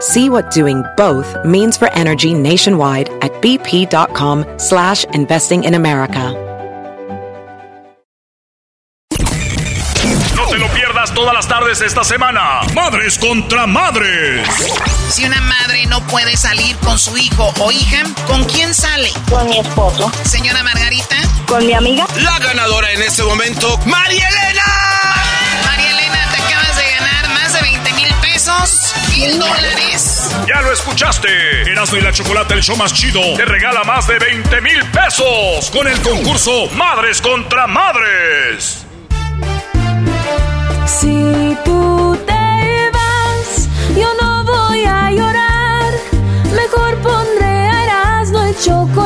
See what doing both means for energy nationwide at bp.com slash investing in America. No te lo pierdas todas las tardes esta semana. Madres contra madres. Si una madre no puede salir con su hijo o hija, ¿con quién sale? Con mi esposo. Señora Margarita. Con mi amiga. La ganadora en este momento, María Elena. Pesos. Mil dólares. Ya lo escuchaste. Erasmo y la Chocolate, el show más chido, te regala más de 20 mil pesos con el concurso Madres contra Madres. Si tú te vas, yo no voy a llorar. Mejor pondré a Erasmo el chocolate,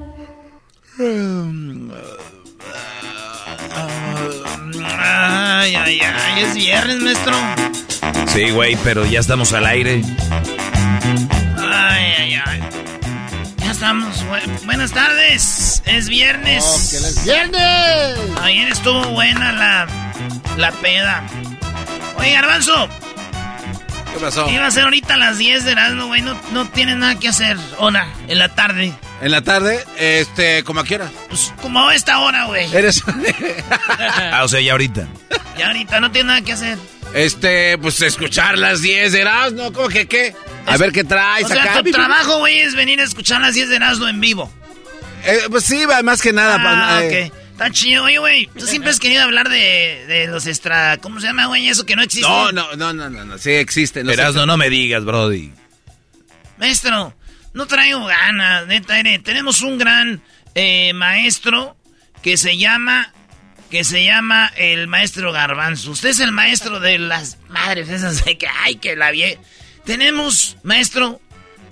Ay, ay, ay, es viernes, maestro. Sí, güey, pero ya estamos al aire. Ay, ay, ay. Ya estamos. Buenas tardes. Es viernes. Oh, que es viernes. Ayer estuvo buena la, la peda. Oye, Garbanzo. ¿Qué pasó? Iba a ser ahorita a las 10 de Erasmo, güey. No, no tienes nada que hacer. Ona, en la tarde. En la tarde, este, como quiera. Pues como a esta hora, güey. Eres. ah, o sea, ya ahorita. Ya ahorita no tienes nada que hacer. Este, pues escuchar las 10 de Erasmo, ¿cómo que qué? A ver qué traes o sea, acá. tu trabajo, güey, es venir a escuchar las 10 de Erasmo en vivo. Eh, pues sí, más que nada. Ah, pa, eh. ok. Está chido, oye, güey. Tú siempre has querido hablar de, de los extra. ¿Cómo se llama, güey? Eso que no existe. No, no, no, no, no, no. Sí existen. No no me digas, Brody. Maestro, no traigo ganas, neta. Tenemos un gran eh, maestro que se llama. Que se llama el maestro Garbanzo. Usted es el maestro de las madres esas de que, ay, que la vie. Tenemos, maestro,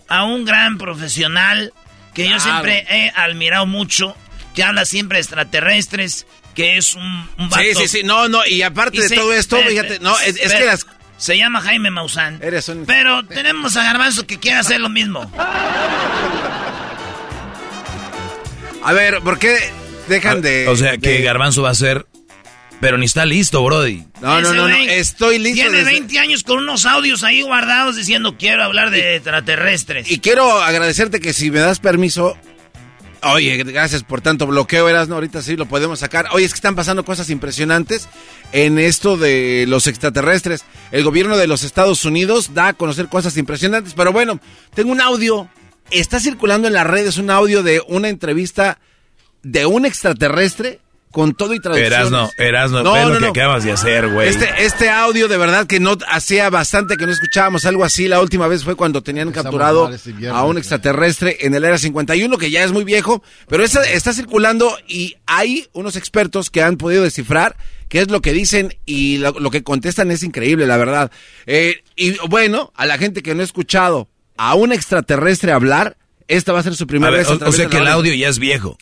a un gran profesional que yo siempre he admirado mucho, que habla siempre de extraterrestres, que es un, un vato. Sí, sí, sí. No, no. Y aparte Y de se- todo esto, fíjate. No, es, que las. Se llama Jaime Maussan. Eres un. Pero tenemos a Garbanzo que quiere hacer lo mismo. A ver, ¿por qué dejan de. O sea, que de- Garbanzo va a ser. Pero ni está listo, Brody. No, no, no, no. Estoy listo. Tiene desde- 20 años con unos audios ahí guardados diciendo quiero hablar de extraterrestres. Y quiero agradecerte que si me das permiso. Oye, gracias por tanto bloqueo, Erasno. Ahorita sí lo podemos sacar. Oye, es que están pasando cosas impresionantes en esto de los extraterrestres. El gobierno de los Estados Unidos da a conocer cosas impresionantes. Pero bueno, tengo un audio. Está circulando en las redes un audio de una entrevista de un extraterrestre con todo y traducción. Erasno, Erasno, No, ve no, lo que no. acabas de hacer, güey. Este, este audio de verdad que no hacía bastante que no escuchábamos algo así. La última vez fue cuando tenían Empezamos capturado mal este viernes, a un extraterrestre en el Era 51, que ya es muy viejo, pero esa está circulando y hay unos expertos que han podido descifrar qué es lo que dicen y lo, lo que contestan es increíble, la verdad. Eh, y bueno, a la gente que no ha escuchado a un extraterrestre hablar, esta va a ser su A primera ver, vez. a o, o sea que el audio ya es viejo.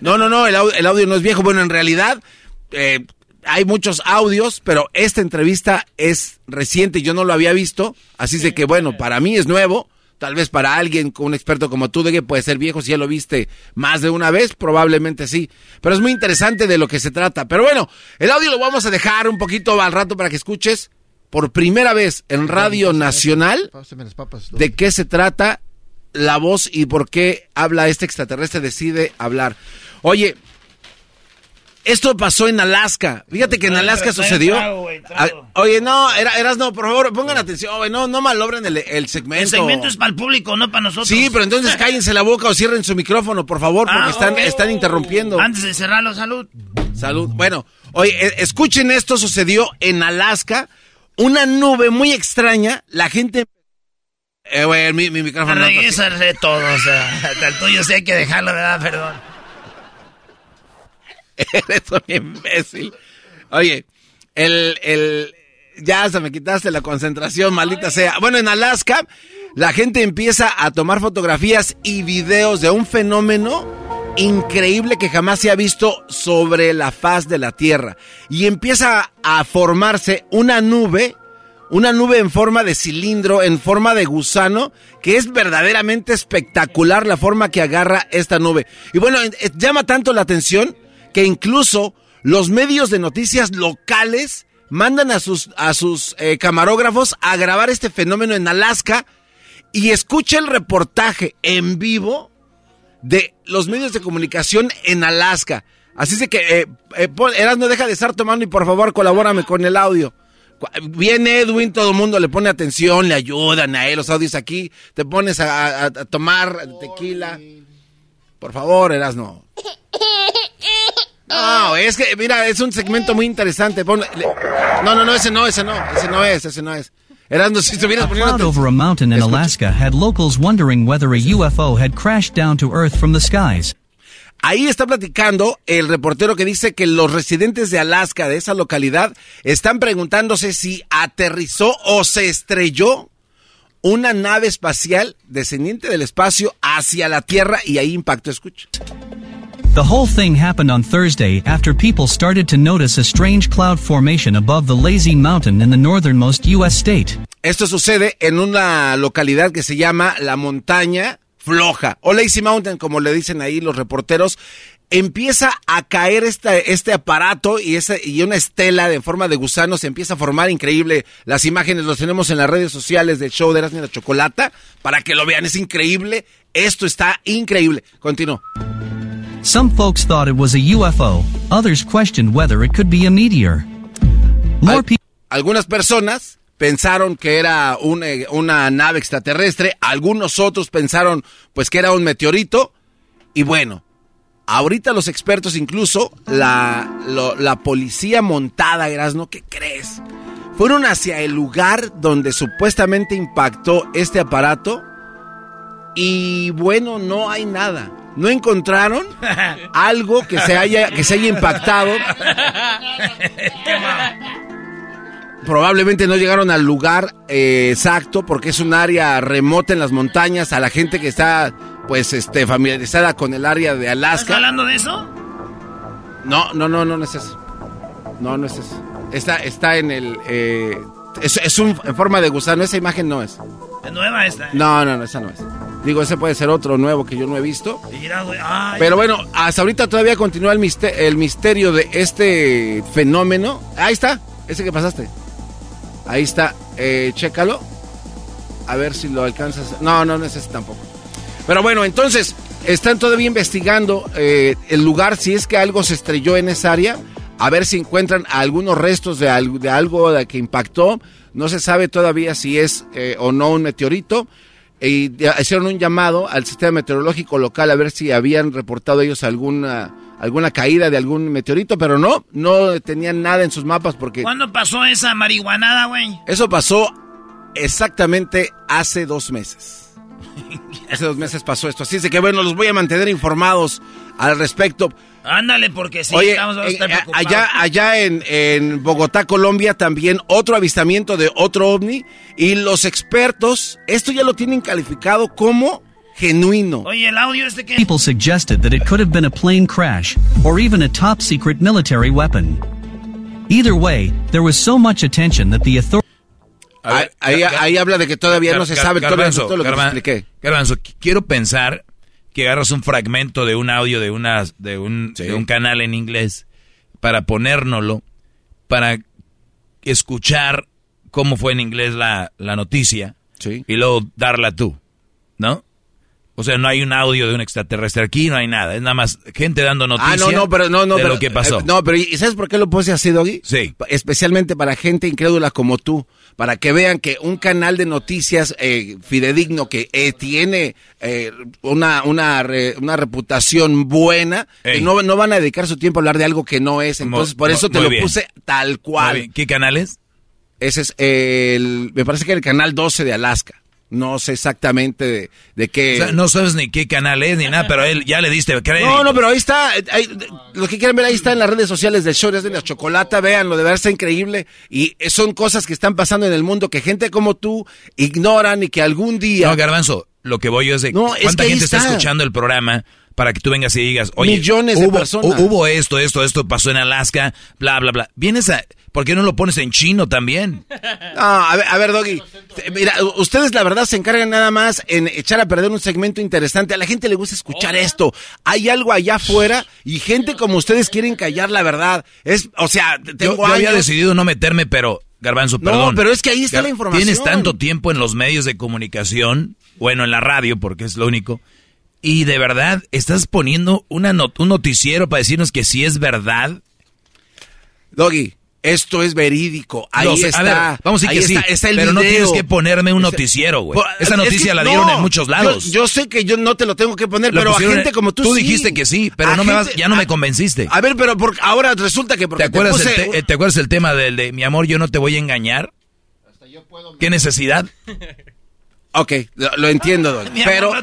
No, no, no, el audio, el audio no es viejo. Bueno, en realidad eh, hay muchos audios, pero esta entrevista es reciente, yo no lo había visto, así es de que bueno, para mí es nuevo, Tal vez para alguien, un experto como tú, de que puede ser viejo, si ya lo viste más de una vez, probablemente sí. Pero es muy interesante de lo que se trata. Pero bueno, el audio lo vamos a dejar un poquito al rato para que escuches por primera vez en Radio Nacional de qué se trata la voz y por qué habla este extraterrestre, decide hablar. Oye, esto pasó en Alaska. Fíjate que en Alaska sucedió. Ah, Oye, no, era, eras no, por favor, pongan atención, güey, no, no malobren el, el segmento. El segmento es para el público, no para nosotros. Sí, pero entonces cállense la boca o cierren su micrófono, por favor, porque Ah, están, están interrumpiendo. Antes de cerrarlo, salud. Salud. Bueno, oye, eh, escuchen esto, sucedió en Alaska. Una nube muy extraña, la gente... Eh, güey, mi, mi micrófono... no, Regrésale todo, o sea, hasta el tuyo sí hay que dejarlo, ¿verdad? Perdón. Eres un imbécil. Oye, el, el, ya se me quitaste la concentración, maldita sea. Bueno, en Alaska, la gente empieza a tomar fotografías y videos de un fenómeno increíble que jamás se ha visto sobre la faz de la Tierra. Y empieza a formarse una nube, una nube en forma de cilindro, en forma de gusano, que es verdaderamente espectacular la forma que agarra esta nube. Y bueno, eh, llama tanto la atención que incluso los medios de noticias locales mandan a sus, a sus eh, camarógrafos a grabar este fenómeno en Alaska y escucha el reportaje en vivo de los medios de comunicación en Alaska. Así es que, eh, eh, Eras, no deja de estar tomando y por favor colabórame con el audio. Viene Edwin, todo el mundo le pone atención, le ayudan a él, los audios aquí, te pones a, a- a tomar tequila. Por favor, Eras, no. No, es que, mira, es un segmento muy interesante. Le- no, no, no, ese no, ese no, ese no es, ese no es. Erasmo, si estuvieras A poniendo atención- over a mountain in. Alaska had locals wondering whether a UFO had crashed down to Earth from the skies. Ahí está platicando el reportero que dice que los residentes de Alaska, de esa localidad, están preguntándose si aterrizó o se estrelló una nave espacial descendiente del espacio hacia la Tierra y ahí impactó. Escucha. The whole thing happened on Thursday after people started to notice a strange cloud formation above the Lazy Mountain in the northernmost U.S. state. Esto sucede en una localidad que se llama La Montaña Floja o Lazy Mountain, como le dicen ahí los reporteros. Empieza a caer esta, este aparato y, esa, y una estela de forma de gusano se empieza a formar increíble. Las imágenes los tenemos en las redes sociales del show de Erasmo y la Chocolata para que lo vean. Es increíble. Esto está increíble. Continúo. Some folks thought it was a UFO, others questioned whether it could be a meteor. More Al- people. algunas personas pensaron que era un, eh, una nave extraterrestre, algunos otros pensaron pues que era un meteorito y bueno, ahorita los expertos incluso la, lo- la policía montada, Erasno, ¿qué crees? Fueron hacia el lugar donde supuestamente impactó este aparato y bueno, no hay nada. No encontraron algo que se haya, que se haya impactado. Probablemente no llegaron al lugar eh, exacto porque es un área remota en las montañas. A la gente que está, pues, este, familiarizada con el área de ¿Estás Alaska. hablando de eso? No, no, no, no, no es eso. No, no es eso. Está, está en el, eh, es, es un, en forma de gusano. Esa imagen no es. Es nueva esta. ¿eh? No, no, no, esa no es. Digo, ese puede ser otro nuevo que yo no he visto. Mira, güey. Ay, Pero bueno, hasta ahorita todavía continúa el misterio, el misterio de este fenómeno. Ahí está, ese que pasaste. Ahí está, eh, chécalo. A ver si lo alcanzas. No, no, no es ese tampoco. Pero bueno, entonces, están todavía investigando eh, el lugar, si es que algo se estrelló en esa área, a ver si encuentran algunos restos de, algo- de algo que impactó. No se sabe todavía si es eh, o no un meteorito. Y hicieron un llamado al sistema meteorológico local a ver si habían reportado ellos alguna, alguna caída de algún meteorito, pero no, no tenían nada en sus mapas porque ¿Cuándo pasó esa marihuanada, güey? eso pasó exactamente hace dos meses. Hace dos meses pasó esto. Así es de que bueno, los voy a mantener informados al respecto. Ándale, porque sí, Oye, estamos vamos a estar en- preocupados. allá, allá en, en Bogotá, Colombia, también otro avistamiento de otro ovni. Y los expertos, esto ya lo tienen calificado como genuino. Oye, el audio este que... People suggested that it could have been a plane crash or even a top secret military weapon. Either way, there was so much attention that the authorities. A ver, ahí, Gar- ahí habla de que todavía no se sabe todo, Garbanzo, todo lo que te Garban- expliqué. Garbanzo, qu- quiero pensar que agarras un fragmento de un audio de, una, de, un, Sí. de un canal en inglés para ponérnoslo, para escuchar cómo fue en inglés la, la noticia Sí. y luego darla tú, ¿no? O sea, no hay un audio de un extraterrestre aquí, no hay nada. Es nada más gente dando noticia Ah, no, no, pero no, no. de pero, lo que pasó. eh, no, pero ¿y sabes por qué lo puse así, Doggy? Sí. Especialmente para gente incrédula como tú, para que vean que un canal de noticias eh, fidedigno que eh, tiene eh, una, una, re- una reputación buena, que no, no van a dedicar su tiempo a hablar de algo que no es. Entonces, por eso te lo bien. puse tal cual. ¿Qué canales? Ese es el, me parece que el canal 12 de Alaska. No sé exactamente de, de qué. O sea, no sabes ni qué canal es ni nada, pero él ya le diste crédito. No, no, pero ahí está. eh, ahí- lo que quieran ver ahí está en las redes sociales del show de la chocolata. Véanlo, de verdad está increíble. Y eh, son cosas que están pasando en el mundo que gente como tú ignoran y que algún día. No, Garbanzo, lo que voy yo es de No, es cuánta que ahí gente está. está. escuchando el programa para que tú vengas y digas, oye, Millones de hubo, personas. hu- hubo esto, esto, esto pasó en Alaska, bla, bla, bla. Vienes a, ¿por qué no lo pones en chino también? No, a ver, a ver, Doggy. Mira, ustedes la verdad se encargan nada más en echar a perder un segmento interesante. A la gente le gusta escuchar esto. Hay algo allá afuera y gente como ustedes quieren callar la verdad. Es, o sea, Yo, tengo yo había años- decidido no meterme, pero, Garbanzo, No, perdón. pero es que ahí está la información. Tienes tanto tiempo en los medios de comunicación, bueno, en la radio, porque es lo único, y de verdad estás poniendo una not- un noticiero para decirnos que sí es verdad. Doggy, esto es verídico. Ahí está. A ver, vamos a decir que está, sí, está el pero no video. tienes que ponerme un noticiero, güey. Por- Esa es noticia que la dieron no, en muchos lados. Yo, yo sé que yo no te lo tengo que poner, Lo pero a gente como tú Tú sí. dijiste que sí, pero A no me vas, ya no me convenciste. A ver, pero por- ahora resulta que porque ¿Te acuerdas, puse- el te- eh, ¿Te acuerdas el tema del de mi amor, yo no te voy a engañar? ¿Qué necesidad? Ok, lo, lo entiendo, amor, Pero, no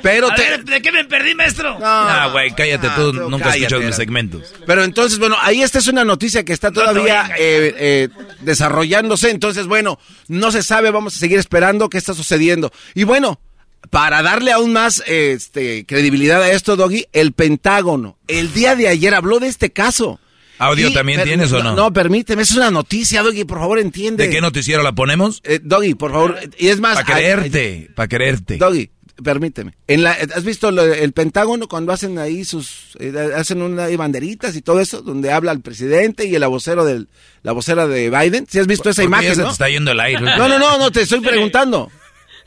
pero A te- ver, ¿de qué me perdí, maestro? Ah, güey, cállate, ah, tú tú nunca has cállate, escuchado mis segmentos. Pero entonces, bueno, ahí esta es una noticia que está todavía eh, eh, desarrollándose. Entonces, bueno, no se sabe, vamos a seguir esperando qué está sucediendo. Y bueno, para darle aún más eh, este, credibilidad a esto, Doggy, el Pentágono el día de ayer habló de este caso. ¿Audio Y- también per- tienes o no? No, permíteme, es una noticia, Doggy, por favor, entiende. ¿De qué noticiero la ponemos? Eh, Doggy, por favor, y es más... Para creerte, para creerte. Doggy, permíteme. En la, ¿Has visto lo- el Pentágono cuando hacen ahí sus, eh, hacen una hay banderitas y todo eso, donde habla el presidente y el vocero del, la vocera de Biden? ¿Sí has visto esa ¿Por qué ya imagen, se no? te está yendo el aire. No, no, no, no, te estoy preguntando.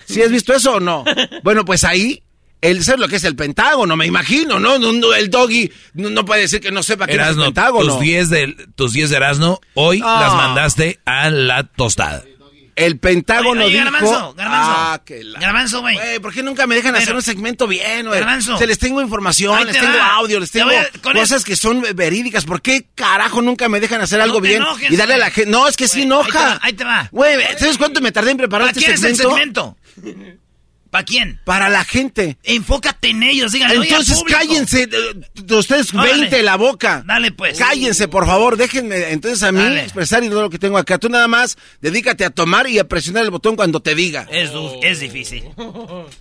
¿Sí has visto eso o no? Bueno, pues ahí, el ser lo que es el Pentágono, me imagino, ¿no? No, no, el Doggy no, no puede decir que no sepa qué es el Pentágono. tus 10 de, tus 10 de Erasno, hoy Ah. las mandaste a la tostada. El Pentágono Oye, oye, dijo... Garbanzo, Garbanzo. Ah, que la... Garbanzo, güey. Güey, ¿por qué nunca me dejan Pero- hacer un segmento bien, güey? Garbanzo. Se les tengo información, les te tengo va. audio, les Te tengo a- cosas que son verídicas. ¿Por qué carajo nunca me dejan hacer No algo bien enojes, y darle a la gente? No, es que sí Güey, ahí te enoja. va, ahí te va. Güey, ¿sabes cuánto me tardé en preparar ¿Para este quién es el segmento? ¿Para quién? Para la gente. Enfócate en ellos, díganle. Entonces cállense, eh, ustedes Órale. 20 la boca. Dale, pues. Cállense, por favor, déjenme entonces a mí Dale. expresar y todo lo que tengo acá. Tú nada más dedícate a tomar y a presionar el botón cuando te diga. Es, difícil.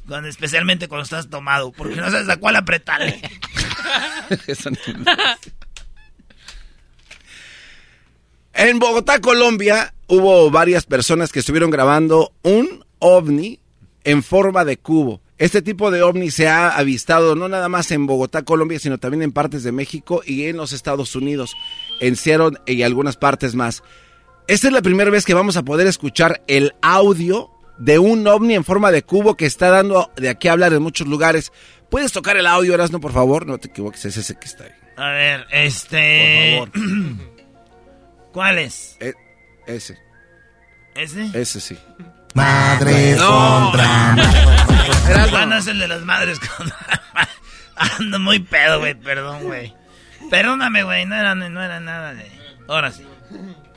Cuando- especialmente cuando estás tomado, porque no sabes a cuál apretarle. Eso no- En Bogotá, Colombia, hubo varias personas que estuvieron grabando un ovni en forma de cubo. Este tipo de ovni se ha avistado no nada más en Bogotá, Colombia, sino también en partes de México y en los Estados Unidos, en Seattle y algunas partes más. Esta es la primera vez que vamos a poder escuchar el audio de un ovni en forma de cubo que está dando de aquí a hablar en muchos lugares. ¿Puedes tocar el audio, Erasno, por favor? No te equivoques, es ese que está ahí. A ver, este. Por ¿Cuál es? Eh, ese, ¿Ese? ese sí. Madre No. contra Ah, no es el de las madres contra Ando muy pedo, güey, perdón, güey. Perdóname, güey, no era, no era nada de... Ahora sí.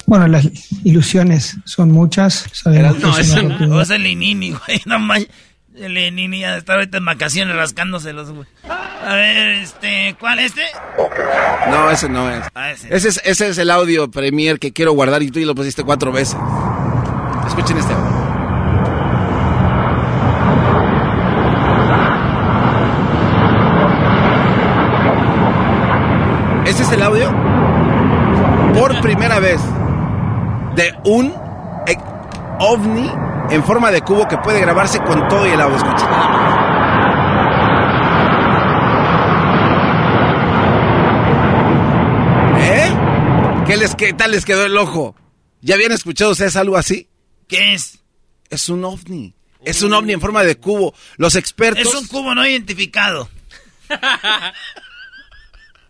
Bueno, las ilusiones son muchas. Sabemos No, es no. es el Linini, güey, no manches. El Linini ya está ahorita en vacaciones rascándoselos, güey. A ver, este, ¿cuál este? No, ese no es. Ah, ese. Ese es, ese es el audio premier que quiero guardar y tú ya lo pusiste cuatro veces. Escuchen este audio. Este es el audio por primera vez de un eh, ovni en forma de cubo que puede grabarse con todo y el audio. Escuchen nada más. ¿Eh? ¿Qué, les, ¿Qué tal les quedó el ojo? ¿Ya habían escuchado ustedes algo así? ¿Qué es? Es un ovni. Es un ovni en forma de cubo. Los expertos... Es un cubo no identificado.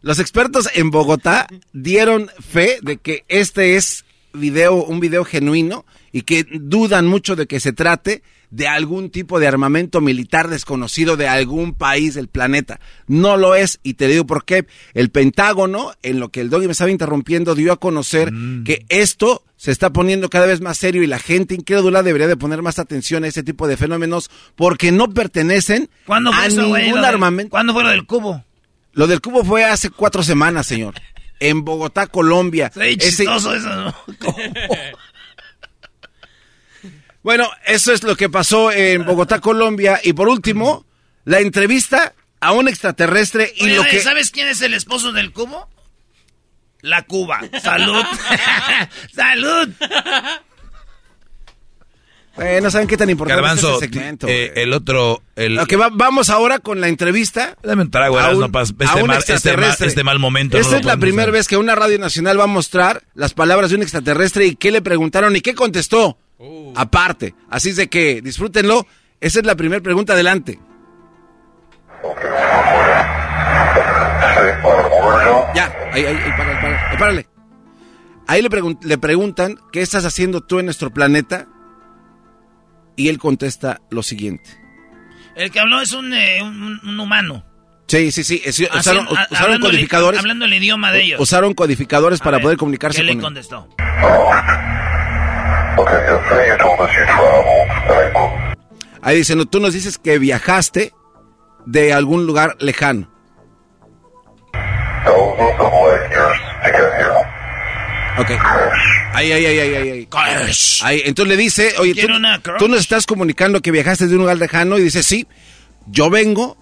Los expertos en Bogotá dieron fe de que este es video, un video genuino y que dudan mucho de que se trate de algún tipo de armamento militar desconocido de algún país del planeta. No lo es, y te digo por qué. El Pentágono, en lo que el Doggy me estaba interrumpiendo, dio a conocer Mm. que esto se está poniendo cada vez más serio y la gente incrédula debería de poner más atención a ese tipo de fenómenos porque no pertenecen ¿Cuándo fue a eso, ningún armamento. ¿Cuándo fue lo del cubo? Lo del cubo fue hace cuatro semanas, señor. En Bogotá, Colombia. Ese- chistoso eso, ¿no? Bueno, eso es lo que pasó en Bogotá, Colombia. Y por último, la entrevista a un extraterrestre y Oye, lo que... ¿Sabes quién es el esposo del cubo? La Cuba. Salud. Salud. Bueno, ¿saben qué tan importante Garbanzo, es este segmento? eh, el otro... El, Ok, va- vamos ahora con la entrevista. Dame un trago, a un- pas- a este, un mal, este, mal, este mal momento. Esta no es la primera vez que una radio nacional va a mostrar las palabras de un extraterrestre y qué le preguntaron y qué contestó. Aparte. Así es de que disfrútenlo. Esa es la primera pregunta. Adelante. Ya, ahí, ahí, ahí, párale, párale, ahí, párale. Ahí le, pregun- le preguntan, ¿qué estás haciendo tú en nuestro planeta? Y él contesta lo siguiente. El que habló es un, eh, un- un humano. Sí, sí, sí. es- usaron, Haciendo- a- usaron codificadores. hablando el idioma de ellos. Usaron codificadores A para ver, poder comunicarse ¿Qué con le él. contestó? Ahí dicen, no, tú nos dices que viajaste de algún lugar lejano. Ok. Ahí, ahí, ahí. ahí. Ahí, Entonces le dice, oye, tú, tú nos estás comunicando que viajaste de un lugar lejano y dice, sí, yo vengo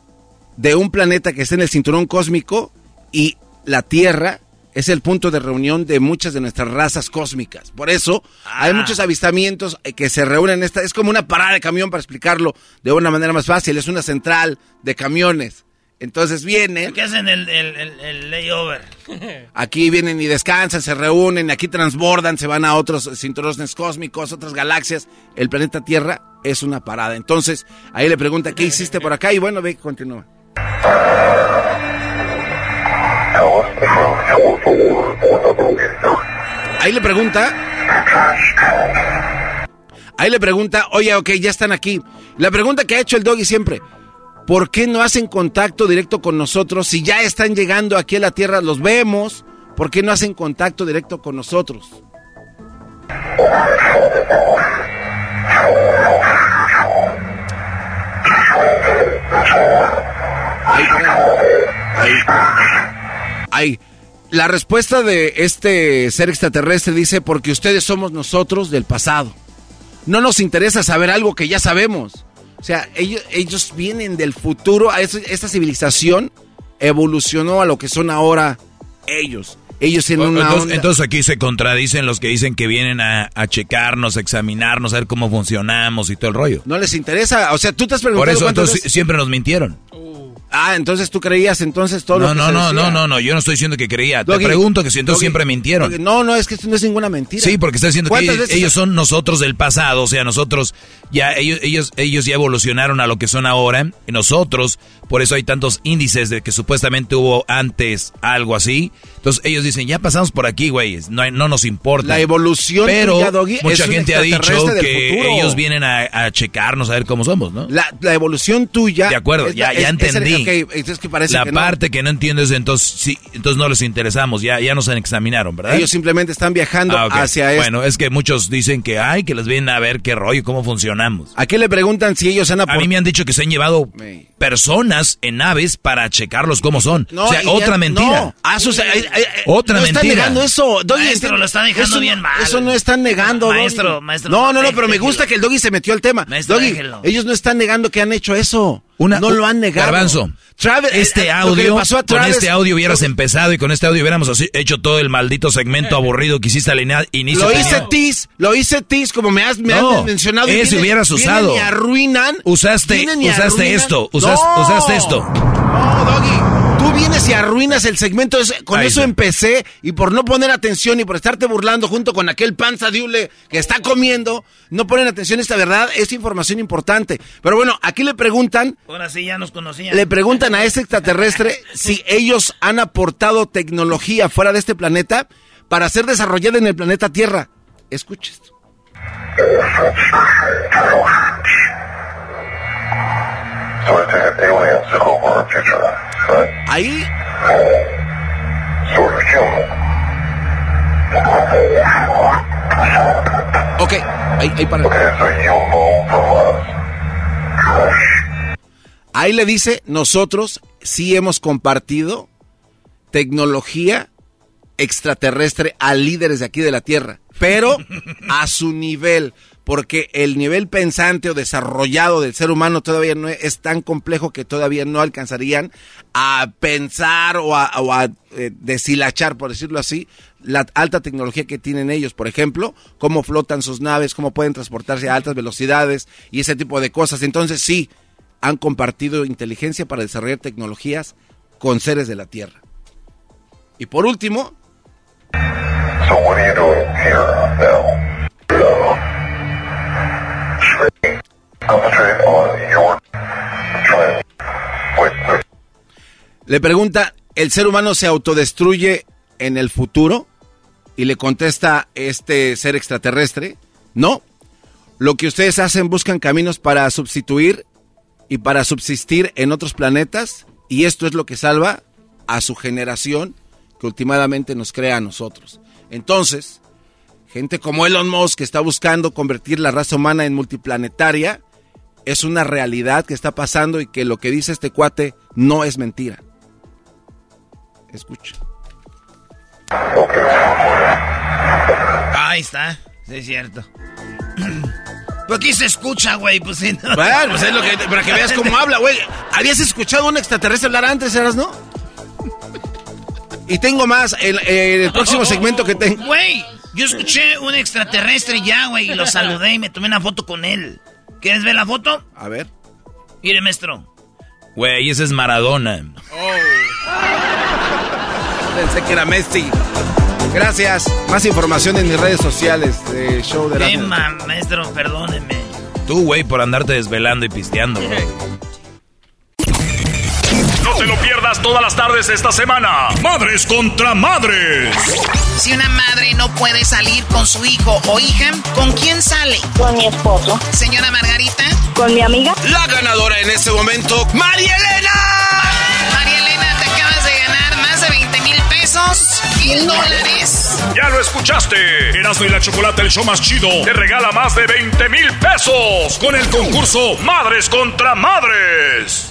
de un planeta que está en el cinturón cósmico y la Tierra es el punto de reunión de muchas de nuestras razas cósmicas. Por eso hay muchos avistamientos eh, que se reúnen en esta, es como una parada de camión para explicarlo de una manera más fácil, es una central de camiones. Entonces vienen, ¿Qué hacen el, el, el, el layover? aquí vienen y descansan, se reúnen, aquí transbordan, se van a otros cinturones cósmicos, otras galaxias. El planeta Tierra es una parada. Entonces, ahí le pregunta, ¿qué hiciste por acá? Y bueno, ve, continúa. Ahí le pregunta. Ahí le pregunta, oye, ok, ya están aquí. La pregunta que ha hecho el doggy siempre, ¿por qué no hacen contacto directo con nosotros? Si ya están llegando aquí a la Tierra, los vemos, ¿por qué no hacen contacto directo con nosotros? Ahí. La respuesta de este ser extraterrestre dice, porque ustedes somos nosotros del pasado. No nos interesa saber algo que ya sabemos. O sea, ellos, ellos vienen del futuro, esta civilización evolucionó a lo que son ahora ellos. Ellos tienen una entonces, onda- entonces aquí se contradicen los que dicen que vienen a, a checarnos, a examinarnos, a ver cómo funcionamos y todo el rollo. No les interesa. O sea, tú te has Por preguntado eso cuántas entonces veces- siempre nos mintieron. Ah, entonces tú creías entonces todo lo No, que no, se no, decía. no, no, no, yo no estoy diciendo que creía. Te pregunto que si entonces Doggy, siempre mintieron. Doggy, No, no, es que esto no es ninguna mentira. Sí, porque está diciendo que ¿Cuántas ellos, ellos son nosotros del pasado, o sea, nosotros ya ellos ellos ellos ya evolucionaron a lo que son ahora, y nosotros, por eso hay tantos índices de que supuestamente hubo antes algo así. Entonces ellos dicen, "Ya pasamos por aquí, güeyes, no no nos importa." La evolución Pero tuya, Doggy, mucha gente ha dicho que ellos vienen a, a checarnos a ver cómo somos, ¿no? La, la evolución tuya. De acuerdo, es ya, la- ya es- es el- entendí. ok, es que parece la que no. parte que no entiendo es entonces sí, entonces no les interesamos, ya ya nos examinaron, ¿verdad? Ellos simplemente están viajando Ah, hacia esto. Bueno, es que muchos dicen que ay, que les vienen a ver qué rollo, cómo funcionamos. ¿A qué le preguntan si ellos han A mí me han dicho que se han llevado personas en naves para checarlos cómo son. No, o sea, ya- otra mentira. no, suce- eh, Otra no mentira. están negando eso. Doggy, Maestro, enti- lo está dejando eso, bien mal. Eso no están negando, Doggy. Maestro, maestro, No, no, no, pero me gusta que el Doggy se metió al tema. Maestro, Doggy, déjelo. ellos no están negando que han hecho eso. Una- no lo han negado. Garbanzo, Travis- eh, este eh, que le audio, pasó a con Travis- este audio hubieras empezado y con este audio hubiéramos hecho todo el maldito segmento aburrido que hiciste al inicio. Lo hice tis, lo hice tis, como me has, me No, has mencionado. y ese vienen- hubieras vienen usado. y arruinan. Usaste, usaste arruinan. esto, usas- No. usaste esto. No, Doggy, tú vienes y arruinas el segmento. es- Con Ahí eso está. empecé y por no poner atención y por estarte burlando junto con aquel panza diule que está comiendo, no ponen atención a esta verdad. Es información importante. Pero bueno, aquí le preguntan, Ahora sí ya nos conocían. le preguntan a este extraterrestre si ellos han aportado tecnología fuera de este planeta para ser desarrollada en el planeta Tierra. Escucha esto. Ahí Ok, ahí, ahí para. Ahí le dice, nosotros sí hemos compartido tecnología extraterrestre a líderes de aquí de la Tierra, pero a su nivel, porque el nivel pensante o desarrollado del ser humano todavía no es, tan complejo que todavía no alcanzarían a pensar o a, eh, deshilachar, por decirlo así, la alta tecnología que tienen ellos, por ejemplo, cómo flotan sus naves, cómo pueden transportarse a altas velocidades y ese tipo de cosas. Entonces sí, han compartido inteligencia para desarrollar tecnologías con seres de la Tierra. Y por último, le pregunta, ¿el ser humano se autodestruye en el futuro? Y le contesta este ser extraterrestre, no. Lo que ustedes hacen, buscan caminos para sustituir y para subsistir en otros planetas, y esto es lo que salva a su generación que últimamente nos crea a nosotros. Entonces, gente como Elon Musk que está buscando convertir la raza humana en multiplanetaria, es una realidad que está pasando y que lo que dice este cuate no es mentira. Escucha. Ahí está. Sí, es cierto. Pues aquí se escucha, güey. Pues sí. no. Bueno, pues es lo que, para que veas cómo habla, güey. ¿Habías escuchado a un extraterrestre hablar antes, eras, no? Y tengo más, el, el próximo segmento que tengo. Güey, yo escuché un extraterrestre ya, güey, y lo saludé y me tomé una foto con él. ¿Quieres ver la foto? A ver. Mire, maestro. Güey, ese es Maradona. Pensé que era Messi. Gracias. Más información en mis redes sociales de Show de Erasmo. ma- maestro, perdóneme. Tú, güey, por andarte desvelando y pisteando, bro. No te lo pierdas todas las tardes esta semana. Madres contra madres. Si una madre no puede salir con su hijo o hija, ¿con quién sale? Con mi esposo. Señora Margarita. Con mi amiga. La ganadora en este momento, María Elena. María Elena, te acabas de ganar más de 20 mil pesos. Mil dólares. Ya lo escuchaste. Erasmo y la Chocolate, el show más chido, te regala más de 20 mil pesos con el concurso Madres contra Madres.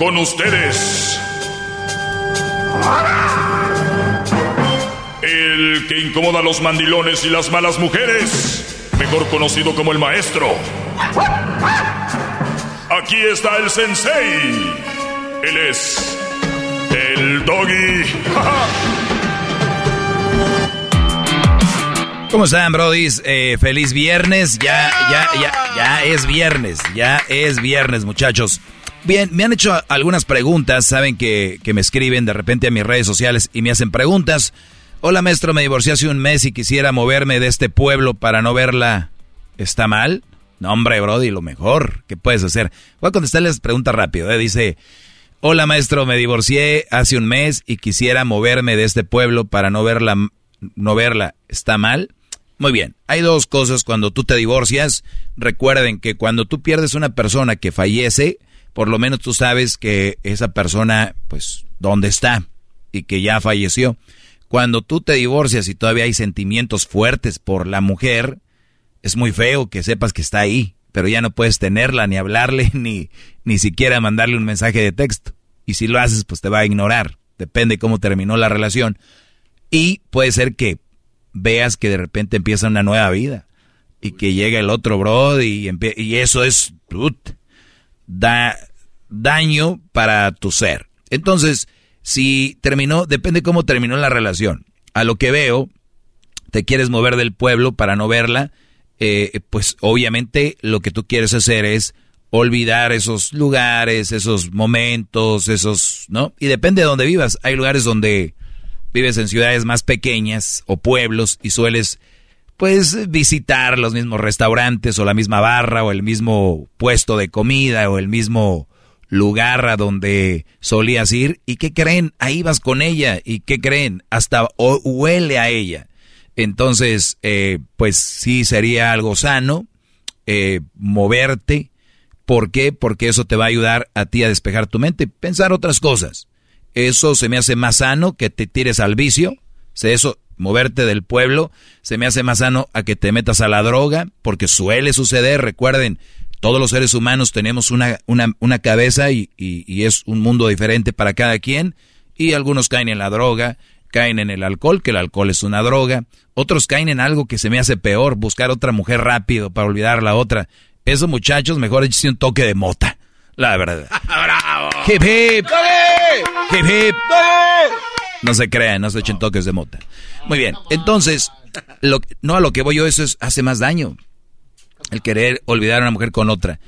Con ustedes. El que incomoda a los mandilones y las malas mujeres. Mejor conocido como el maestro. Aquí está el sensei. Él es el doggy. ¿Cómo están, brodis? Eh, feliz viernes. Ya, ya, ya, ya es viernes. Ya es viernes, muchachos. Bien, me han hecho algunas preguntas. Saben que, que me escriben de repente a mis redes sociales y me hacen preguntas. Hola, maestro, me divorcié hace un mes y quisiera moverme de este pueblo para no verla. ¿Está mal? No, hombre, Brody, lo mejor que puedes hacer. Voy a contestarles preguntas rápido. ¿eh? Dice, hola, maestro, me divorcié hace un mes y quisiera moverme de este pueblo para no verla. No verla. ¿Está mal? Muy bien, hay dos cosas cuando tú te divorcias. Recuerden que cuando tú pierdes una persona que fallece, por lo menos tú sabes que esa persona, pues, dónde está y que ya falleció. Cuando tú te divorcias y todavía hay sentimientos fuertes por la mujer, es muy feo que sepas que está ahí, pero ya no puedes tenerla, ni hablarle, ni, ni siquiera mandarle un mensaje de texto. Y si lo haces, pues te va a ignorar. Depende cómo terminó la relación. Y puede ser que veas que de repente empieza una nueva vida. Y que llega el otro bro y, y eso es da daño para tu ser. Entonces, si terminó, depende cómo terminó la relación. A lo que veo, te quieres mover del pueblo para no verla, eh, pues obviamente lo que tú quieres hacer es olvidar esos lugares, esos momentos, esos, ¿no? Y depende de dónde vivas. Hay lugares donde vives en ciudades más pequeñas o pueblos y sueles, pues, visitar los mismos restaurantes o la misma barra o el mismo puesto de comida o el mismo lugar a donde solías ir. ¿Y qué creen? Ahí vas con ella. ¿Y qué creen? Hasta huele a ella. Entonces, eh, pues sí sería algo sano eh, moverte. ¿Por qué? Porque eso te va a ayudar a ti a despejar tu mente, pensar otras cosas. Eso se me hace más sano que te tires al vicio. Eso, moverte del pueblo, se me hace más sano a que te metas a la droga, porque suele suceder. Recuerden, todos los seres humanos tenemos una, una, una cabeza y, y, y es un mundo diferente para cada quien. Y algunos caen en la droga, caen en el alcohol, que el alcohol es una droga. Otros caen en algo que se me hace peor, buscar otra mujer rápido para olvidar la otra. Esos muchachos, mejor échese un toque de mota. La verdad. ¡Bravo! Hip hip. Hip hip. No se crean, no se echen toques de mota. Muy bien, entonces, lo, no a lo que voy yo, eso es, hace más daño. El querer olvidar a una mujer con otra.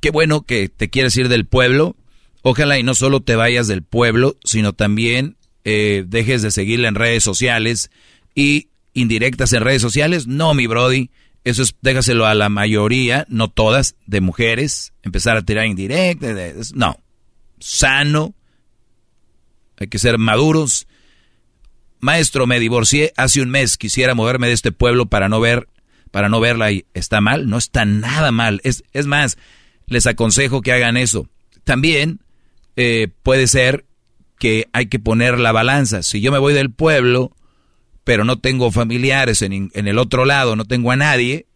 Qué bueno que te quieres ir del pueblo. Ojalá y no solo te vayas del pueblo, sino también eh, dejes de seguirla en redes sociales y indirectas en redes sociales. No, mi Brody. Eso es, déjaselo a la mayoría, no todas, de mujeres. Empezar a tirar indirectas. No. Sano. Hay que ser maduros. Maestro, me divorcié hace un mes. Quisiera moverme de este pueblo para no ver, para no verla y está mal. No está nada mal. Es, es más, les aconsejo que hagan eso. También eh, puede ser que hay que poner la balanza. Si yo me voy del pueblo, pero no tengo familiares en, en, el otro lado, no tengo a nadie,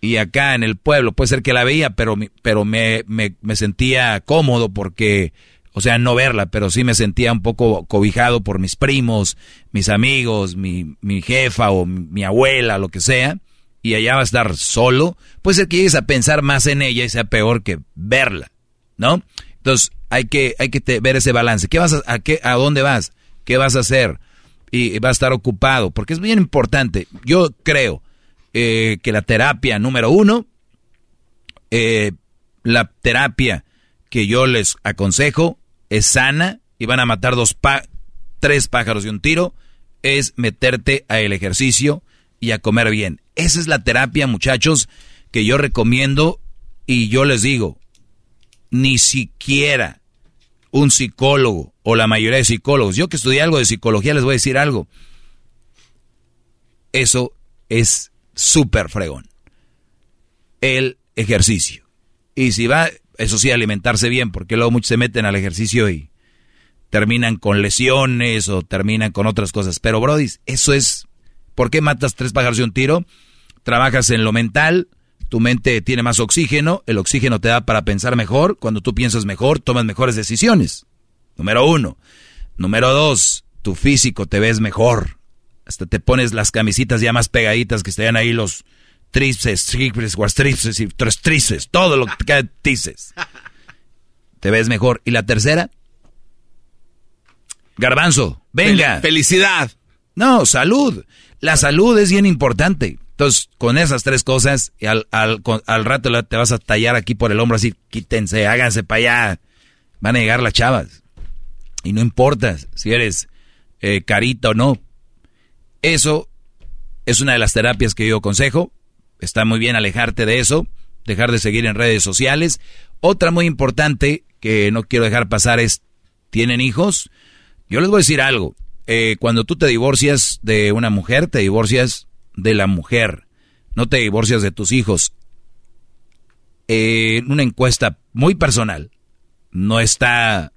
y acá en el pueblo, puede ser que la veía, pero, pero me, me, me, sentía cómodo porque, o sea, no verla, pero sí me sentía un poco cobijado por mis primos, mis amigos, mi, mi jefa o mi, abuela, lo que sea, y allá va a estar solo, puede ser que llegues a pensar más en ella y sea peor que verla, ¿no? Entonces, hay que, hay que ver ese balance. ¿Qué vas a, a, qué, a dónde vas? ¿Qué vas a hacer? Y va a estar ocupado, porque es bien importante. Yo creo eh, que la terapia número uno, eh, la terapia que yo les aconsejo es sana y van a matar dos pa tres pájaros de un tiro, es meterte a el ejercicio y a comer bien. Esa es la terapia, muchachos, que yo recomiendo y yo les digo, ni siquiera un psicólogo o la mayoría de psicólogos, yo que estudié algo de psicología les voy a decir algo, eso es súper fregón. El ejercicio. Y si va, eso sí, alimentarse bien, porque luego muchos se meten al ejercicio y terminan con lesiones o terminan con otras cosas. Pero, Brody, eso es. ¿Por qué matas tres pájaros de un tiro? Trabajas en lo mental, tu mente tiene más oxígeno, el oxígeno te da para pensar mejor, cuando tú piensas mejor, tomas mejores decisiones. Número uno. Número dos, tu físico te ves mejor. Hasta te pones las camisitas ya más pegaditas que estén ahí los tríceps, cuastrices y tres tríceps, todo lo que te dices. Te ves mejor. Y la tercera, Garbanzo, venga. felicidad. No, salud. La salud es bien importante. Entonces, con esas tres cosas, y al, al, al rato te vas a tallar aquí por el hombro así, quítense, háganse para allá. Van a llegar las chavas. Y no importa si eres eh, carita o no. Eso es una de las terapias que yo aconsejo. Está muy bien alejarte de eso, dejar de seguir en redes sociales. Otra muy importante que no quiero dejar pasar es, ¿tienen hijos? Yo les voy a decir algo. Eh, cuando tú te divorcias de una mujer, te divorcias de la mujer. No te divorcias de tus hijos. En una encuesta muy personal, no está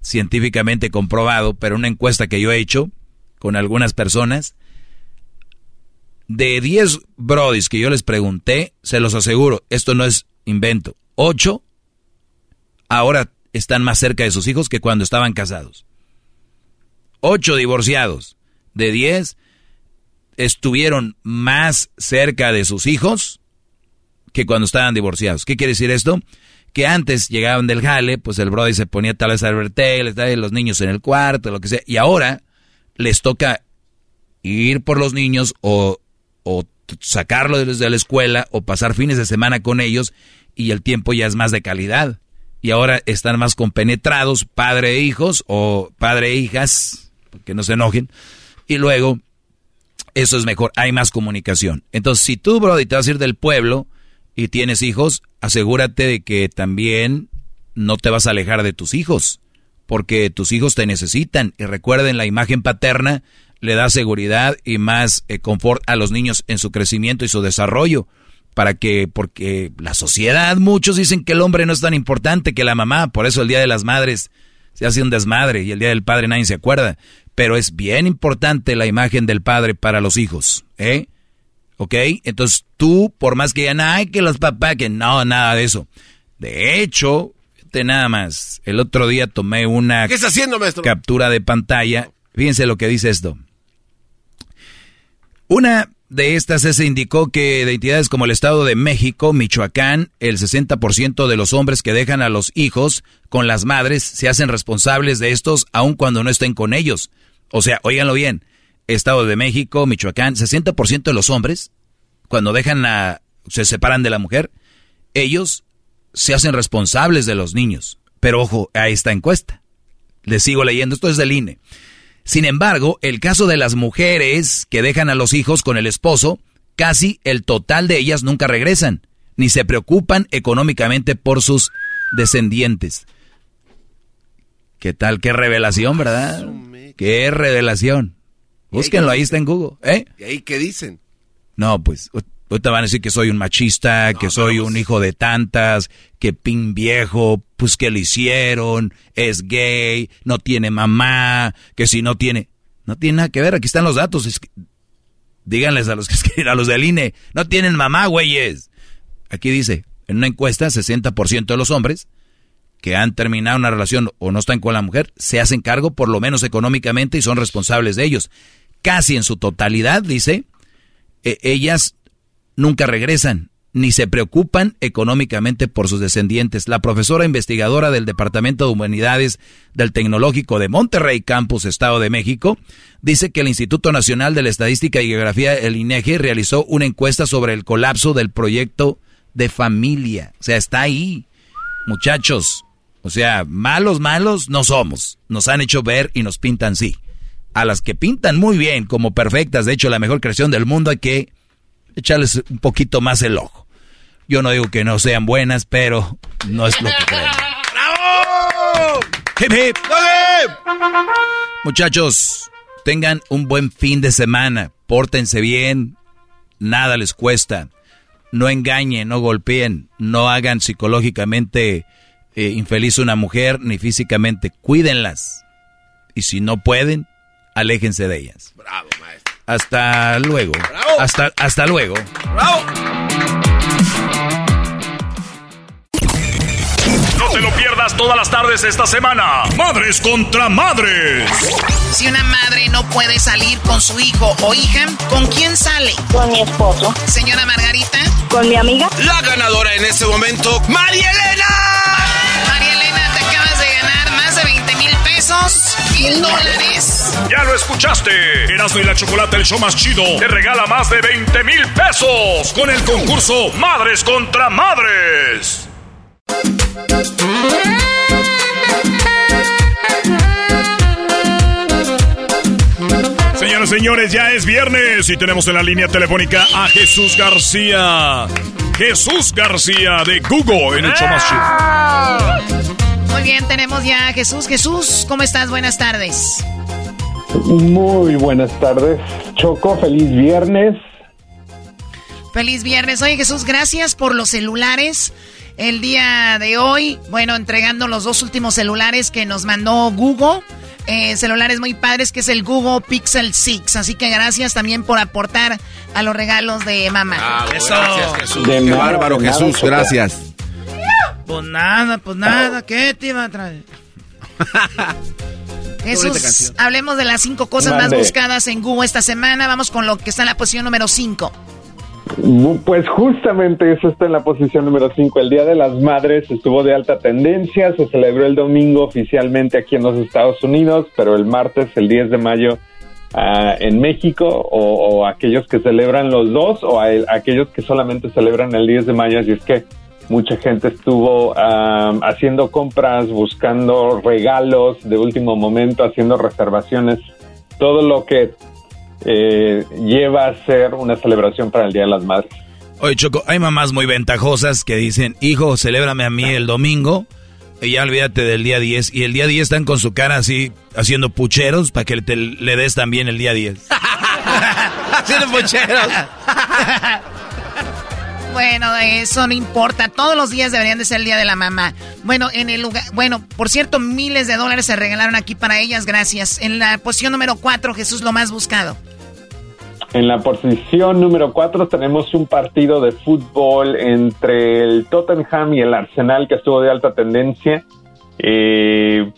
científicamente comprobado, pero una encuesta que yo he hecho con algunas personas, de 10 brodis que yo les pregunté, se los aseguro, esto no es invento, 8 ahora están más cerca de sus hijos que cuando estaban casados. 8 divorciados de 10 estuvieron más cerca de sus hijos que cuando estaban divorciados. ¿Qué quiere decir esto? Que antes llegaban del jale, pues el brody se ponía tal vez a tele, los niños en el cuarto, lo que sea, y ahora les toca ir por los niños o, o sacarlos desde la escuela o pasar fines de semana con ellos y el tiempo ya es más de calidad. Y ahora están más compenetrados, padre e hijos o padre e hijas, que no se enojen. Y luego, eso es mejor, hay más comunicación. Entonces, si tú, Brody, te vas a ir del pueblo y tienes hijos, asegúrate de que también no te vas a alejar de tus hijos, porque tus hijos te necesitan. Y recuerden, la imagen paterna le da seguridad y más eh, confort a los niños en su crecimiento y su desarrollo. Para que, porque la sociedad, muchos dicen que el hombre no es tan importante que la mamá, por eso el Día de las Madres se hace un desmadre y el Día del Padre nadie se acuerda. Pero es bien importante la imagen del padre para los hijos, ¿eh? ¿Ok? Entonces tú, por más que digan, ay, que los papás, que no, nada de eso. De hecho, nada más, el otro día tomé una ¿Qué está haciendo, captura de pantalla. Fíjense lo que dice esto. Una de estas se indicó que de entidades como el Estado de México, Michoacán, el 60% de los hombres que dejan a los hijos con las madres se hacen responsables de estos aun cuando no estén con ellos. O sea, óiganlo bien, Estado de México, Michoacán, 60% de los hombres, cuando dejan a, se separan de la mujer, ellos se hacen responsables de los niños. Pero ojo a esta encuesta. Les sigo leyendo, esto es del INE. Sin embargo, el caso de las mujeres que dejan a los hijos con el esposo, casi el total de ellas nunca regresan, ni se preocupan económicamente por sus descendientes. ¿Qué tal? Qué revelación, ¿verdad? Qué revelación. Búsquenlo, ahí está en Google. ¿eh? ¿Y ahí qué dicen? No, pues te van a decir que soy un machista, que soy un hijo de tantas, que pin viejo, pues que le hicieron, es gay, no tiene mamá, que si no tiene... No tiene nada que ver, aquí están los datos. Es díganles a los que a los del INE, no tienen mamá, güeyes. Aquí dice, en una encuesta, 60% de los hombres que han terminado una relación o no están con la mujer, se hacen cargo por lo menos económicamente y son responsables de ellos. Casi en su totalidad, dice, e, ellas nunca regresan ni se preocupan económicamente por sus descendientes. La profesora investigadora del Departamento de Humanidades del Tecnológico de Monterrey Campus, Estado de México, dice que el Instituto Nacional de la Estadística y Geografía, el INEGI, realizó una encuesta sobre el colapso del proyecto de familia. O sea, está ahí. Muchachos, o sea, malos, malos no somos. Nos han hecho ver y nos pintan sí. A las que pintan muy bien, como perfectas, de hecho la mejor creación del mundo, hay que echarles un poquito más el ojo. Yo no digo que no sean buenas, pero no es lo que creen. ¡Bravo! Hip, hip. Muchachos, tengan un buen fin de semana. Pórtense bien. Nada les cuesta. No engañen, no golpeen, no hagan psicológicamente eh, infeliz a una mujer ni físicamente. Cuídenlas. Y si no pueden, aléjense de ellas. Bravo. Hasta luego. Bravo. Hasta, hasta luego. ¡Bravo! No te lo pierdas todas las tardes esta semana. Madres contra madres. Si una madre no puede salir con su hijo o hija, ¿con quién sale? Con mi esposo. Señora Margarita. Con mi amiga. La ganadora en este momento, María Elena. Pesos. Mil dólares. Ya lo escuchaste. Erasmo y la Chocolate, el show más chido, te regala más de 20 mil pesos con el concurso Madres contra Madres. Señoras y señores, ya es viernes y tenemos en la línea telefónica a Jesús García. Jesús García de Google en el show más chido. Muy bien, tenemos ya a Jesús. Jesús, ¿cómo estás? Buenas tardes. Muy buenas tardes, Choco. Feliz viernes. Feliz viernes. Oye, Jesús, gracias por los celulares. El día de hoy, bueno, entregando los dos últimos celulares que nos mandó Google. Eh, celulares muy padres, que es el Google Pixel 6. Así que gracias también por aportar a los regalos de mamá. Eso. Gracias, Jesús. De Qué nada, bárbaro, nada, Jesús. Choco. Gracias. Pues nada, pues nada. ¿Qué te iba a traer? Jesús, hablemos de las cinco cosas más buscadas en Google esta semana. Vamos con lo que está en la posición número 5. Pues justamente eso está en la posición número 5. El Día de las Madres estuvo de alta tendencia. Se celebró el domingo oficialmente aquí en los Estados Unidos, pero el martes, el 10 de mayo, ah, en México, o, o aquellos que celebran los dos, o a- aquellos que solamente celebran el 10 de mayo. Así es que mucha gente estuvo ah, haciendo compras, buscando regalos de último momento, haciendo reservaciones. Todo lo que eh, lleva a ser una celebración para el Día de las Madres. Oye, Choco, hay mamás muy ventajosas que dicen, hijo, celébrame a mí el domingo y ya olvídate del día 10. Y el día 10 están con su cara así, haciendo pucheros para que te, le des también el día 10. Haciendo pucheros. Bueno, eso no importa. Todos los días deberían de ser el día de la mamá. Bueno, en el lugar, bueno, por cierto, miles de dólares se regalaron aquí para ellas, gracias. En la posición número 4, Jesús, lo más buscado. En la posición número 4 tenemos un partido de fútbol entre el Tottenham y el Arsenal que estuvo de alta tendencia. Eh,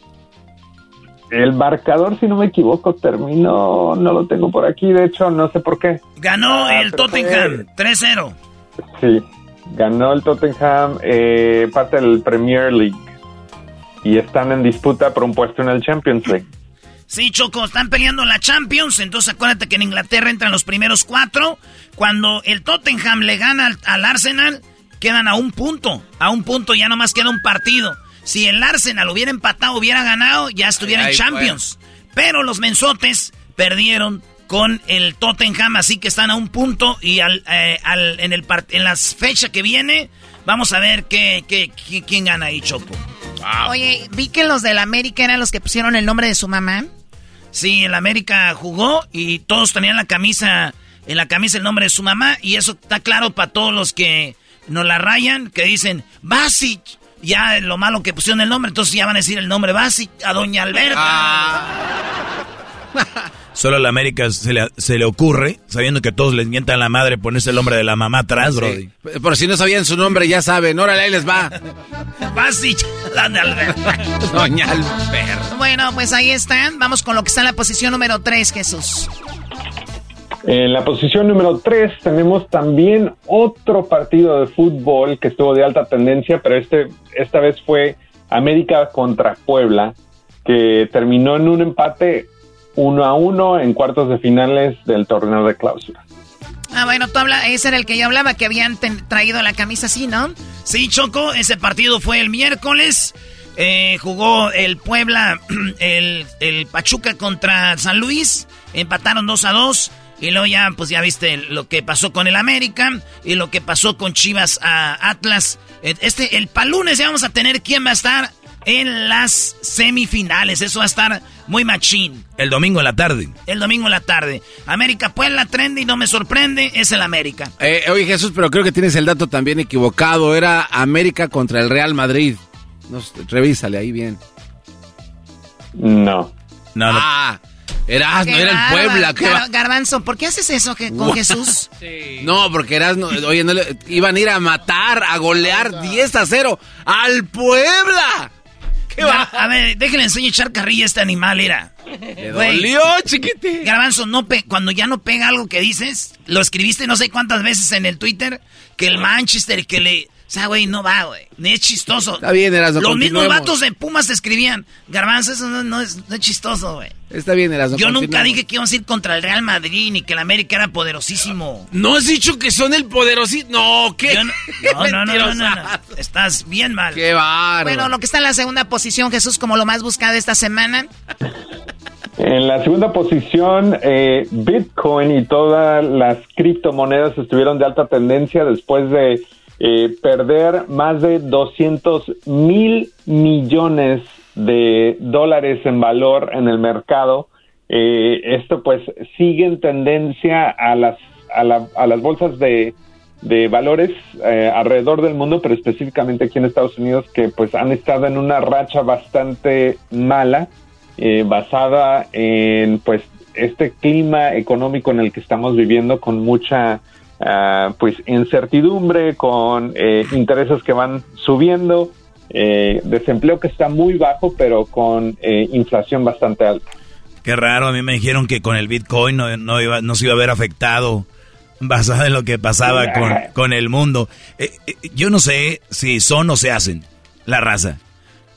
el marcador, si no me equivoco, terminó, no lo tengo por aquí, de hecho, no sé por qué. Ganó Ah, el Tottenham 3-0. Sí, ganó el Tottenham eh, parte del Premier League y están en disputa por un puesto en el Champions League. Sí, Choco, están peleando la Champions, entonces acuérdate que en Inglaterra entran los primeros cuatro. Cuando el Tottenham le gana al, al Arsenal, quedan a un punto. A un punto ya nomás queda un partido. Si el Arsenal hubiera empatado, hubiera ganado, ya estuviera en Ahí Champions. Pero los mensotes perdieron con el Tottenham, así que están a un punto y al, eh, al- en, el part- en las fechas que viene, vamos a ver qué, qué- qué- quién gana ahí, Choco. Oye, vi que los del América eran los que pusieron el nombre de su mamá. Sí, el América jugó y todos tenían la camisa, en la camisa el nombre de su mamá y eso está claro para todos los que nos la rayan, que dicen Basic. Ya lo malo que pusieron el nombre, entonces ya van a decir el nombre Basic a Doña Alberta. Solo a la América se le, se le ocurre, sabiendo que todos les mientan la madre, ponerse el nombre de la mamá atrás, Brody. Sí. Por si no sabían su nombre, ya saben. Órale, ahí les va. Alberta. Doña Alberto. Bueno, pues ahí están. Vamos con lo que está en la posición número 3, Jesús. En la posición número 3 tenemos también otro partido de fútbol que estuvo de alta tendencia, pero este esta vez fue América contra Puebla, que terminó en un empate uno a uno en cuartos de finales del torneo de clausura. Ah, bueno, tú habla, ese era el que yo hablaba, que habían ten- traído la camisa así, ¿no? Sí, Choco, ese partido fue el miércoles. Eh, jugó el Puebla, el, el Pachuca contra San Luis. Empataron 2 a 2. Y luego ya, pues ya viste lo que pasó con el América y lo que pasó con Chivas a Atlas. Este, el palunes ya vamos a tener quién va a estar en las semifinales. Eso va a estar muy machín. El domingo en la tarde. El domingo en la tarde. América pues la trende y no me sorprende, es el América. Eh, oye Jesús, pero creo que tienes el dato también equivocado. Era América contra el Real Madrid. revísale ahí bien. No. No, no. Ah, era, no era el Puebla. Garbanzo, ¿por qué haces eso que, con Jesús? No, porque eras, oye, iban a ir a matar, a golear 10 a 0 al Puebla. ¿Qué va? A ver, déjenle enseñar echar carrilla a este animal, era. Le dolió, chiquitín. Garbanzo, no cuando ya no pega algo que dices, lo escribiste no sé cuántas veces en el Twitter, que el Manchester, que le o sea, güey, no va, güey. Ni es chistoso. Está bien, Erasmo, Los mismos vatos de Pumas escribían. Garbanzo, eso no, es, chistoso, güey. Está bien, Erasmo. Yo nunca dije que íbamos a ir contra el Real Madrid ni que el América era poderosísimo. ¿No has dicho que son el poderosísimo? No, ¿qué? no, no, no, no, Estás bien mal. Qué bárbaro. Bueno, lo que está en la segunda posición, Jesús, como lo más buscado esta semana. En la segunda posición, eh, Bitcoin y todas las criptomonedas estuvieron de alta tendencia después de eh, perder más de 200 mil millones de dólares en valor en el mercado. Eh, esto pues sigue en tendencia a las, a, las bolsas de, valores eh, alrededor del mundo, pero específicamente aquí en Estados Unidos, que pues han estado en una racha bastante mala, basada en pues este clima económico en el que estamos viviendo con mucha Ah, pues incertidumbre, con eh, intereses que van subiendo, eh, desempleo que está muy bajo, pero con eh, inflación bastante alta. Qué raro, a mí me dijeron que con el Bitcoin no, no, iba, no se iba a ver afectado basado en lo que pasaba con, con el mundo. yo no sé si son o se hacen la raza.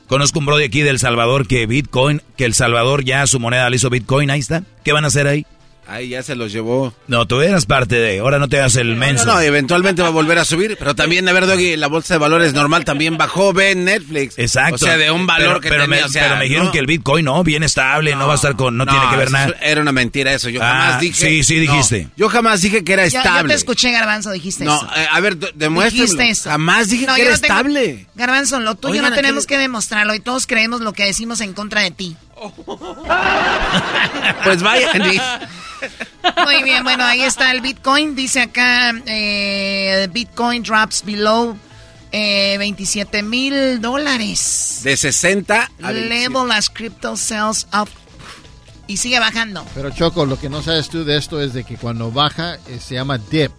Conozco un bro de aquí del Salvador que Bitcoin, que El Salvador ya su moneda le hizo Bitcoin, ahí está. ¿Qué van a hacer ahí? Ahí ya se los llevó. No, tú eras parte de. Ahora no te hagas el menso. No, no, eventualmente va a volver a subir. Pero también, de verdad, la bolsa de valores normal también bajó. Ve Netflix. Exacto. O sea, de un valor que pero tenía, Me, pero me dijeron que el Bitcoin no, bien estable, no, va a estar con. No, tiene que ver nada. Era una mentira eso. Yo jamás ah, dije. Sí, sí, dijiste. yo jamás dije que era estable. Yo, te escuché, Garbanzo, dijiste eso. No, eh, a ver, demuéstrame. Dijiste eso. Jamás dije que era estable. Garbanzo, lo tuyo no tenemos que demostrarlo y todos creemos lo que decimos en contra de ti. pues vaya, Muy bien, bueno, ahí está el Bitcoin. Dice acá, eh, Bitcoin drops below eh, 27 mil dólares. De 60 a Level as crypto sells up. Y sigue bajando. Pero Choco, lo que no sabes tú de esto es de que cuando baja eh, se llama dip.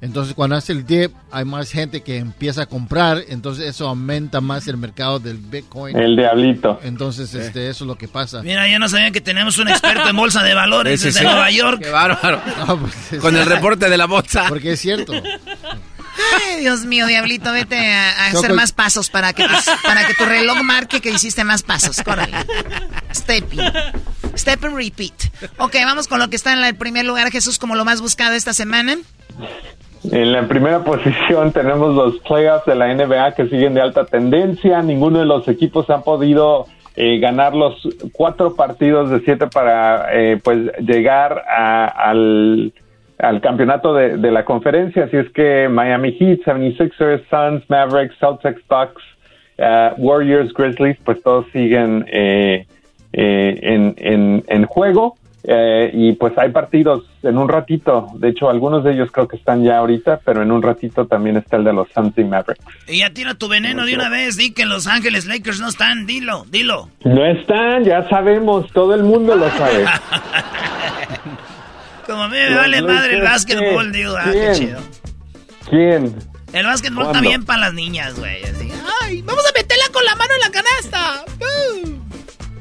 Entonces, cuando hace el dip, hay más gente que empieza a comprar, entonces eso aumenta más el mercado del Bitcoin. El diablito. Entonces, este, eso es lo que pasa. Mira, ya no sabían que tenemos un experto en bolsa de valores desde Nueva York. Qué bárbaro. Pues, Con el reporte de la bolsa. Porque es cierto. Ay, Dios mío, diablito, vete a, hacer más pasos para que, para que tu reloj marque que hiciste más pasos. Córrele. Stepping. Step and repeat. Ok, vamos con lo que está en el primer lugar, Jesús, como lo más buscado esta semana. En la primera posición tenemos los playoffs de la NBA que siguen de alta tendencia. Ninguno de los equipos ha podido eh, ganar los cuatro partidos de siete para eh, pues llegar al, campeonato de, la conferencia. Así es que Miami Heat, 76ers, Suns, Mavericks, Celtics, Bucks, uh, Warriors, Grizzlies, pues todos siguen eh, en, en, en juego. Eh, y pues hay partidos en un ratito, de hecho algunos de ellos creo que están ya ahorita, pero en un ratito también está el de los Suns y Mavericks. Y ya tira tu veneno de una vez, di que Los Ángeles Lakers no están, dilo, dilo. No están, ya sabemos, todo el mundo lo sabe. Como a mí me vale madre el básquetbol, digo, ah, qué chido. ¿Quién? El básquetbol está bien para las niñas, güey. Ay, vamos a meterla con la mano en la canasta.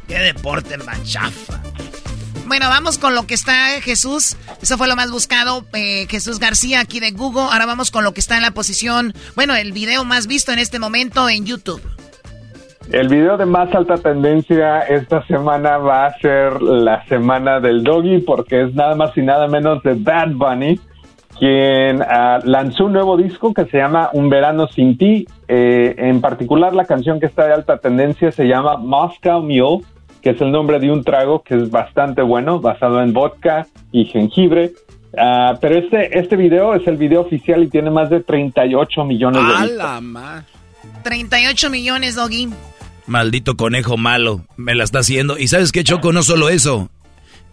Qué deporte manchafa. Bueno, vamos con lo que está Jesús. Eso fue lo más buscado. Eh, Jesús García aquí de Google. Ahora vamos con lo que está en la posición. Bueno, el video más visto en este momento en YouTube. El video de más alta tendencia esta semana va a ser la semana del doggy porque es nada más y nada menos de Bad Bunny quien ah, lanzó un nuevo disco que se llama Un verano sin ti. Eh, en particular la canción que está de alta tendencia se llama Moscow Mule que es el nombre de un trago que es bastante bueno, basado en vodka y jengibre. Ah, pero este, este video es el video oficial y tiene más de 38 millones de vistas. ¡Hala, ma! 38 millones, Doggy. Maldito conejo malo, me la está haciendo. Y sabes qué, Choco, no solo eso.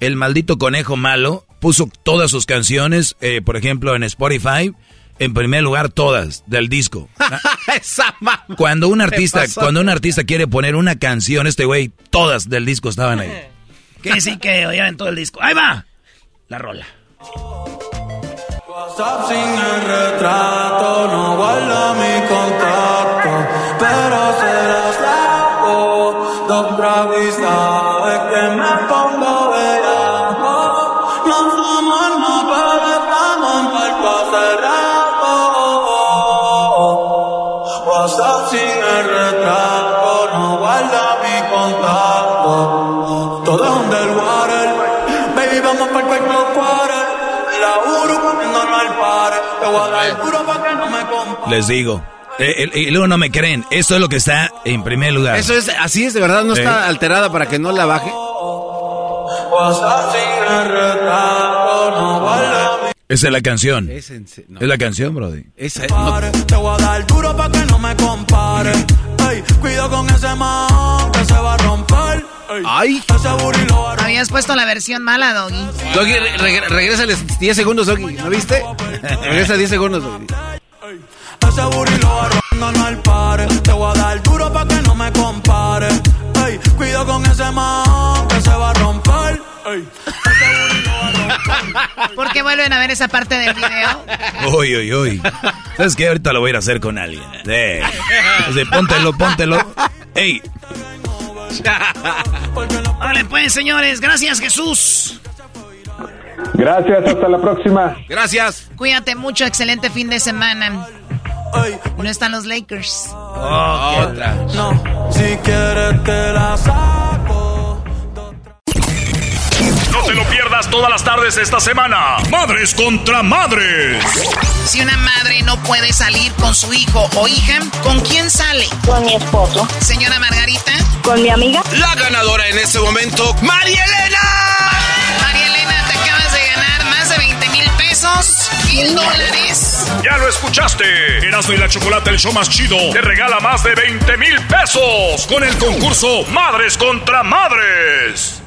El maldito conejo malo puso todas sus canciones, eh, por ejemplo, en Spotify, en primer lugar todas del disco. Esa Cuando un artista, cuando un artista quiere poner una canción, este güey, todas del disco estaban ahí. Que sí que oyeran todo el disco. ¡Ahí va! La rola. WhatsApp sin el retrato, no guarda mi contacto, pero se las lavo. Dos tragos Les digo. Eh, eh, y luego no me creen. Esto es lo que está en primer lugar. Eso es, así es, de verdad, no Sí. está alterada para que no la baje. Esa es la canción. Es, en se- no. Es la canción, Brody. Esa- pare. Te voy a dar duro pa' que no me compare. Ey, con ese man que se va a romper. ¡Ay! ese booty lo va a Habías puesto la versión mala, Doggy. Doggy, re- re- regrésales 10 segundos, Doggy. ¿No viste? Regresa 10 segundos, Doggy. Ese booty lo va no al pare. Te voy a dar duro pa' que no me compare. Ey, cuido con ese man que se va a romper. Ey, ¿Por qué vuelven a ver esa parte del video? Uy, uy, uy. ¿Sabes qué? Ahorita lo voy a ir a hacer con alguien. Sí. Póntelo, póntelo. Ey, Vale, pues, señores. Gracias, Jesús. Gracias, hasta la próxima. Gracias. Cuídate mucho, excelente fin de semana. Ey, ¿No están los Lakers? Otra. no, si quieres te la saco. No te lo pierdas todas las tardes esta semana. Madres contra madres. Si una madre no puede salir con su hijo o hija, ¿con quién sale? Con mi esposo. Señora Margarita. Con mi amiga. La ganadora en este momento, María Elena. María Elena, te acabas de ganar más de 20 mil pesos, mil dólares. Ya lo escuchaste. Erasmo y la Chocolate, el show más chido, te regala más de 20 mil pesos con el concurso Madres contra Madres.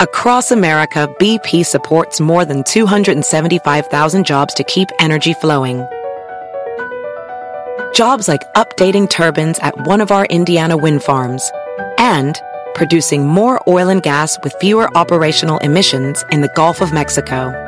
Across America, BP supports more than 275,000 jobs to keep energy flowing. Jobs like updating turbines at one of our Indiana wind farms and producing more oil and gas with fewer operational emissions in the Gulf of Mexico.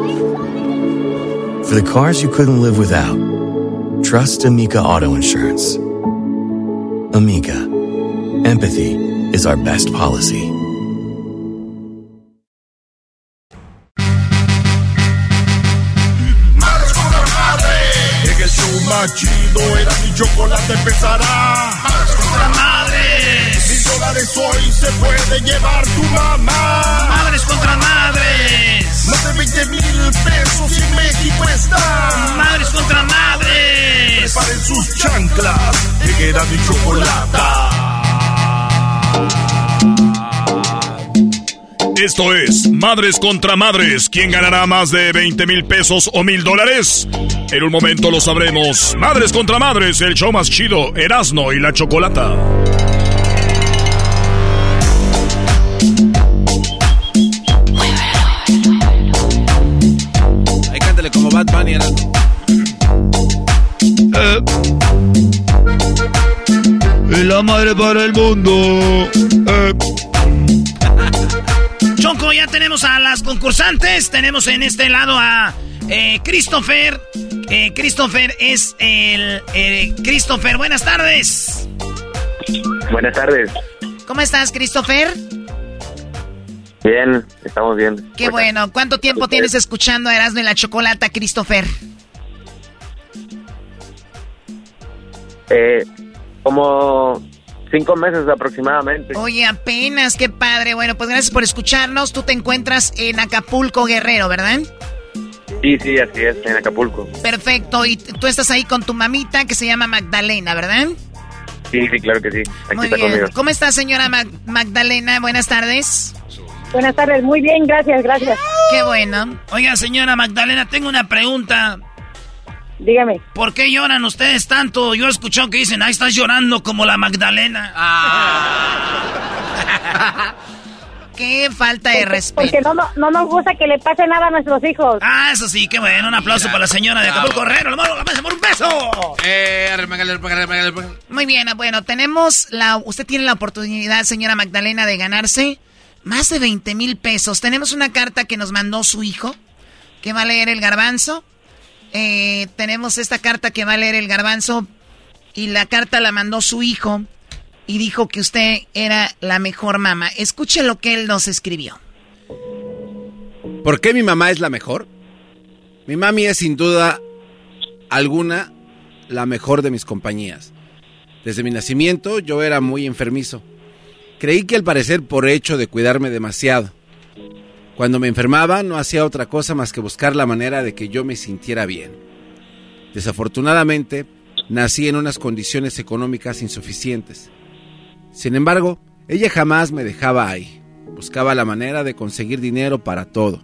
For the cars you couldn't live without, trust Amica Auto Insurance. Amica, empathy is our best policy. Madres contra madres. En el show más chido era mi chocolate empezará. Madres contra madres. Mil dólares hoy se puede llevar tu mamá. Madres contra madres. Más de 20 mil pesos y en México están. Madres contra madres. Preparen sus chanclas. En era mi chocolata. Esto es Madres contra Madres. ¿Quién ganará más de 20 mil pesos o mil dólares? En un momento lo sabremos. Madres contra Madres, el show más chido, Erasno y la Chocolata. Y la madre para el mundo. Choco, ya tenemos a las concursantes. Tenemos en este lado a eh, Christopher. Eh, Christopher es el... eh, Christopher, buenas tardes. Buenas tardes. ¿Cómo estás, Christopher? Bien, estamos bien. Qué bueno. ¿Cuánto tiempo tienes escuchando a Erasmo y la Chocolata, Christopher? Eh, como cinco meses aproximadamente. Oye, apenas, qué padre. Bueno, pues gracias por escucharnos. Tú te encuentras en Acapulco, Guerrero, ¿verdad? Sí, sí, así es, en Acapulco. Perfecto. Y tú estás ahí con tu mamita que se llama Magdalena, ¿verdad? Sí, sí, claro que sí. Aquí Muy bien. ¿Cómo está, señora Magdalena? Buenas tardes. Buenas tardes, muy bien, gracias, gracias. Qué bueno. Oiga, señora Magdalena, tengo una pregunta. Dígame. ¿Por qué lloran ustedes tanto? Yo he escuchado que dicen, ahí estás llorando como la Magdalena. Ah. qué falta de respeto. Porque no, no, nos gusta que le pase nada a nuestros hijos. Ah, eso sí, qué bueno. Un aplauso para la señora de Acapulco Correro. ¡Le mando la mesa por un beso! Eh, Muy bien, bueno, tenemos la... Usted tiene la oportunidad, señora Magdalena, de ganarse más de 20 mil pesos. Tenemos una carta que nos mandó su hijo, que va a leer el garbanzo. Eh, tenemos esta carta que va a leer el garbanzo y la carta la mandó su hijo y dijo que usted era la mejor mamá. Escuche lo que él nos escribió. ¿Por qué mi mamá es la mejor? Mi mami es sin duda alguna la mejor de mis compañías. Desde mi nacimiento yo era muy enfermizo. Creí que al parecer por hecho de cuidarme demasiado. Cuando me enfermaba no hacía otra cosa más que buscar la manera de que yo me sintiera bien. Desafortunadamente, nací en unas condiciones económicas insuficientes. Sin embargo, ella jamás me dejaba ahí. Buscaba la manera de conseguir dinero para todo,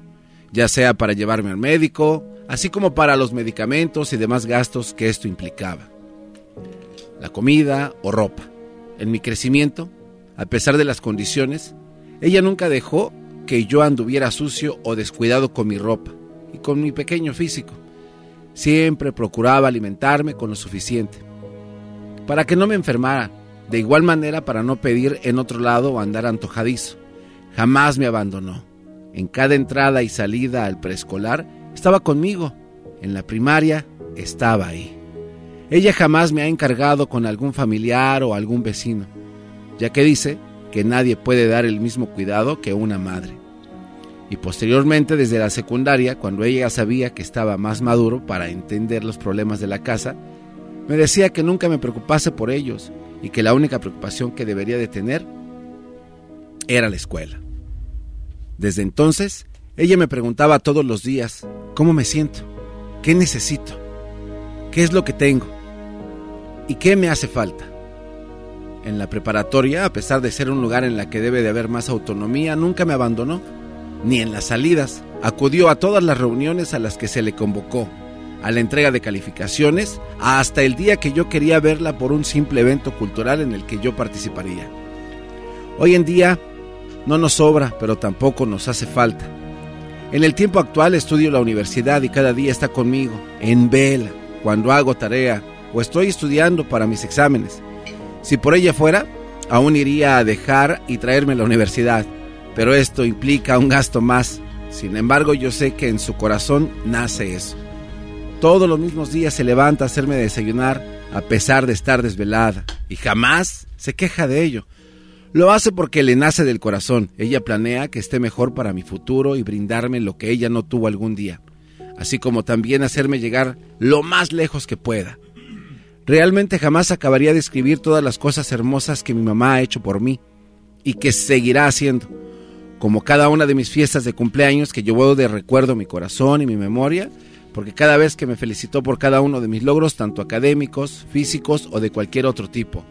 ya sea para llevarme al médico, así como para los medicamentos y demás gastos que esto implicaba. La comida o ropa. En mi crecimiento, a pesar de las condiciones, ella nunca dejó que yo anduviera sucio o descuidado con mi ropa y con mi pequeño físico. Siempre procuraba alimentarme con lo suficiente, para que no me enfermara, de igual manera para no pedir en otro lado o andar antojadizo. Jamás me abandonó. En cada entrada y salida al preescolar estaba conmigo. En la primaria estaba ahí. Ella jamás me ha encargado con algún familiar o algún vecino, ya que dice que nadie puede dar el mismo cuidado que una madre. Y posteriormente, desde la secundaria, cuando ella sabía que estaba más maduro para entender los problemas de la casa, me decía que nunca me preocupase por ellos y que la única preocupación que debería de tener era la escuela. Desde entonces, ella me preguntaba todos los días cómo me siento, qué necesito, qué es lo que tengo y qué me hace falta. En la preparatoria, a pesar de ser un lugar en la que debe de haber más autonomía, nunca me abandonó, ni en las salidas. Acudió a todas las reuniones a las que se le convocó, a la entrega de calificaciones, hasta el día que yo quería verla por un simple evento cultural en el que yo participaría. Hoy en día no nos sobra, pero tampoco nos hace falta. En el tiempo actual estudio la universidad y cada día está conmigo, en vela, cuando hago tarea o estoy estudiando para mis exámenes. Si por ella fuera, aún iría a dejar y traerme a la universidad, pero esto implica un gasto más. Sin embargo, yo sé que en su corazón nace eso. Todos los mismos días se levanta a hacerme desayunar a pesar de estar desvelada y jamás se queja de ello. Lo hace porque le nace del corazón. Ella planea que esté mejor para mi futuro y brindarme lo que ella no tuvo algún día, así como también hacerme llegar lo más lejos que pueda. Realmente jamás acabaría de escribir todas las cosas hermosas que mi mamá ha hecho por mí y que seguirá haciendo, como cada una de mis fiestas de cumpleaños que llevo de recuerdo mi corazón y mi memoria, porque cada vez que me felicitó por cada uno de mis logros, tanto académicos, físicos o de cualquier otro tipo.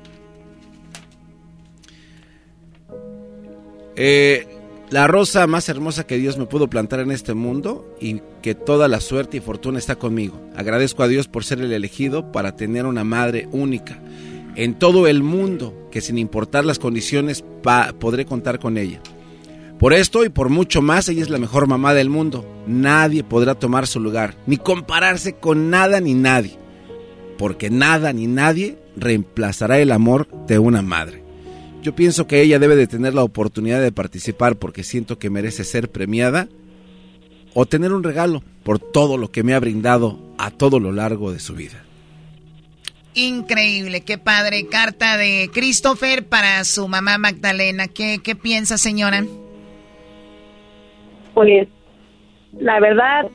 Eh, la rosa más hermosa que Dios me pudo plantar en este mundo y que toda la suerte y fortuna está conmigo. Agradezco a Dios por ser el elegido para tener una madre única en todo el mundo que sin importar las condiciones podré contar con ella. Por esto y por mucho más, ella es la mejor mamá del mundo. Nadie podrá tomar su lugar, ni compararse con nada ni nadie, porque nada ni nadie reemplazará el amor de una madre. Yo pienso que ella debe de tener la oportunidad de participar porque siento que merece ser premiada o tener un regalo por todo lo que me ha brindado a todo lo largo de su vida. Increíble, qué padre. Carta de Christopher para su mamá Magdalena. ¿Qué, qué piensa, señora? pues la verdad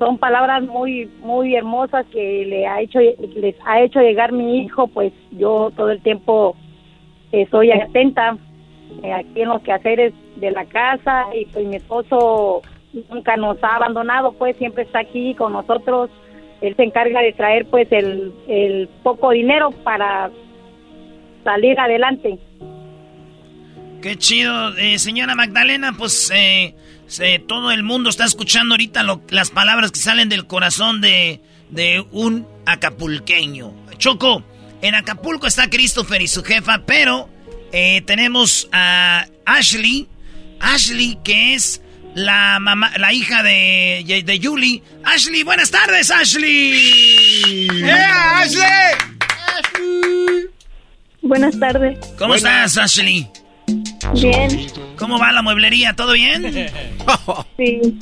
son palabras muy muy hermosas que le ha hecho les ha hecho llegar mi hijo, pues yo todo el tiempo estoy atenta eh, aquí en los quehaceres de la casa y pues mi esposo nunca nos ha abandonado, pues siempre está aquí con nosotros. Él se encarga de traer pues el, el poco dinero para salir adelante. Qué chido, eh, señora Magdalena, pues eh, se- todo el mundo está escuchando ahorita lo- las palabras que salen del corazón de, de un acapulqueño. Choco, en Acapulco está Christopher y su jefa, pero eh, tenemos a Ashley, Ashley que es la mamá, la hija de, de Julie. Ashley, buenas tardes, Ashley. ¡Yeah, Ashley! Buenas tardes. ¿Cómo estás, Ashley? Bien. ¿Cómo va la mueblería? ¿Todo bien? Sí.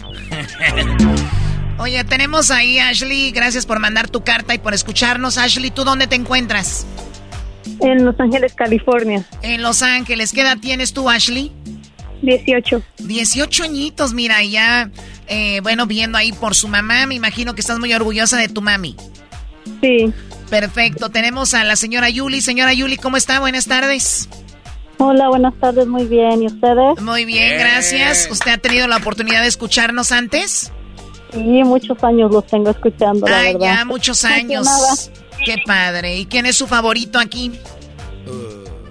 Oye, tenemos ahí a Ashley. Gracias por mandar tu carta y por escucharnos. Ashley, ¿tú dónde te encuentras? En Los Ángeles, California. En Los Ángeles. ¿Qué edad tienes tú, Ashley? 18. 18 añitos, mira, ya, eh, bueno, viendo ahí por su mamá, me imagino que estás muy orgullosa de tu mami. Sí. Perfecto, tenemos a la señora Yuli. Señora Yuli, ¿cómo está? Buenas tardes. Hola, buenas tardes, muy bien. ¿Y ustedes? Muy bien, gracias. ¿Usted ha tenido la oportunidad de escucharnos antes? Sí, muchos años los tengo escuchando, la Ay, verdad. ya, muchos años. Qué padre. ¿Y quién es su favorito aquí?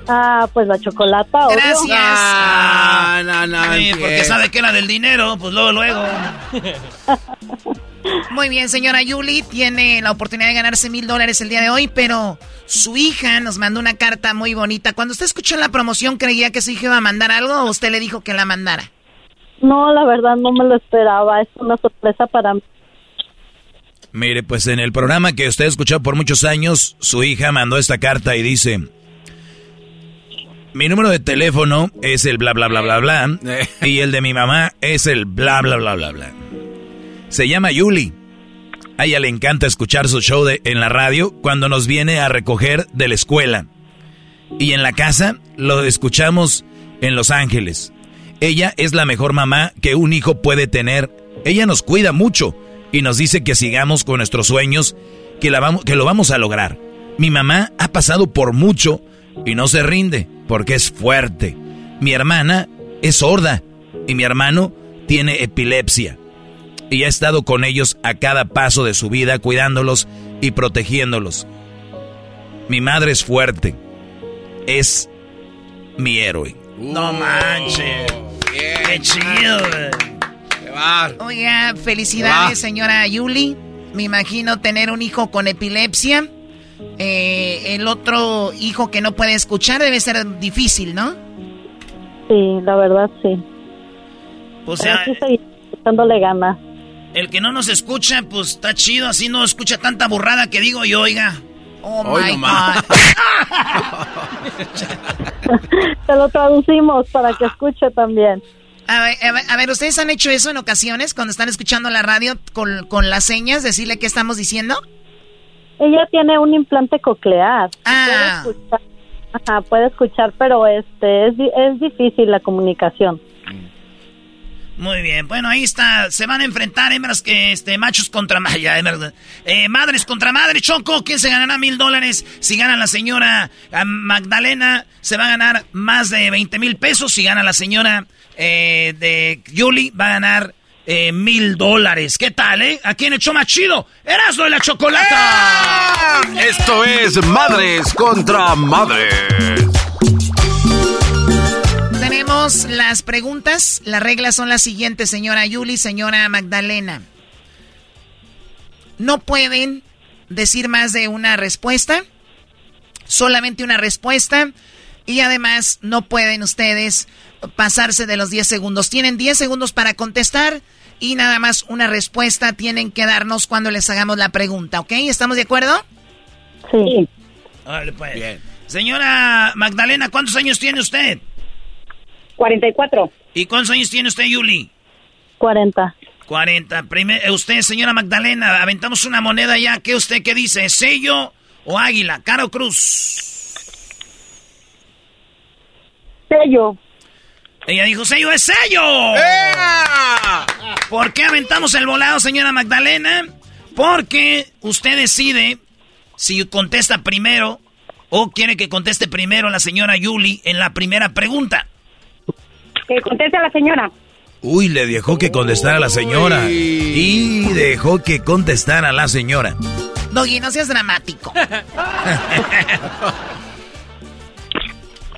Ah, pues la chocolata. Gracias. Ah, no, no, Sí, porque sabe que era del dinero, pues luego, luego. Muy bien, señora Yuli, tiene la oportunidad de ganarse mil dólares el día de hoy, pero su hija nos mandó una carta muy bonita. Cuando usted escuchó la promoción, ¿creía que su hija iba a mandar algo o usted le dijo que la mandara? No, la verdad no me lo esperaba. Es una sorpresa para mí. Mire, pues en el programa que usted escuchó por muchos años, su hija mandó esta carta y dice, mi número de teléfono es el bla bla bla bla bla y el de mi mamá es el bla bla bla bla bla. Se llama Yuli. A ella le encanta escuchar su show de, en la radio cuando nos viene a recoger de la escuela. Y en la casa lo escuchamos en Los Ángeles. Ella es la mejor mamá que un hijo puede tener. Ella nos cuida mucho y nos dice que sigamos con nuestros sueños, que, lo vamos a lograr. Mi mamá ha pasado por mucho y no se rinde porque es fuerte. Mi hermana es sorda y mi hermano tiene epilepsia. Y ha estado con ellos a cada paso de su vida, cuidándolos y protegiéndolos. Mi madre es fuerte. Es mi héroe. No manches. Qué chido, güey. Oiga, felicidades, señora Yuli. Me imagino tener un hijo con epilepsia. Eh, el otro hijo que no puede escuchar debe ser difícil, ¿no? Sí, la verdad sí. O sea, sí ganas. el que no nos escucha, pues está chido, así no escucha tanta burrada que digo yo, oiga. Oh Hoy my. God. Te lo traducimos para que escuche también. A ver, a ver, a ver, ¿ustedes han hecho eso en ocasiones cuando están escuchando la radio con, con las señas, decirle qué estamos diciendo? Ella tiene un implante coclear. Ah. Puede escuchar, ajá, puede escuchar, pero este es, es difícil la comunicación. Muy bien, bueno, ahí está. Se van a enfrentar hembras que, este, machos contra maya, eh, madres contra madres. Choco, ¿quién se ganará mil dólares? Si gana la señora ah, Magdalena, se va a ganar más de 20 mil pesos. Si gana la señora eh, de Yuli, va a ganar eh, mil dólares. ¿Qué tal, eh? Aquí en show más chido, Erasmo de la Chocolata. Esto es Madres contra Madres. Tenemos las preguntas. Las reglas son las siguientes, señora Yuli, señora Magdalena. No pueden decir más de una respuesta. Solamente una respuesta. Y además no pueden ustedes pasarse de los 10 segundos. Tienen 10 segundos para contestar y nada más una respuesta tienen que darnos cuando les hagamos la pregunta, ¿ok? ¿Estamos de acuerdo? Sí. Pues. Señora Magdalena, ¿cuántos años tiene usted? 44. ¿Y cuántos años tiene usted, Yuli? 40. 40. Primer, usted, señora Magdalena, aventamos una moneda ya. ¿Qué usted qué dice? ¿Sello o águila? ¿Cara o cruz? Sello. Ella dijo, sello es sello. ¿Por qué aventamos el volado, señora Magdalena? Porque usted decide si contesta primero o quiere que conteste primero la señora Yuli en la primera pregunta. Que conteste a la señora. Uy, le dejó que contestara a la señora. Y dejó que contestara a la señora. Doggy, no seas dramático.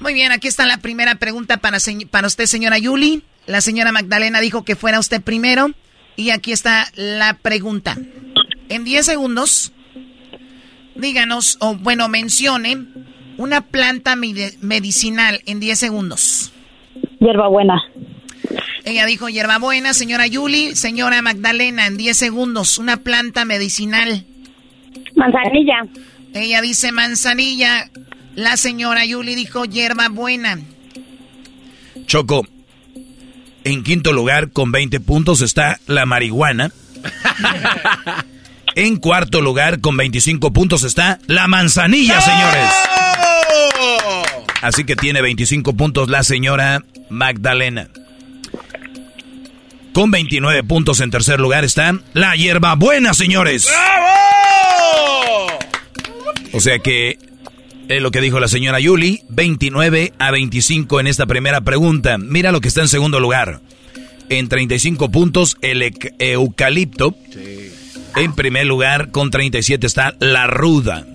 Muy bien, aquí está la primera pregunta para, para usted, señora Yuli. La señora Magdalena dijo que fuera usted primero. Y aquí está la pregunta. En 10 segundos, díganos, o bueno, mencione una planta medicinal en 10 segundos. Hierbabuena. Ella dijo hierbabuena, señora Yuli. Señora Magdalena, en 10 segundos, una planta medicinal. Manzanilla. Ella dice manzanilla. La señora Yuli dijo hierbabuena. Choco, en quinto lugar con 20 puntos está la marihuana. en cuarto lugar con 25 puntos está la manzanilla, señores. Así que tiene 25 puntos la señora Magdalena. Con 29 puntos en tercer lugar está la hierbabuena, señores. O sea que es lo que dijo la señora Yuli, 29 a 25 en esta primera pregunta. Mira lo que está en segundo lugar. En 35 puntos el eucalipto. En primer lugar con 37 está la ruda.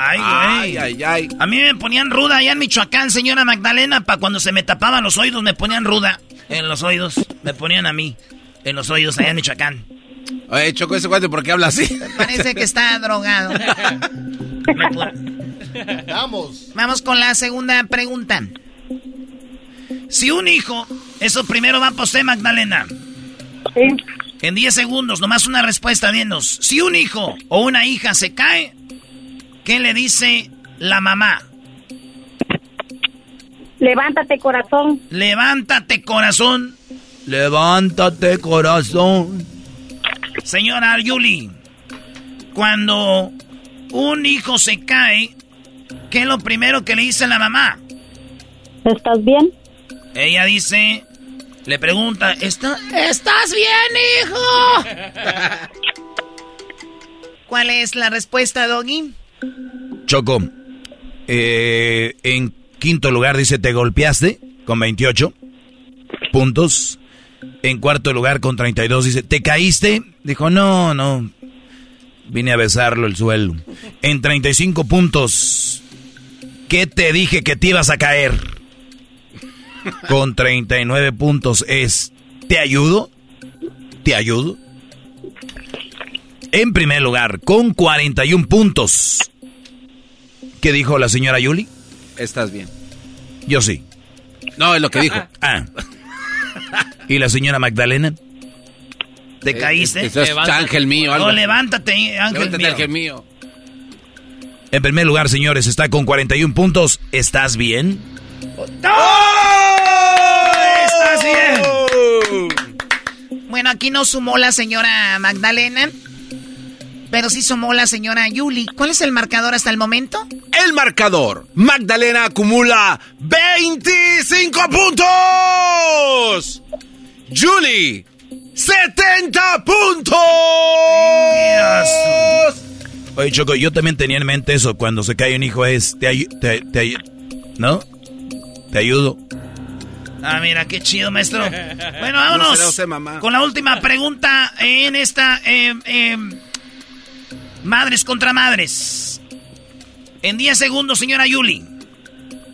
Ay, güey. Ay, ay, A mí me ponían ruda allá en Michoacán, señora Magdalena, para cuando se me tapaban los oídos, me ponían ruda en los oídos. Me ponían a mí en los oídos allá en Michoacán. Oye, Choco, ese cuate, ¿por qué habla así? Parece que está drogado. Vamos. Vamos con la segunda pregunta. Si un hijo, eso primero va para usted, Magdalena. Sí. En 10 segundos, nomás una respuesta, dinos. Si un hijo o una hija se cae, ¿qué le dice la mamá? Levántate, corazón. Levántate, corazón. Levántate, corazón. Señora Yuli, cuando un hijo se cae, ¿qué es lo primero que le dice la mamá? ¿Estás bien? Ella dice, le pregunta, ¿estás bien, hijo? ¿Cuál es la respuesta, Doggy? Choco, eh, en quinto lugar dice, ¿te golpeaste? Con 28 puntos. En cuarto lugar con 32 dice, ¿te caíste? Dijo, no, no, Vine a besarlo el suelo. En 35 puntos. ¿Qué te dije que te ibas a caer? Con 39 puntos es. ¿Te ayudo? ¿Te ayudo? En primer lugar, con 41 puntos. ¿Qué dijo la señora Yuli? Estás bien. Yo sí. No, es lo que dijo. Ah. ¿Y la señora Magdalena? ¿Te eh, caíste? Eso es ángel mío. No, levántate, ángel mío. ángel mío. En primer lugar, señores, está con 41 puntos. ¿Estás bien? ¡Oh! ¡Estás bien! Bueno, aquí no sumó la señora Magdalena, pero sí sumó la señora Yuli. ¿Cuál es el marcador hasta el momento? El marcador. Magdalena acumula 25 puntos. Julie 70 puntos. Oye, Choco, yo también tenía en mente eso. Cuando se cae un hijo es, te, te, te ¿no? Te ayudo. Ah, mira, qué chido, maestro. Bueno, vámonos con la última pregunta en esta eh, eh, Madres contra Madres. En 10 segundos, señora Yuli.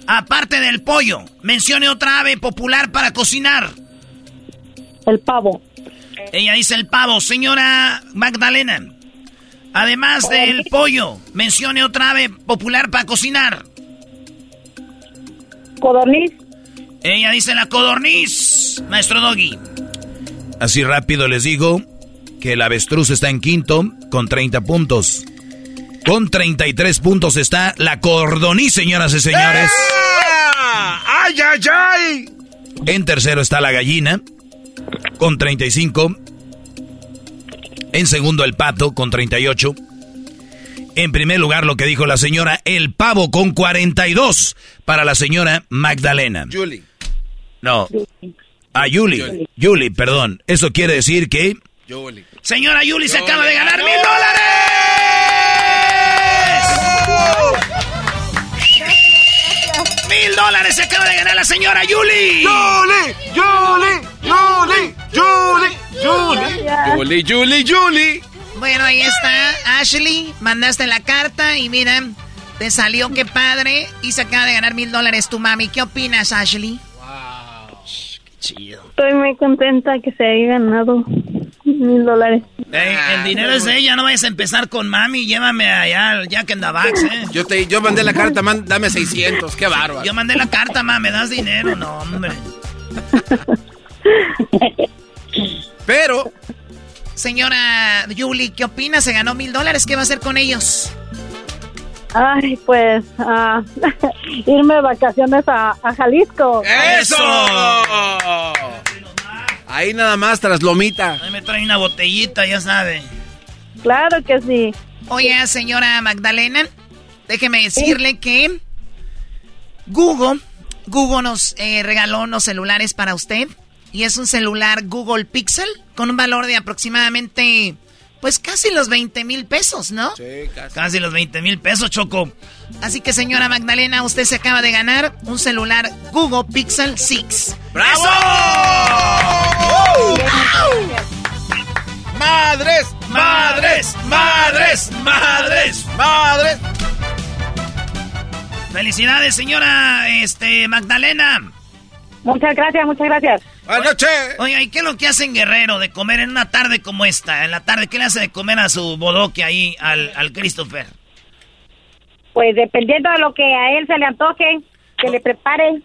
Aparte del pollo, mencione otra ave popular para cocinar. El pavo. Ella dice el pavo. Señora Magdalena, además del pollo, mencione otra ave popular para cocinar. Codorniz. Ella dice la codorniz, maestro Doggy. Así rápido les digo que el avestruz está en quinto con 30 puntos. Con 33 puntos está la codorniz, señoras y señores. ¡Ay, ay, ay! En tercero está la gallina con 35. En segundo, el pato con 38. En primer lugar, lo que dijo la señora, el pavo con 42 para la señora Magdalena. Julie. No. Ah, Yuli. Yuli, perdón. Eso quiere decir que... Yuli. Señora Yuli se acaba de ganar mil dólares. Mil dólares se acaba de ganar la señora Yuli. Yuli, Yuli, Yuli, Yuli, Yuli. Yuli, Yuli, Yuli. Bueno, ahí está. Ashley, mandaste la carta y mira, te salió qué padre y se acaba de ganar mil dólares tu mami. ¿Qué opinas, Ashley? Wow, qué chido. Estoy muy contenta que se haya ganado mil dólares. El dinero es de ella, no vayas a empezar con mami, llévame allá al Jack in the Box, ¿eh? Yo, te, yo mandé la carta, man, dame 600, qué bárbaro. Yo mandé la carta, ma, me das dinero, no, hombre. Pero... Señora Yuli, ¿qué opina? Se ganó mil dólares, ¿qué va a hacer con ellos? Ay, pues, ah, irme de vacaciones a, a Jalisco. ¡Eso! Ahí nada más, tras lomita. Ahí me trae una botellita, ya sabe. Claro que sí. Oye, señora Magdalena, déjeme decirle que Google, Google nos eh, regaló unos celulares para usted. Y es un celular Google Pixel con un valor de aproximadamente, pues casi los 20 mil pesos, ¿no? Sí, casi. Casi los 20 mil pesos, Choco. Así que, señora Magdalena, usted se acaba de ganar un celular Google Pixel 6. ¡Bravo! ¡Madres! ¡Madres! ¡Madres! ¡Madres! ¡Madres! Felicidades, señora este, Magdalena. Muchas gracias, muchas gracias. Buenas noches. Oiga, ¿y qué es lo que hacen Guerrero de comer en una tarde como esta? En la tarde, ¿qué le hace de comer a su bodoque ahí, al, al Christopher? Pues dependiendo de lo que a él se le antoje, que le prepare.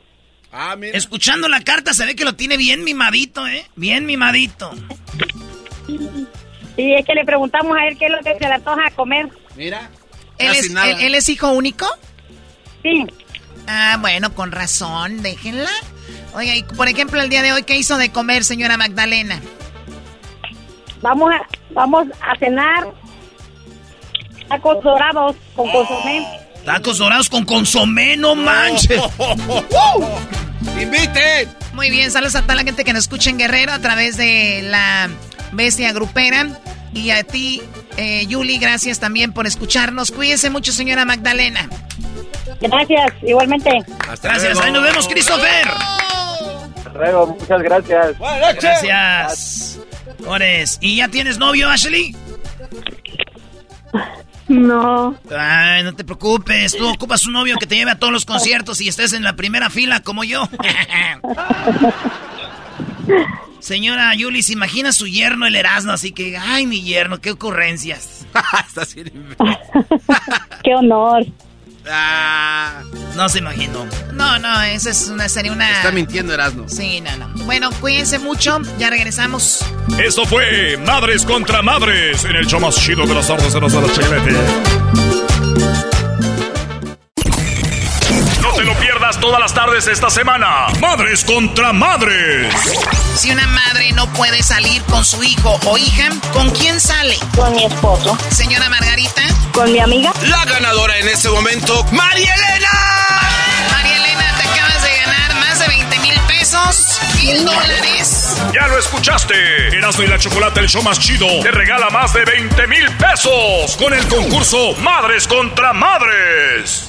Ah, mira. Escuchando la carta se ve que lo tiene bien mimadito, ¿eh? Bien mimadito. Y es que le preguntamos a él qué es lo que se le antoja comer. Mira. ¿Él es, nada. él- él es hijo único? Sí. Ah, bueno, con razón, déjenla. Oiga, y por ejemplo, el día de hoy, ¿qué hizo de comer, señora Magdalena? Vamos a, vamos a cenar tacos dorados con consomé. Tacos dorados con consomé, no manches. ¡Inviten! Muy bien, saludos a toda la gente que nos escucha en Guerrero a través de la Bestia Grupera. Y a ti, eh, Yuli, gracias también por escucharnos. Cuídese mucho, señora Magdalena. Gracias, igualmente. Gracias, ahí nos vemos, Christopher. Luego, muchas gracias. Gracias. Ores, ¿y ya tienes novio, Ashley? No. Ay, no te preocupes, tú ocupas un novio que te lleve a todos los conciertos y estés en la primera fila como yo. Señora Yuli, se imagina su yerno el Erasmo, así que, ay, mi yerno, qué ocurrencias. Estás bien. Qué honor. Ah, No se imaginó. No, no, esa es una sería una. está mintiendo Erasmo. Sí, no, no. Bueno, cuídense mucho. Ya regresamos. Esto fue Madres contra Madres en el show más chido de las tardes de los de la todas las tardes esta semana. Madres contra Madres. Si una madre no puede salir con su hijo o hija, ¿con quién sale? Con mi esposo. Señora Margarita. Con mi amiga. La ganadora en este momento, María Elena. María Elena, te acabas de ganar más de 20 mil pesos, mil dólares. Ya lo escuchaste. Erasmo y la Chocolate, el show más chido, te regala más de 20 mil pesos con el concurso Madres contra Madres.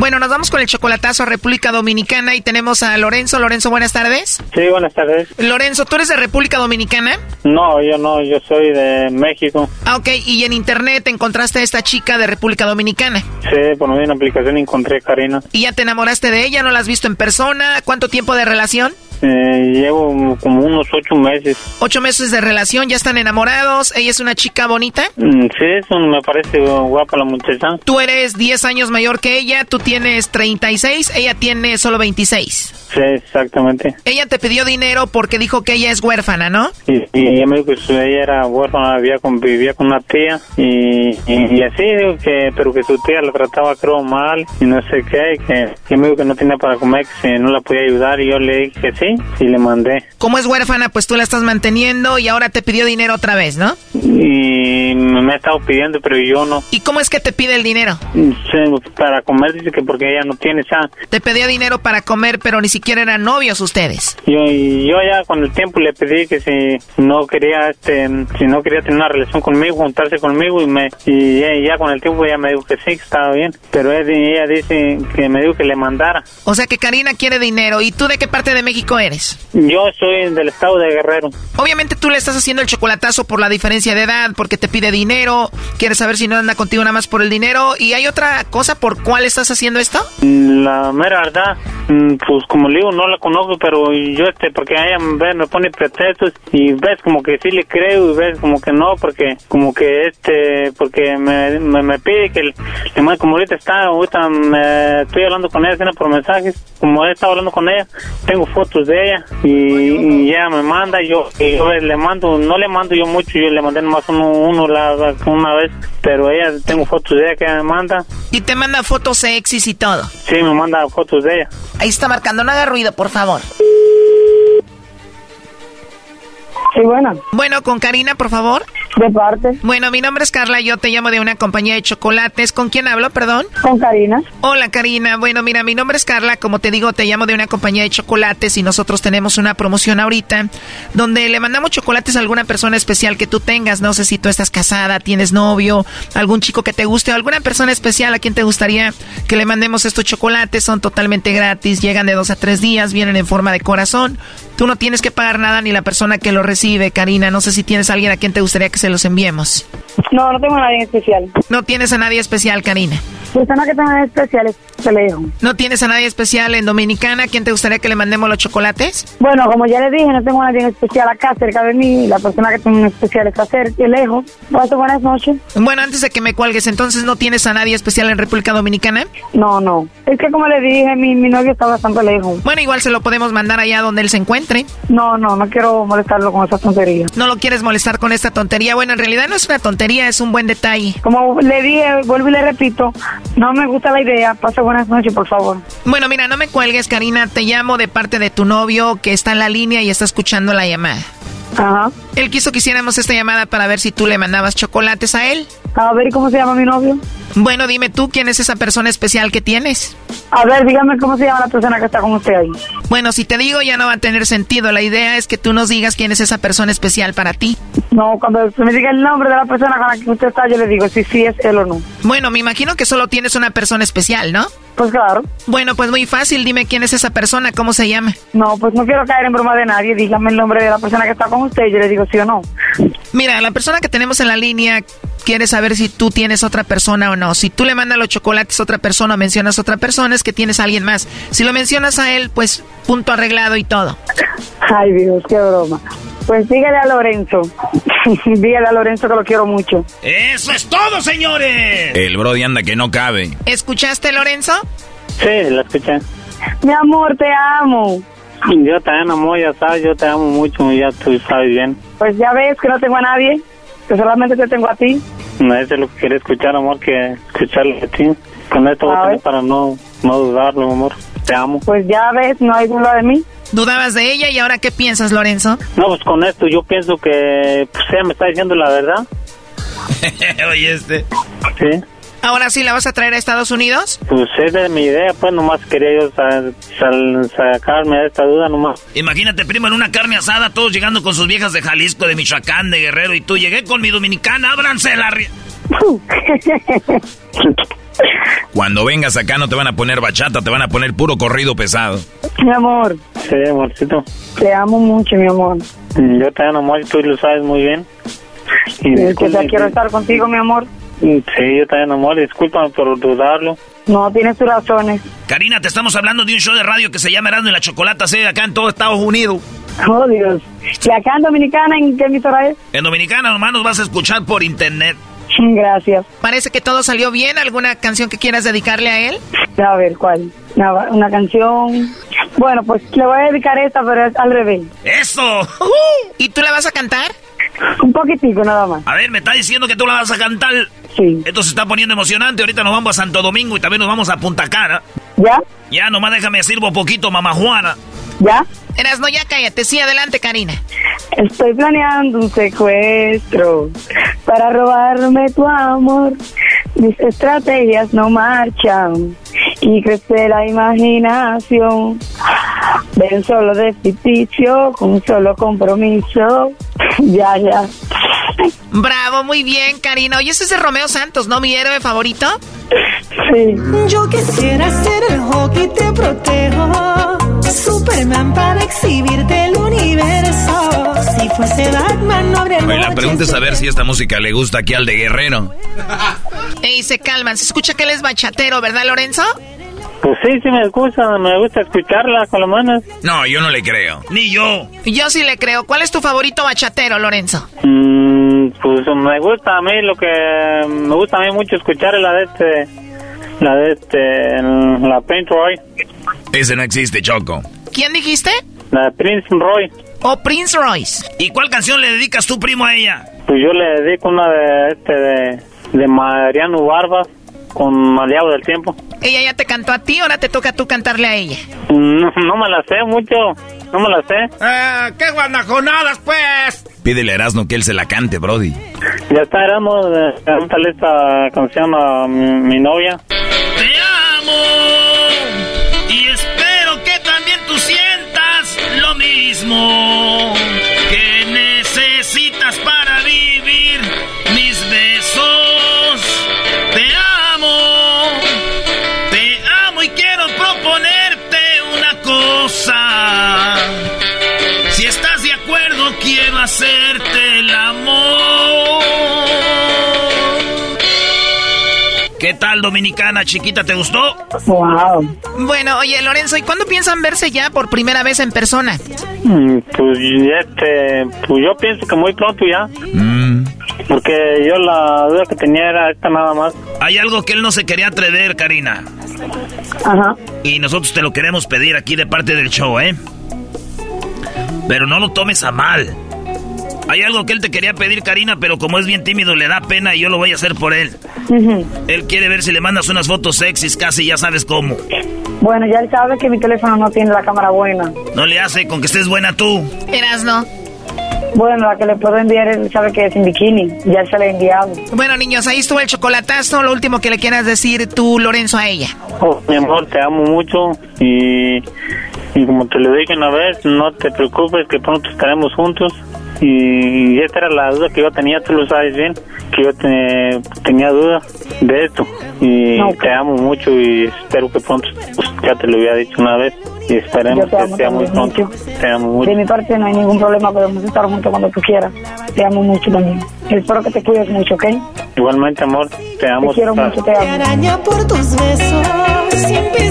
Bueno, nos vamos con el chocolatazo a República Dominicana y tenemos a Lorenzo. Lorenzo, buenas tardes. Sí, buenas tardes. Lorenzo, ¿tú eres de República Dominicana? No, yo no, yo soy de México. Ah, ok. Y en internet encontraste a esta chica de República Dominicana. Sí, por medio de una aplicación encontré a Karina. ¿Y ya te enamoraste de ella? ¿No la has visto en persona? ¿Cuánto tiempo de relación? Eh, llevo como unos ocho meses. Ocho meses de relación, ya están enamorados. ¿Ella es una chica bonita? Mm, Sí, eso me parece guapa la muchacha. Tú eres 10 años mayor que ella, tú tienes 36, ella tiene solo 26. Sí, exactamente. Ella te pidió dinero porque dijo que ella es huérfana, ¿no? Y, y ella me dijo que su- ella era huérfana, había con, vivía con una tía y, y, y así, digo que, pero que su tía la trataba creo mal y no sé qué, y que, que me dijo que no tenía para comer, que si no la podía ayudar y yo le dije que sí y le mandé. Como es huérfana, pues tú la estás manteniendo y ahora te pidió dinero otra vez, ¿no? Y me ha estado pidiendo, pero yo no. ¿Y cómo es que te pide el dinero? Sí, para comer dice que porque ella no tiene ya. Te pedía dinero para comer, pero ni siquiera eran novios ustedes. Yo, yo ya con el tiempo le pedí que si no quería este si no quería tener una relación conmigo juntarse conmigo y me y ya, ya con el tiempo ella me dijo que sí que estaba bien pero ella, ella dice que me dijo que le mandara O sea que Karina quiere dinero. ¿Y tú de qué parte de México eres? yo soy del estado de Guerrero Obviamente tú le estás haciendo el chocolatazo por la diferencia de edad, porque te pide dinero, quieres saber si no anda contigo nada más por el dinero. ¿Y hay otra cosa por cuál estás haciendo esto? la mera verdad mm, pues como le digo no la conozco pero yo este porque ella me pone pretextos y ves como que sí le creo y ves como que no porque como que este porque me, me, me pide que mande- como ahorita está ahorita me estoy hablando con ella por mensajes como he estado hablando con ella tengo fotos de ella y, y ella me manda yo, y yo le mando no le mando yo mucho yo le mandé nomás uno, uno la, una vez pero ella tengo fotos de ella que ella me manda Y te manda fotos sexys y todo. sí me manda fotos de ella Ahí está marcando, no haga ruido, por favor. Sí, bueno. Bueno, con Karina, por favor. De parte. Bueno, mi nombre es Carla, yo te llamo de una compañía de chocolates. ¿Con quién hablo, perdón? Con Karina. Hola, Karina. Bueno, mira, mi nombre es Carla, como te digo, te llamo de una compañía de chocolates y nosotros tenemos una promoción ahorita donde le mandamos chocolates a alguna persona especial que tú tengas. No sé si tú estás casada, tienes novio, algún chico que te guste o alguna persona especial a quien te gustaría que le mandemos estos chocolates. Son totalmente gratis, llegan de dos a tres días, vienen en forma de corazón. Tú no tienes que pagar nada ni la persona que lo recibe, Karina. No sé si tienes a alguien a quien te gustaría que se los enviemos. No, no tengo a nadie especial. No tienes a nadie especial, Karina. Persona que tenga especiales, se le dejo. ¿No tienes a nadie especial en Dominicana a quien te gustaría que le mandemos los chocolates? Bueno, como ya le dije, no tengo a nadie especial acá cerca de mí. La persona que tengo en especial está cerca, lejos. Paso buenas noches. Bueno, antes de que me cuelgues, entonces no tienes a nadie especial en República Dominicana. No, no. Es que como le dije, mi, mi novio está bastante lejos. Bueno, igual se lo podemos mandar allá donde él se encuentre. No, no, no quiero molestarlo con esa tontería. No lo quieres molestar con esta tontería. Bueno, en realidad no es una tontería, es un buen detalle. Como le dije, vuelvo y le repito, no me gusta la idea. Pase buenas noches, por favor. Bueno, mira, no me cuelgues, Karina. Te llamo de parte de tu novio que está en la línea y está escuchando la llamada. Ajá. Él quiso que hiciéramos esta llamada para ver si tú le mandabas chocolates a él. A ver, ¿y cómo se llama mi novio? Bueno, dime tú quién es esa persona especial que tienes. A ver, dígame cómo se llama la persona que está con usted ahí. Bueno, si te digo ya no va a tener sentido. La idea es que tú nos digas quién es esa persona especial para ti. No, cuando usted me diga el nombre de la persona con la que usted está, yo le digo si sí es él o no. Bueno, me imagino que solo tienes una persona especial, ¿no? Pues claro. Bueno, pues muy fácil. Dime quién es esa persona, cómo se llama. No, pues no quiero caer en broma de nadie. Dígame el nombre de la persona que está con usted yo le digo sí o no. Mira, la persona que tenemos en la línea quiere saber si tú tienes otra persona o no. Si tú le mandas los chocolates a otra persona o mencionas a otra persona, es que tienes a alguien más. Si lo mencionas a él, pues punto arreglado y todo. Ay, Dios, qué broma. Pues dígale a Lorenzo. dígale a Lorenzo que lo quiero mucho. ¡Eso es todo, señores! El Brody anda que no cabe. ¿Escuchaste, Lorenzo? sí la escuché Mi amor, te amo. yo también amor ya sabes yo te amo mucho ya tú sabes bien Pues ya ves que no tengo a nadie, que solamente te tengo a ti. no eso es lo que quería escuchar amor que escucharlo de ti con esto voy a tener para no no dudarlo amor te amo Pues ya ves, no hay duda de mí. ¿Dudabas de ella y ahora qué piensas, Lorenzo? No, pues con esto yo pienso que pues, ella me está diciendo la verdad. Oye, este. Sí. ¿Ahora sí la vas a traer a Estados Unidos? Pues esa es mi idea, pues nomás quería yo sa- sal- sacarme de esta duda nomás. Imagínate, primo, en una carne asada, todos llegando con sus viejas de Jalisco, de Michoacán, de Guerrero, y tú llegué con mi dominicana, ábranse la... ri-". Cuando vengas acá no te van a poner bachata, te van a poner puro corrido pesado. Mi amor, Sí, amorcito. te amo mucho, mi amor. Yo te amo, y tú lo sabes muy bien. Y Y que ya quiero estar contigo, mi amor. Sí, yo también, amor, discúlpame por dudarlo. No, tienes tus razones. Karina, te estamos hablando de un show de radio que se llama Erasmo y la Chocolata, se ve acá en todo Estados Unidos. Oh, Dios. ¿Y acá en Dominicana en qué emisora es? En Dominicana nomás nos vas a escuchar por internet. Gracias. Parece que todo salió bien. ¿Alguna canción que quieras dedicarle a él? A ver, ¿cuál? Una, una canción. Bueno, pues le voy a dedicar esta, pero es al revés. ¡Eso! ¿Y tú la vas a cantar? Un poquitico nada más. A ver, me está diciendo que tú la vas a cantar. Sí. Esto se está poniendo emocionante. Ahorita nos vamos a Santo Domingo y también nos vamos a Punta Cara. ¿Ya? Ya, nomás déjame sirvo poquito, mamá Juana. ¿Ya? Eras, no, ya cállate. Sí, adelante, Karina. Estoy planeando un secuestro para robarme tu amor. Mis estrategias no marchan y crece la imaginación. Ven solo de ficticio, con un solo compromiso. ya, ya. Bravo, muy bien, Karina. Oye, ese es de Romeo Santos, ¿no? Mi héroe favorito. Sí. Yo quisiera ser el hockey, te protejo. Superman para exhibirte el universo. Si fuese Batman, no habría Oye, la pregunta es saber si esta música le gusta aquí al de Guerrero. Ey, se calman. Se escucha que él es bachatero, ¿verdad, Lorenzo? Pues sí, sí me gusta, me gusta escucharla con las manos. No, yo no le creo. Ni yo. Yo sí le creo. ¿Cuál es tu favorito bachatero, Lorenzo? Mm, pues me gusta a mí lo que me gusta a mí mucho escuchar es la de este, la de este, la Prince Roy, Ese no existe, Choco. ¿Quién dijiste? la de Prince Roy. O Prince Royce. ¿Y cuál canción le dedicas tú, primo, a ella? Pues yo le dedico una de este de, de Mariano Barba con Maleado del Tiempo. Ella ya te cantó a ti, ahora te toca a tú cantarle a ella. No, no me la sé mucho, no me la sé. Eh, ¡Qué guanajonadas, pues! Pídele a Erasmo que él se la cante, Brody. Ya está, éramos, eh, cántale esta canción a mi, mi novia. Te amo y espero que también tú sientas lo mismo que hacerte el amor. ¿Qué tal, Dominicana chiquita? ¿Te gustó? Wow. Bueno, oye, Lorenzo, ¿y cuándo piensan verse ya por primera vez en persona? Mm, Pues este, pues yo pienso que muy pronto ya. Porque yo la duda que tenía era esta nada más. Hay algo que él no se quería atrever, Karina. Ajá. Y nosotros te lo queremos pedir aquí de parte del show, ¿eh? Pero no lo tomes a mal. Hay algo que él te quería pedir, Karina, pero como es bien tímido, le da pena y yo lo voy a hacer por él. Él quiere ver si le mandas unas fotos sexys, casi ya sabes cómo. Bueno, ya él sabe que mi teléfono no tiene la cámara buena. No le hace con que estés buena tú. Eras, no. Bueno, la que le puedo enviar, él sabe que es en bikini. Ya se la he enviado. Bueno, niños, ahí estuvo el chocolatazo. Lo último que le quieras decir tú, Lorenzo, a ella. Oh, mi amor, te amo mucho y, y como te lo dije una vez, no te preocupes que pronto estaremos juntos. Y esta era la duda que yo tenía, tú lo sabes bien, que yo te- tenía duda de esto. Y Ok. te amo mucho y espero que pronto, pues, ya te lo había dicho una vez, y esperemos te que amo sea muy pronto. Te amo mucho. De mi parte no hay ningún problema, podemos estar juntos cuando tú quieras. Te amo mucho también. Espero que te cuides mucho, ¿ok? Igualmente, amor, te amo. Te quiero mucho, te Te amo. araña por tus besos, siempre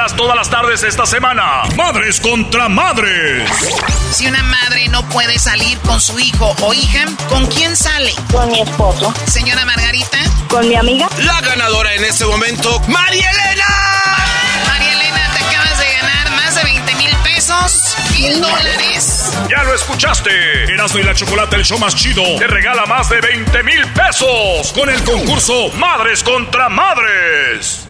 pierdas todas las tardes esta semana. Madres contra madres. Si una madre no puede salir con su hijo o hija, ¿con quién sale? Con mi esposo. Señora Margarita. Con mi amiga. La ganadora en este momento, María Elena. María Elena, te acabas de ganar más de 20 mil pesos, mil dólares. Ya lo escuchaste. Erasmo y la Chocolate, el show más chido, te regala más de 20 mil pesos con el concurso Madres contra Madres.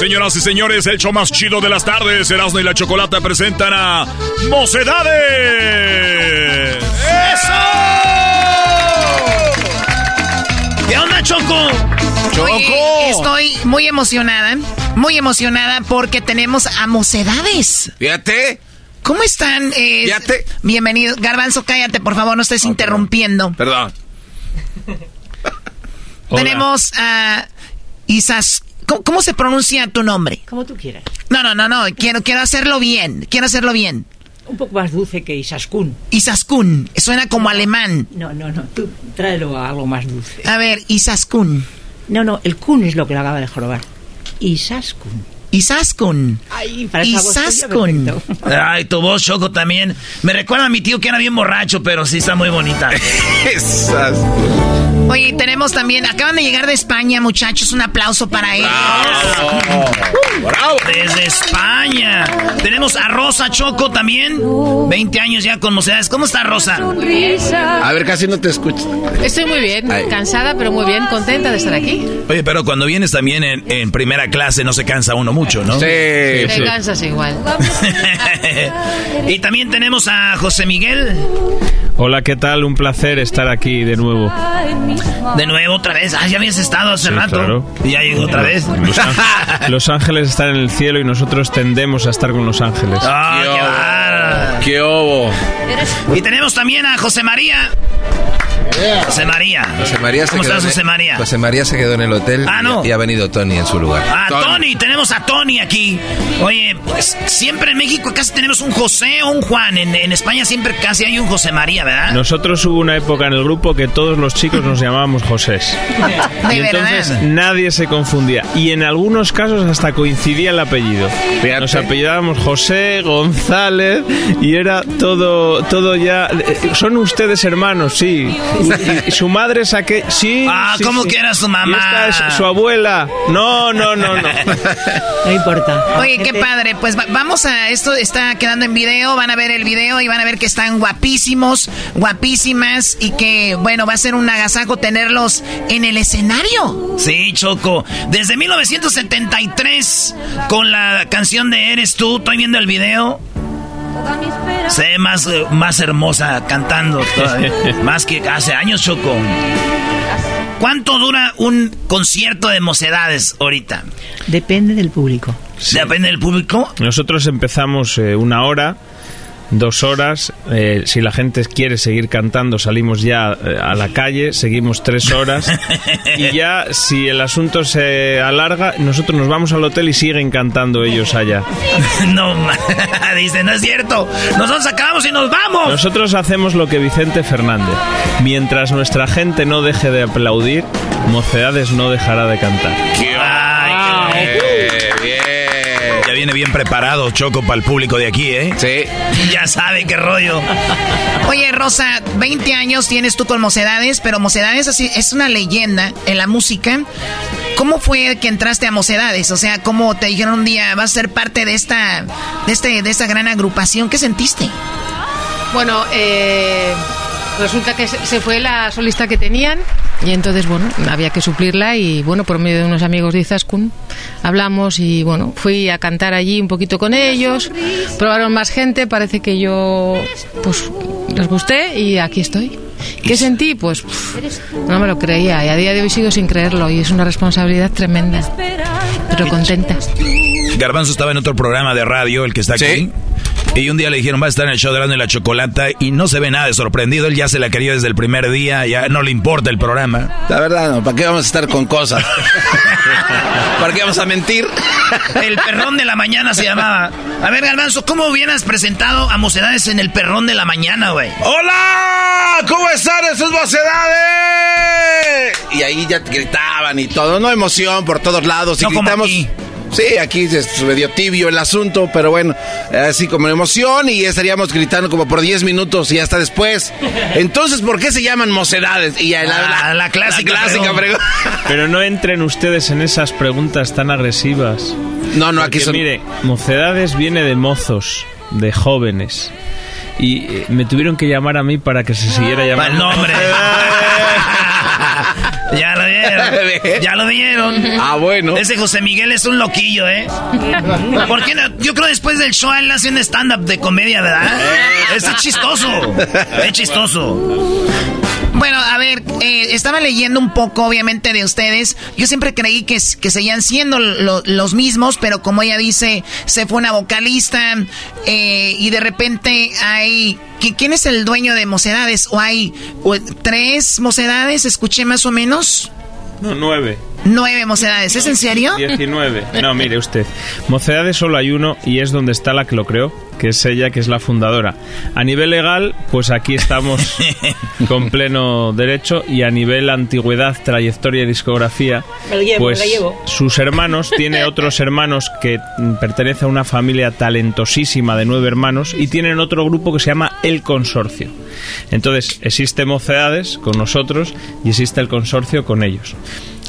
Señoras y señores, el show más chido de las tardes, Erasmo y la Chocolata presentan a Mocedades. ¡Eso! ¿Qué onda, Choco? Oye, estoy muy emocionada, muy emocionada porque tenemos a Mocedades. Fíjate. ¿Cómo están? Eh, Fíjate. Bienvenido. Garbanzo, cállate, por favor, no estés interrumpiendo. Perdón. Tenemos a Isas. ¿Cómo, cómo se pronuncia tu nombre? Como tú quieras. No, no, no, no. Quiero, quiero hacerlo bien. Quiero hacerlo bien. Un poco más dulce que Isaskun. Isaskun. Suena como alemán. No, no, no. Tú tráelo a algo más dulce. A ver, Isaskun. No, no. El kun es lo que lo acaba de jorobar. Isaskun. Ay, para esa voz tuya, Isaskun. perfecto. Ay, tu voz, Choco, también. Me recuerda a mi tío que era bien borracho, pero sí está muy bonita. Esas. Oye, tenemos también, acaban de llegar de España, muchachos, un aplauso para ellos. ¡Bravo! Desde España. Tenemos a Rosa Choco también. 20 años ya con mocedades. ¿Cómo está Rosa? A ver, casi no te escucho. Estoy muy bien, Ay. cansada, pero muy bien, contenta de estar aquí. Oye, pero cuando vienes también en, en primera clase no se cansa uno mucho, ¿no? Sí. Te cansas igual. y también tenemos a José Miguel. Hola, ¿qué tal? Un placer estar aquí de nuevo. De nuevo, otra vez. Ah, ya habías estado hace Sí, rato. claro. Y ya llegó otra vez. Los, ángel- los ángeles están en el cielo y nosotros tendemos a estar con los ángeles. Ah, qué. ¡Qué obo! Y tenemos también a José María. José María. José María se ¿Cómo quedó estás, José María? José María se quedó en el hotel Ah, y- no. y, ha venido Tony en su lugar. Ah, Tony. tenemos a Tony aquí. Oye, pues siempre en México casi tenemos un José o un Juan. En, en España siempre casi hay un José María, ¿verdad? Nosotros hubo una época en el grupo que todos los chicos nos llamábamos Josés. Y entonces verdad. nadie se confundía. Y en algunos casos hasta coincidía el apellido. Nos apellidábamos José, González y era todo, todo ya. eh, ¿Son ustedes hermanos? Sí. Y, y su madre saqué. Sí. Ah, sí, ¿cómo sí. que era su Y mamá? esta es su abuela. No, no, no, no. No importa. Oye, qué padre. Pues va- vamos a. Esto está quedando en video. Van a ver el video y van a ver que están guapísimos, guapísimas. Y que, bueno, va a ser un agasajo tenerlos en el escenario. Sí, Choco. Desde 1973, con la canción de Eres tú, estoy viendo el video. Se ve más, eh, más hermosa cantando. todavía. más que hace años, Choco. ¿Cuánto dura un concierto de mocedades ahorita? Depende del público. Depende del público. Nosotros empezamos eh, una hora, dos horas. eh, si la gente quiere seguir cantando, salimos ya eh, a la calle, seguimos tres horas. y ya, si el asunto se alarga, nosotros nos vamos al hotel y siguen cantando ellos allá. no, dice, no es cierto. Nosotros acabamos y nos vamos. Nosotros hacemos lo que Vicente Fernández. Mientras nuestra gente no deje de aplaudir, Mocedades no dejará de cantar. Ya viene bien preparado, Choco, para el público de aquí, ¿eh? Sí. Ya sabe qué rollo. Oye, Rosa, 20 años tienes tú con Mocedades, pero Mocedades así, es una leyenda en la música. ¿Cómo fue que entraste a Mocedades? O sea, ¿cómo te dijeron un día vas a ser parte de esta, de este, de esta gran agrupación? ¿Qué sentiste? Bueno, eh, resulta que se se fue la solista que tenían y entonces, bueno, había que suplirla y, bueno, por medio de unos amigos de Izaskun hablamos y, bueno, fui a cantar allí un poquito con ellos, probaron más gente, parece que yo, pues, les gusté y aquí estoy. ¿Qué sentí? Pues pff, no me lo creía y a día de hoy sigo sin creerlo y es una responsabilidad tremenda, pero contenta. Garbanzo estaba en otro programa de radio, el que está aquí. Y un día le dijeron, va a estar en el show de Erasmo y la Chocolata. Y no se ve nada de sorprendido. Él ya se la quería desde el primer día. Ya no le importa el programa. La verdad, no. ¿Para qué vamos a estar con cosas? ¿Para qué vamos a mentir? El perrón de la mañana se llamaba. A ver, Galvanzo, ¿cómo hubieras presentado a Mocedades en el perrón de la mañana, güey? ¡Hola! ¿Cómo están esas mocedades? Y ahí ya gritaban y todo, no emoción por todos lados. Y No como gritamos. aquí. Sí, aquí es medio tibio el asunto, pero bueno, así como emoción y estaríamos gritando como por 10 minutos y hasta después. Entonces, ¿por qué se llaman mocedades? Y la, Ah, la clásica la clásica pregunta. pregunta. Pero no entren ustedes en esas preguntas tan agresivas. No, no, aquí son... Mire, mocedades viene de mozos, de jóvenes. Y eh, me tuvieron que llamar a mí para que se siguiera llamando. el nombre. Ya lo vieron. Ya lo vieron. Ah, bueno. Ese José Miguel es un loquillo, ¿eh? ¿Por qué no? Yo creo después del show él hace un stand-up de comedia, ¿verdad? Ese es chistoso. Es chistoso. Bueno, a ver, eh, estaba leyendo un poco, obviamente, de ustedes. Yo siempre creí que, que seguían siendo lo- los mismos, pero como ella dice, se fue una vocalista eh, y de repente hay... ¿qui- ¿Quién es el dueño de Mocedades? ¿O hay tres Mocedades? Escuché más o menos. No, nueve. Nueve Mocedades. ¿Es en serio? 19. No, mire usted. Mocedades solo hay uno y es donde está la que lo creó, que es ella, que es la fundadora. A nivel legal, pues aquí estamos con pleno derecho y a nivel antigüedad, trayectoria y discografía, Me lo llevo, pues me lo llevo. sus hermanos, tiene otros hermanos que pertenece a una familia talentosísima de nueve hermanos y tienen otro grupo que se llama El Consorcio. Entonces, existe Mocedades con nosotros y existe el consorcio con ellos.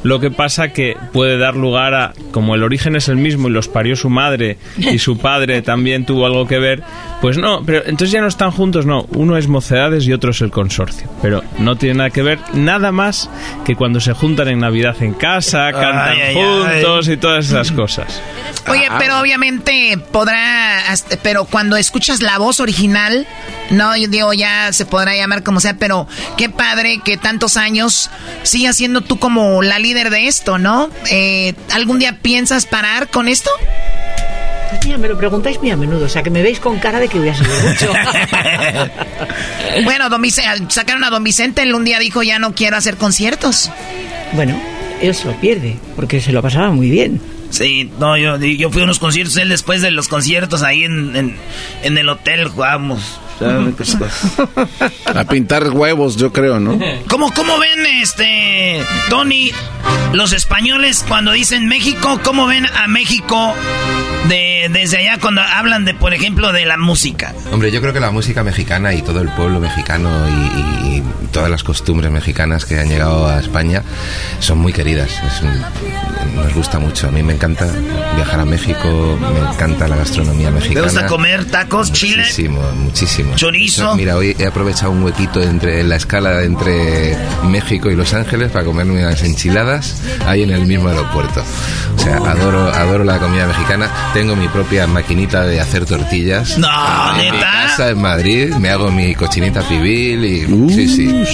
Lo que pasa que puede dar lugar a, como el origen es el mismo y los parió su madre y su padre también tuvo algo que ver, pues no, pero entonces ya no están juntos, no, uno es Mocedades y otro es el consorcio, pero no tiene nada que ver, nada más que cuando se juntan en Navidad en casa, cantan ay, ay. juntos y todas esas cosas. Oye, pero obviamente podrá, pero cuando escuchas la voz original, no, yo digo, ya se podrá llamar como sea, pero qué padre que tantos años sigas siendo tú como la líder de esto, ¿no? Eh, ¿Algún día piensas parar con esto? Pues mira, me lo preguntáis muy a menudo, o sea que me veis con cara de que voy a seguir mucho. Bueno, don Vicente, sacaron a don Vicente, él un día dijo, ya no quiero hacer conciertos. bueno, él se lo pierde, porque se lo pasaba muy bien. Sí, no, yo, yo fui a unos conciertos, él después de los conciertos ahí en, en, en el hotel jugamos. A pintar huevos, yo creo, ¿no? ¿Cómo, ¿Cómo ven, este, Tony, los españoles cuando dicen México? ¿Cómo ven a México de, desde allá cuando hablan de, por ejemplo, de la música? Hombre, yo creo que la música mexicana y todo el pueblo mexicano y, y- y todas las costumbres mexicanas que han llegado a España son muy queridas. Es un- nos gusta mucho. A mí me encanta viajar a México, me encanta la gastronomía ¿Te mexicana. gusta comer tacos, chile? Muchísimo, muchísimo. Chorizo. Mira, hoy he aprovechado un huequito entre la escala entre México y Los Ángeles para comerme unas enchiladas ahí en el mismo aeropuerto. O sea, adoro, adoro la comida mexicana. Tengo mi propia maquinita de hacer tortillas. No, en mi casa en Madrid. Me hago mi cochinita pibil y sí, sí.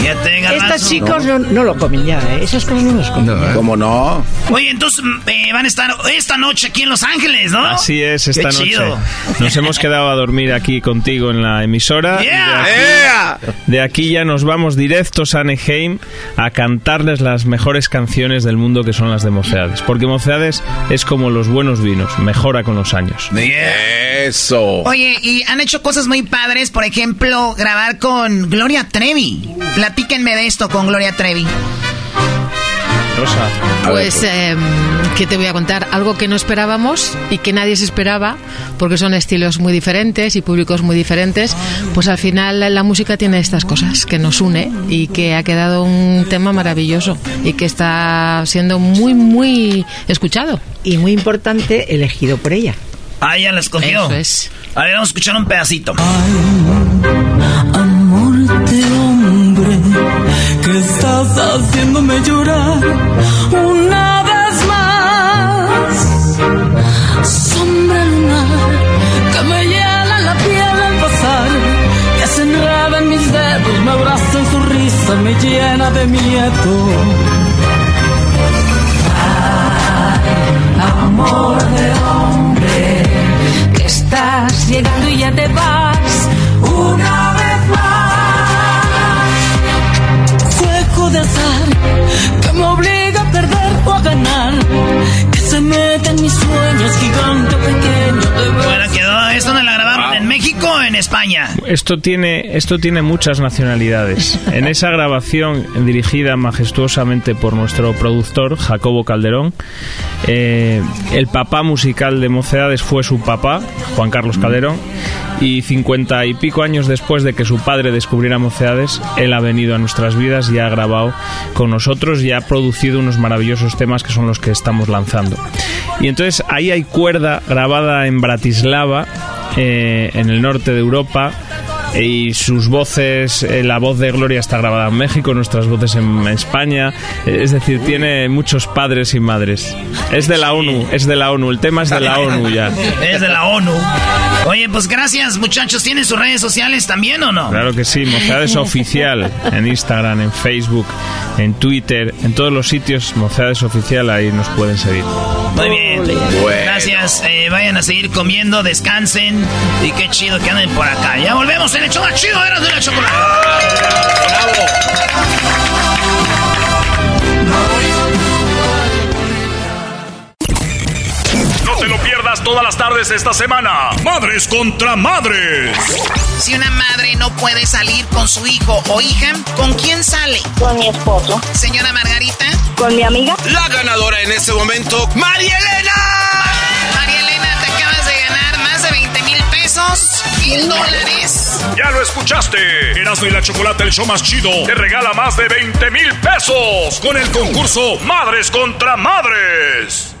Fíjate, garbanzo. Estos chicos no, no lo comen ya, ¿eh? esas cosas no las comen. No, ¿eh? ¿Cómo no? Oye, entonces mm, eh, van a estar esta noche aquí en Los Ángeles, ¿no? Así es, esta Qué noche. chido. Nos hemos quedado a dormir aquí contigo en la emisora. y de Yeah. aquí- De aquí ya nos vamos directos a Anaheim a cantarles las mejores canciones del mundo que son las de Mocedades. Porque Mocedades es como los buenos vinos, mejora con los años. Eso. Oye, y han hecho cosas muy padres, por ejemplo, grabar con Gloria Trevi. Platíquenme de esto con Gloria Trevi. Rosa. Pues, eh, ¿qué te voy a contar? Algo que no esperábamos y que nadie se esperaba, porque son estilos muy diferentes y públicos muy diferentes. Pues al final la música tiene estas cosas que nos une y que ha quedado un tema maravilloso y que está siendo muy, muy escuchado. Y muy importante, elegido por ella. Ah, ya la escogió. Eso es. A ver, vamos a escuchar un pedacito. Amor de hombre, que estás haciéndome llorar una me llena de miedo. Ay, amor de hombre, que estás llegando y ya te vas en España? Esto tiene, esto tiene muchas nacionalidades. En esa grabación dirigida majestuosamente por nuestro productor, Jacobo Calderón, eh, el papá musical de Mocedades fue su papá, Juan Carlos Calderón, y cincuenta y pico años después de que su padre descubriera Mocedades, él ha venido a nuestras vidas y ha grabado con nosotros y ha producido unos maravillosos temas que son los que estamos lanzando. Y entonces ahí hay cuerda grabada en Bratislava, eh, en el norte de Europa, y sus voces, eh, la voz de Gloria está grabada en México, nuestras voces en España, eh, es decir, tiene muchos padres y madres. Es de la ONU, es de la ONU, el tema es de la ONU ya. Es de la ONU. Oye, pues gracias muchachos, ¿tienen sus redes sociales también o no? Claro que sí, Mocedades Oficial en Instagram, en Facebook, en Twitter, en todos los sitios Mocedades Oficial, ahí nos pueden seguir. Muy bien. Gracias. Eh, vayan a seguir comiendo, descansen. Y qué chido que anden por acá. Ya volvemos en el show más chido Eras de la chocolate. No te lo pierdas todas las tardes esta semana. Madres contra madres. Si una madre no puede salir con su hijo o hija, ¿con quién sale? Con mi esposo. Señora Margarita. Con mi amiga. La ganadora en este momento, María Elena. María Elena, te acabas de ganar más de 20 mil pesos, mil dólares. Ya lo escuchaste. Erasmo y la Chocolate, el show más chido, te regala más de 20 mil pesos con el concurso Madres contra Madres.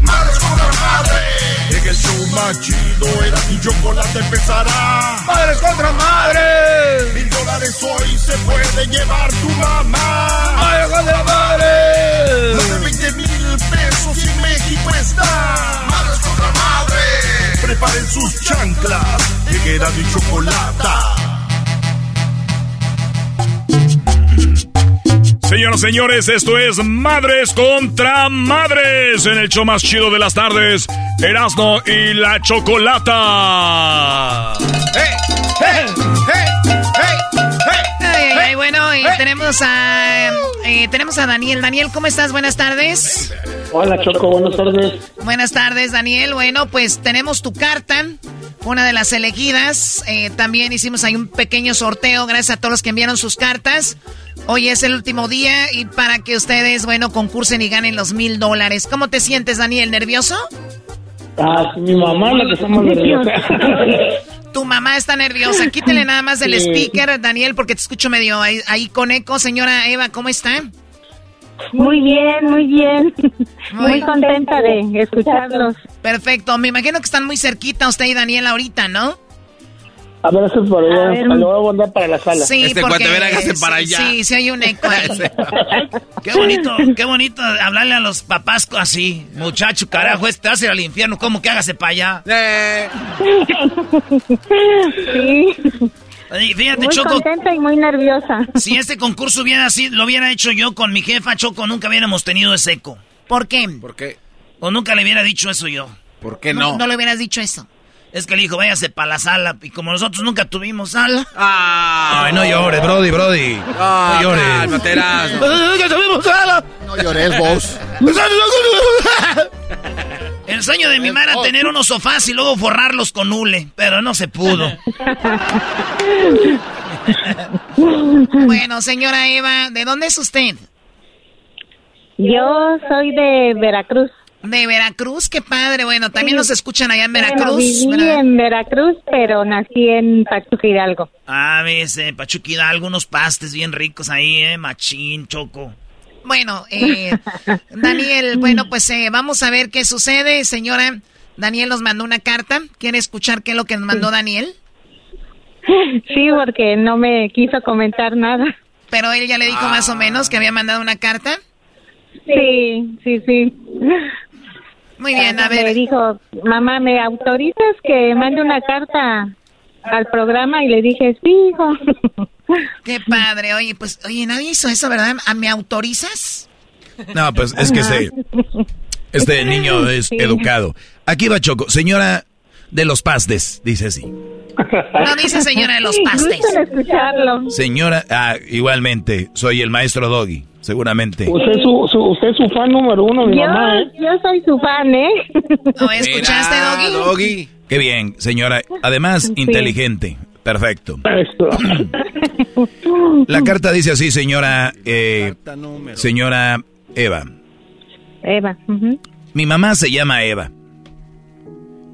Madres contra madres. En el show más chido era mi chocolate empezará. Madres contra madres. Mil dólares hoy se puede llevar tu mamá. Madres contra madres. Más de 20 mil pesos y México está. Madres contra madres. Preparen sus chanclas. Que era mi chocolate. Señoras y señores, esto es Madres contra Madres en el show más chido de las tardes, Erasmo y la Chocolata. Ay, bueno, y tenemos a eh, tenemos a Daniel. Daniel, ¿cómo estás? Buenas tardes. Hola Choco, buenas tardes. Buenas tardes, Daniel. Bueno, pues tenemos tu carta, una de las elegidas. Eh, también hicimos ahí un pequeño sorteo, gracias a todos los que enviaron sus cartas. Hoy es el último día y para que ustedes, bueno, concursen y ganen los mil dólares. ¿Cómo te sientes, Daniel? ¿Nervioso? Ah, mi mamá la que está más nerviosa. Tu mamá está nerviosa. Quítele nada más del Sí. speaker, Daniel, porque te escucho medio ahí, ahí con eco. Señora Eva, ¿cómo está? Muy bien, muy bien. Muy contenta de escucharlos. Perfecto. Me imagino que están muy cerquita usted y Daniel ahorita, ¿no? A ver, eso es para allá. A ver. Lo voy a mandar para la sala. Sí, Este porque... cuate, ven, hágase para sí, allá. Sí, sí hay un eco ahí. Qué bonito, qué bonito hablarle a los papás así. Muchacho, carajo, este te vas a ir al infierno. ¿Cómo que hágase para allá? Eh, Sí. Fíjate, Muy Choco, contenta y muy nerviosa. si este concurso hubiera así, lo hubiera hecho yo con mi jefa, Choco, nunca hubiéramos tenido ese eco. ¿Por qué? ¿Por qué? O nunca le hubiera dicho eso yo. ¿Por qué No, no? no le hubieras dicho eso. Es que le dijo, váyase para la sala. Y como nosotros nunca tuvimos sala. Ah, Ay, no llores, Brody, Brody. Ah, No llores. cálmate. ¡Ya tuvimos sala! No llores vos. El sueño de mi madre era tener unos sofás y luego forrarlos con hule, pero no se pudo. Bueno, señora Eva, ¿de dónde es usted? Yo soy de Veracruz. De Veracruz, qué padre. Bueno, también Sí. nos escuchan allá en Bueno, Veracruz. viví ¿verdad? en Veracruz, pero nací en Pachuca Hidalgo. Ah, ves, eh, Pachuquida, algunos pastes bien ricos ahí, eh, machín, choco. Bueno, eh, Daniel, bueno, pues eh, vamos a ver qué sucede. Señora, Daniel nos mandó una carta. ¿Quiere escuchar qué es lo que nos mandó Daniel? Sí, porque no me quiso comentar nada. Pero él ya le dijo más o menos que había mandado una carta. Sí, sí, sí. Muy bien, a Me ver. dijo, mamá, ¿me autorizas que mande una carta al programa? Y le dije, sí, hijo. Qué padre. Oye, pues, oye, nadie hizo eso, ¿verdad? ¿A- ¿Me autorizas? No, pues es que este, este niño es Sí. educado. Aquí va Choco. Señora de los pastes, dice así. No dice señora de los Sí, pastes. en escucharlo. Señora, ah, igualmente, soy el maestro Doggy. Seguramente. Usted es su, usted es su fan número uno, mi yo, mamá, ¿eh? Yo soy su fan, ¿eh? ¿No escuchaste, Doggy? Qué bien, señora. Además, inteligente. Perfecto. La carta dice así, señora, eh, señora Eva. Eva. Mi mamá se llama Eva.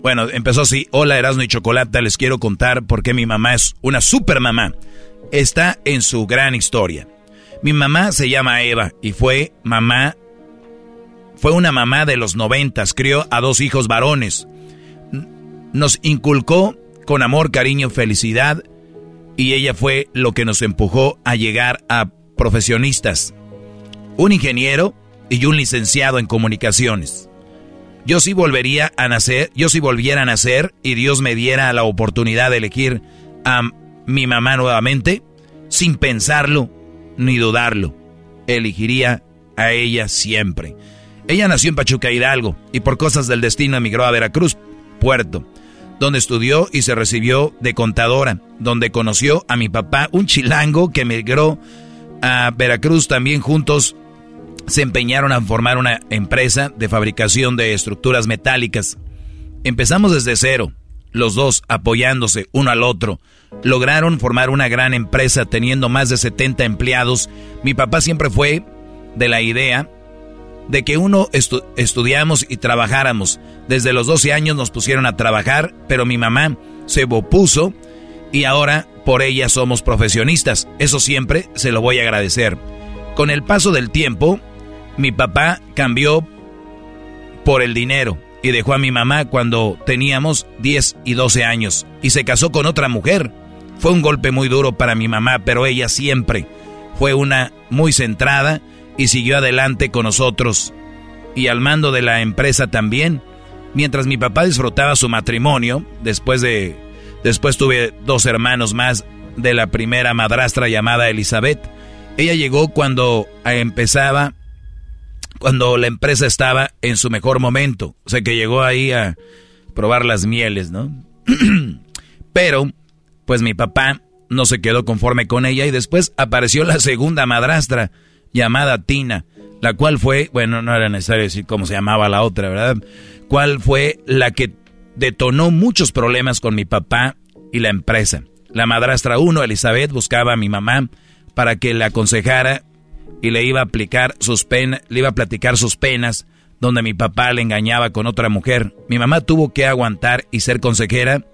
Bueno, empezó así. Hola, Erasmo y Chocolata. Les quiero contar por qué mi mamá es una super mamá. Está en su gran historia. Mi mamá se llama Eva y fue mamá. Fue una mamá de los noventas. Crió a dos hijos varones. Nos inculcó con amor, cariño, felicidad. Y ella fue lo que nos empujó a llegar a profesionistas. Un ingeniero y un licenciado en comunicaciones. Yo sí volvería a nacer, yo sí volviera a nacer y Dios me diera la oportunidad de elegir a mi mamá nuevamente, sin pensarlo ni dudarlo, elegiría a ella siempre. Ella nació en Pachuca Hidalgo y por cosas del destino emigró a Veracruz, Puerto, donde estudió y se recibió de contadora, donde conoció a mi papá, un chilango que emigró a Veracruz también juntos se empeñaron a formar una empresa de fabricación de estructuras metálicas. Empezamos desde cero, los dos apoyándose uno al otro. Lograron formar una gran empresa teniendo más de 70 empleados. Mi papá siempre fue de la idea de que uno estudiamos y trabajáramos. Desde los 12 años nos pusieron a trabajar, pero mi mamá se opuso y ahora por ella somos profesionistas. Eso siempre se lo voy a agradecer. Con el paso del tiempo, mi papá cambió por el dinero y dejó a mi mamá cuando teníamos 10 y 12 años y se casó con otra mujer. Fue un golpe muy duro para mi mamá, pero ella siempre fue una muy centrada y siguió adelante con nosotros y al mando de la empresa también. Mientras mi papá disfrutaba su matrimonio, después de después tuve dos hermanos más de la primera madrastra llamada Elizabeth. Ella llegó cuando empezaba cuando la empresa estaba en su mejor momento. O sea que llegó ahí a probar las mieles, ¿no? Pero, pues mi papá no se quedó conforme con ella y después apareció la segunda madrastra llamada Tina, la cual fue, bueno, no era necesario decir cómo se llamaba la otra, ¿verdad? ¿Cuál fue la que detonó muchos problemas con mi papá y la empresa? La madrastra 1, Elizabeth, buscaba a mi mamá para que le aconsejara y le iba a aplicar sus penas, le iba a platicar sus penas, donde mi papá le engañaba con otra mujer. Mi mamá tuvo que aguantar y ser consejera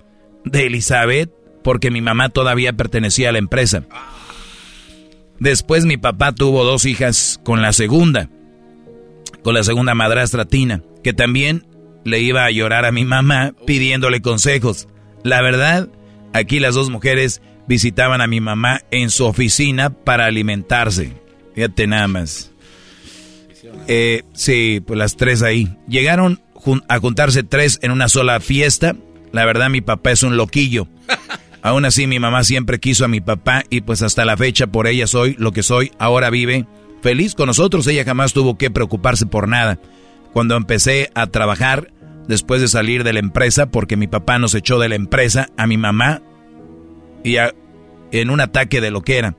de Elizabeth porque mi mamá todavía pertenecía a la empresa. Después mi papá tuvo dos hijas con la segunda, con la segunda madrastra Tina, que también le iba a llorar a mi mamá pidiéndole consejos. La verdad, aquí las dos mujeres visitaban a mi mamá en su oficina para alimentarse. Fíjate nada más. Eh, sí, pues las tres ahí. Llegaron a juntarse tres en una sola fiesta. La verdad, mi papá es un loquillo. Aún así, mi mamá siempre quiso a mi papá y pues hasta la fecha por ella soy lo que soy. Ahora vive feliz con nosotros. Ella jamás tuvo que preocuparse por nada. Cuando empecé a trabajar, después de salir de la empresa, porque mi papá nos echó de la empresa a mi mamá y en un ataque de lo que era.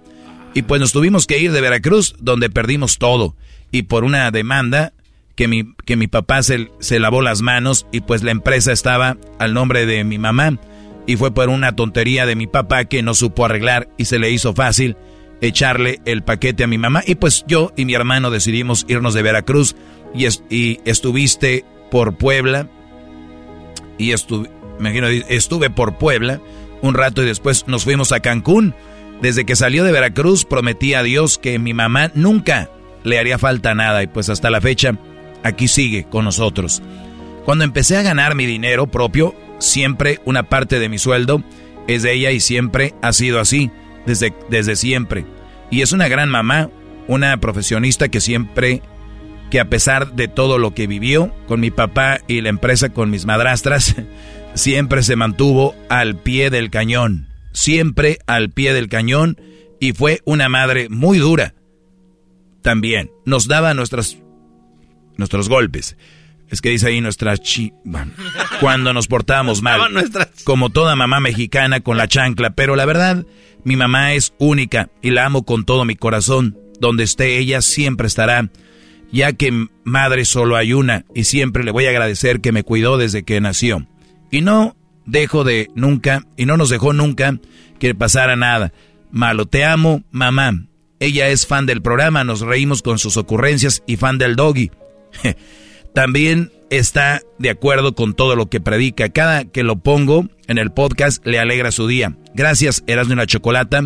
Y pues nos tuvimos que ir de Veracruz, donde perdimos todo. Y por una demanda que mi, que mi papá se lavó las manos y pues la empresa estaba al nombre de mi mamá. Y fue por una tontería de mi papá que no supo arreglar y se le hizo fácil echarle el paquete a mi mamá. Y pues yo y mi hermano decidimos irnos de Veracruz y, estuviste por Puebla. Y estuve, imagino, estuve por Puebla un rato y después nos fuimos a Cancún. Desde que salió de Veracruz prometí a Dios que mi mamá nunca le haría falta nada y pues hasta la fecha aquí sigue con nosotros. Cuando empecé a ganar mi dinero propio, siempre una parte de mi sueldo es de ella y siempre ha sido así, desde, desde siempre. Y es una gran mamá, una profesionista que siempre, que a pesar de todo lo que vivió con mi papá y la empresa con mis madrastras, siempre se mantuvo al pie del cañón siempre al pie del cañón y fue una madre muy dura. También nos daba nuestras, nuestros golpes. Es que dice ahí nuestra chi... cuando nos portábamos mal. Como toda mamá mexicana con la chancla. Pero la verdad, mi mamá es única y la amo con todo mi corazón. donde esté ella siempre estará, ya que madre solo hay una y siempre le voy a agradecer que me cuidó desde que nació. Y no dejo de nunca, y no nos dejó nunca que pasara nada. Malo, te amo, mamá. Ella es fan del programa, nos reímos con sus ocurrencias y fan del doggy. También está de acuerdo con todo lo que predica. Cada que lo pongo en el podcast le alegra su día. Gracias, Eras de una Chocolata,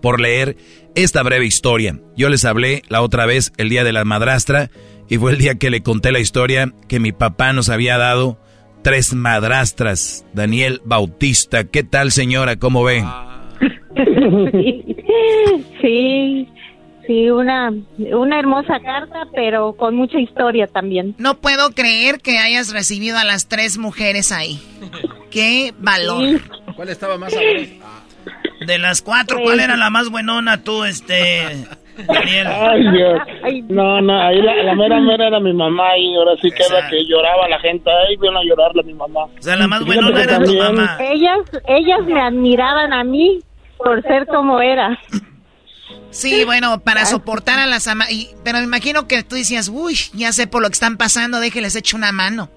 por leer esta breve historia. Yo les hablé la otra vez, el día de la madrastra, y fue el día que le conté la historia que mi papá nos había dado tres madrastras. Daniel Bautista, ¿qué tal señora? ¿Cómo ven? Sí, sí, una, una hermosa carta, pero con mucha historia también. No puedo creer que hayas recibido a las tres mujeres ahí. ¡Qué valor! ¿Cuál estaba más sabrosa? De las cuatro, ¿cuál era la más buenona tú, este, Daniel? Ay, Dios. No, no, ahí la, la mera mera era mi mamá y ahora sí que era que lloraba la gente. Ahí vino a llorarle a mi mamá. O sea, la más que era tu también- mamá. Ellas, ellas me admiraban a mí por ser como era. Sí, bueno, para soportar a las ama y- Pero me imagino que tú decías, uy, ya sé por lo que están pasando, déjeles echo una mano.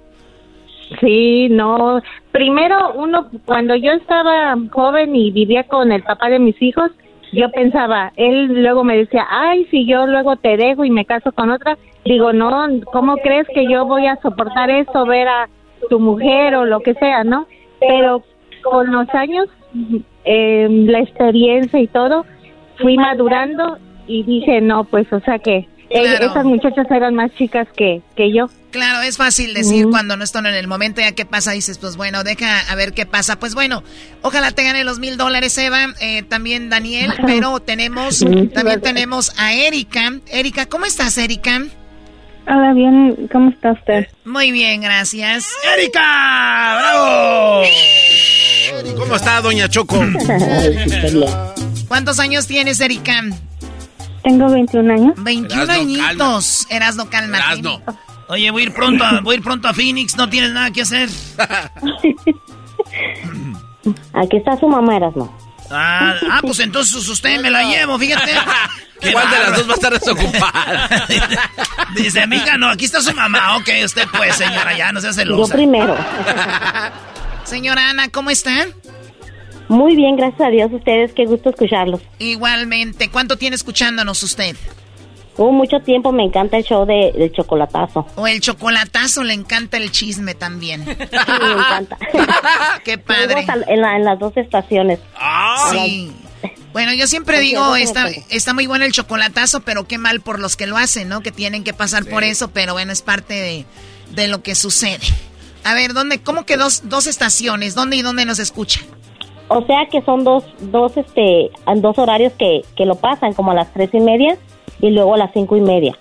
Sí, no. Primero, uno, cuando yo estaba joven y vivía con el papá de mis hijos, yo pensaba, él luego me decía, ay, si yo luego te dejo y me caso con otra, digo, no, ¿cómo crees que yo voy a soportar eso, ver a tu mujer o lo que sea, no? Pero con los años, eh, la experiencia y todo, fui madurando y dije, no, pues, o sea que eh, Claro. esas muchachas eran más chicas que, que yo. Claro, es fácil decir cuando no están en el momento, ya qué pasa, dices, pues bueno, deja a ver qué pasa. Pues bueno, ojalá te gane los mil dólares, Eva, eh, también Daniel, pero tenemos, también tenemos a Erika. Erika, ¿cómo estás, Erika? Hola, bien, ¿cómo está usted? Muy bien, gracias. ¡Erika! ¡Bravo! ¿Cómo está, doña Choco? ¿Cuántos años tienes, Erika? Tengo 21 años. 21 Erasno, añitos. Erasno, cálmate. Oye, voy a ir pronto a, voy a ir pronto a Phoenix, no tienes nada que hacer. Aquí está su mamá, Erasmo. Ah, ah, pues entonces usted me la llevo, fíjate. Qué ¿Cuál de las dos va a estar desocupada? Dice, amiga, no, aquí está su mamá. Ok, usted pues, señora, ya no se celosa. Yo primero. Señora Ana, ¿cómo está? Muy bien, gracias a Dios. Ustedes, qué gusto escucharlos. Igualmente. ¿Cuánto tiene escuchándonos usted? Hubo mucho tiempo, me encanta el show de, del chocolatazo. O el chocolatazo, le encanta el chisme también. Sí, me encanta. Qué padre. En, la- en las dos estaciones. Sí. Bueno, yo siempre Porque digo, está, está muy bueno el chocolatazo, pero qué mal por los que lo hacen, ¿no? Que tienen que pasar por eso, pero bueno, es parte de, de lo que sucede. A ver, ¿dónde, cómo que dos, dos estaciones? ¿Dónde y dónde nos escucha? O sea que son dos, dos, este, dos horarios que, que lo pasan, como a las tres y media y luego a las cinco y media.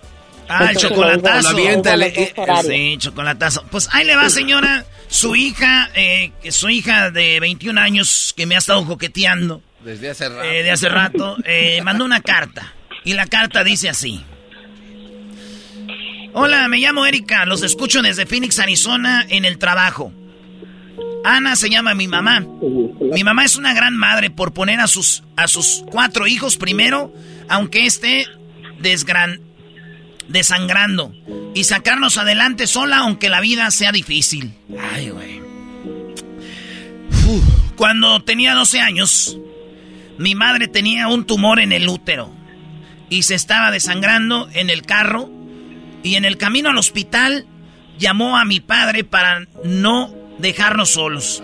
Ah, el Entonces, chocolatazo. lo dos horarios. Sí, chocolatazo. Pues ahí le va, señora. Su hija, eh, que su hija de 21 años que me ha estado coqueteando Desde hace rato. eh, de hace rato, eh, mandó una carta. Y la carta dice así. Hola, me llamo Erika, los escucho desde Phoenix, Arizona, en el trabajo. Ana se llama mi mamá. Mi mamá es una gran madre por poner a sus, a sus cuatro hijos primero, aunque esté desgran, desangrando. Y sacarnos adelante sola, aunque la vida sea difícil. Ay, güey. Cuando tenía 12 años, mi madre tenía un tumor en el útero y se estaba desangrando en el carro y en el camino al hospital llamó a mi padre para no dejarnos solos.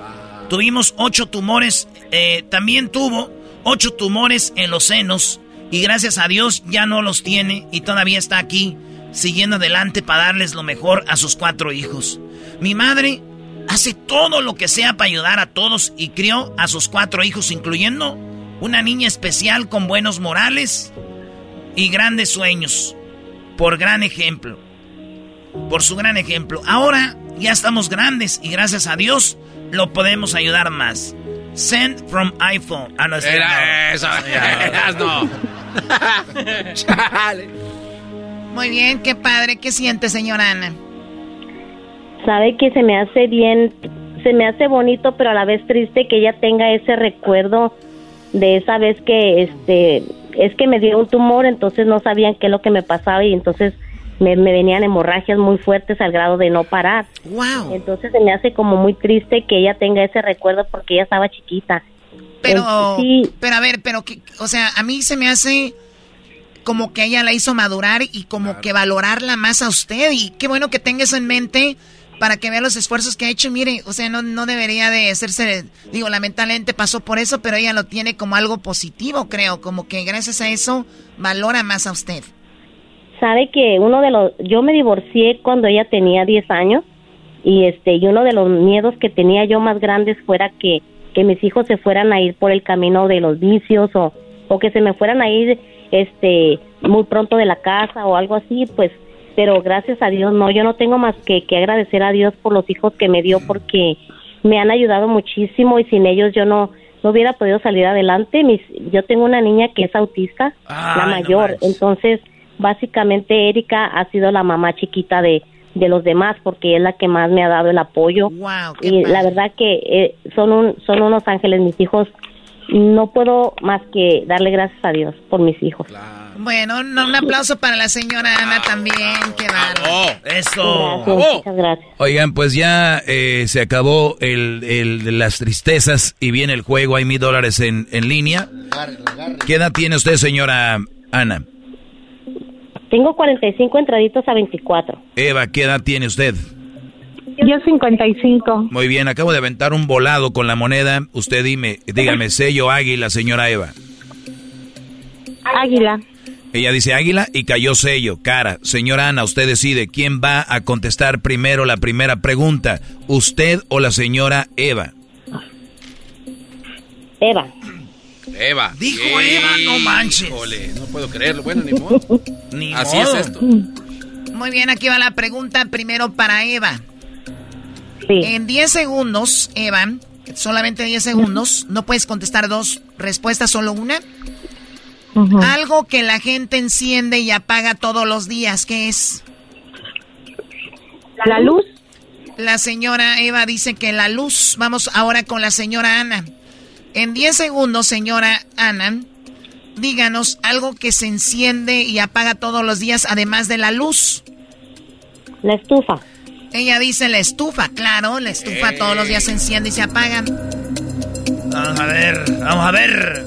Tuvimos ocho tumores, eh, también tuvo ocho tumores en los senos y gracias a Dios ya no los tiene y todavía está aquí siguiendo adelante para darles lo mejor a sus cuatro hijos. Mi madre hace todo lo que sea para ayudar a todos y crió a sus cuatro hijos, incluyendo una niña especial con buenos morales y grandes sueños. Por gran ejemplo. Por su gran ejemplo. Ahora ya estamos grandes y gracias a Dios lo podemos ayudar más. Send from iPhone a nuestra. Era eso, eras no. Muy bien, qué padre. ¿Qué siente, señora Ana? Sabe que se me hace bien, se me hace bonito, pero a la vez triste que ella tenga ese recuerdo de esa vez que, este, es que me dio un tumor, entonces no sabían qué es lo que me pasaba y entonces me, me venían hemorragias muy fuertes al grado de no parar. Wow. Entonces se me hace como muy triste que ella tenga ese recuerdo porque ella estaba chiquita. Pero, Sí. pero a ver, pero que, o sea, a mí se me hace como que ella la hizo madurar y como que valorarla más a usted y qué bueno que tenga eso en mente para que vea los esfuerzos que ha hecho. Mire, o sea, no, no debería de hacerse, digo, lamentablemente pasó por eso, pero ella lo tiene como algo positivo, creo, como que gracias a eso valora más a usted. Sabe que uno de los yo me divorcié cuando ella tenía 10 años y este y uno de los miedos que tenía yo más grandes fuera que que mis hijos se fueran a ir por el camino de los vicios o o que se me fueran a ir este muy pronto de la casa o algo así pues pero gracias a Dios no yo no tengo más que que agradecer a Dios por los hijos que me dio porque me han ayudado muchísimo y sin ellos yo no no hubiera podido salir adelante. Mis yo tengo una niña que es autista la no mayor entonces básicamente Erika ha sido la mamá chiquita de de los demás porque es la que más me ha dado el apoyo y la verdad que eh, son un, son unos ángeles mis hijos no puedo más que darle gracias a Dios por mis hijos Bueno, no, un aplauso para la señora Ana también, qué bárbaro. Eso. Gracias, muchas gracias Oigan, pues ya eh, se acabó el, el de las tristezas y viene el juego. Hay mil dólares en, en línea. ¿Qué edad tiene usted, señora Ana? Tengo 45 entraditos a 24 Eva, ¿qué edad tiene usted? yo 55 Muy bien, acabo de aventar un volado con la moneda. Usted dime, dígame, sello águila, señora Eva. Águila Ella dice águila y cayó sello, cara. Señora Ana, usted decide quién va a contestar primero la primera pregunta, usted o la señora Eva. Eva Eva. Dijo Eva, no manches. Híjole, no puedo creerlo. Bueno, ni modo. Ni Así modo. es esto. Muy bien, aquí va la pregunta primero para Eva. En 10 segundos, Eva, solamente 10 segundos, no puedes contestar dos respuestas, solo una. Algo que la gente enciende y apaga todos los días, ¿qué es? La luz. La señora Eva dice que la luz. Vamos ahora con la señora Ana. En 10 segundos, señora Ana, díganos algo que se enciende y apaga todos los días, además de la luz. La estufa. Ella dice la estufa, claro, la estufa todos los días se enciende y se apaga. Vamos a ver, vamos a ver.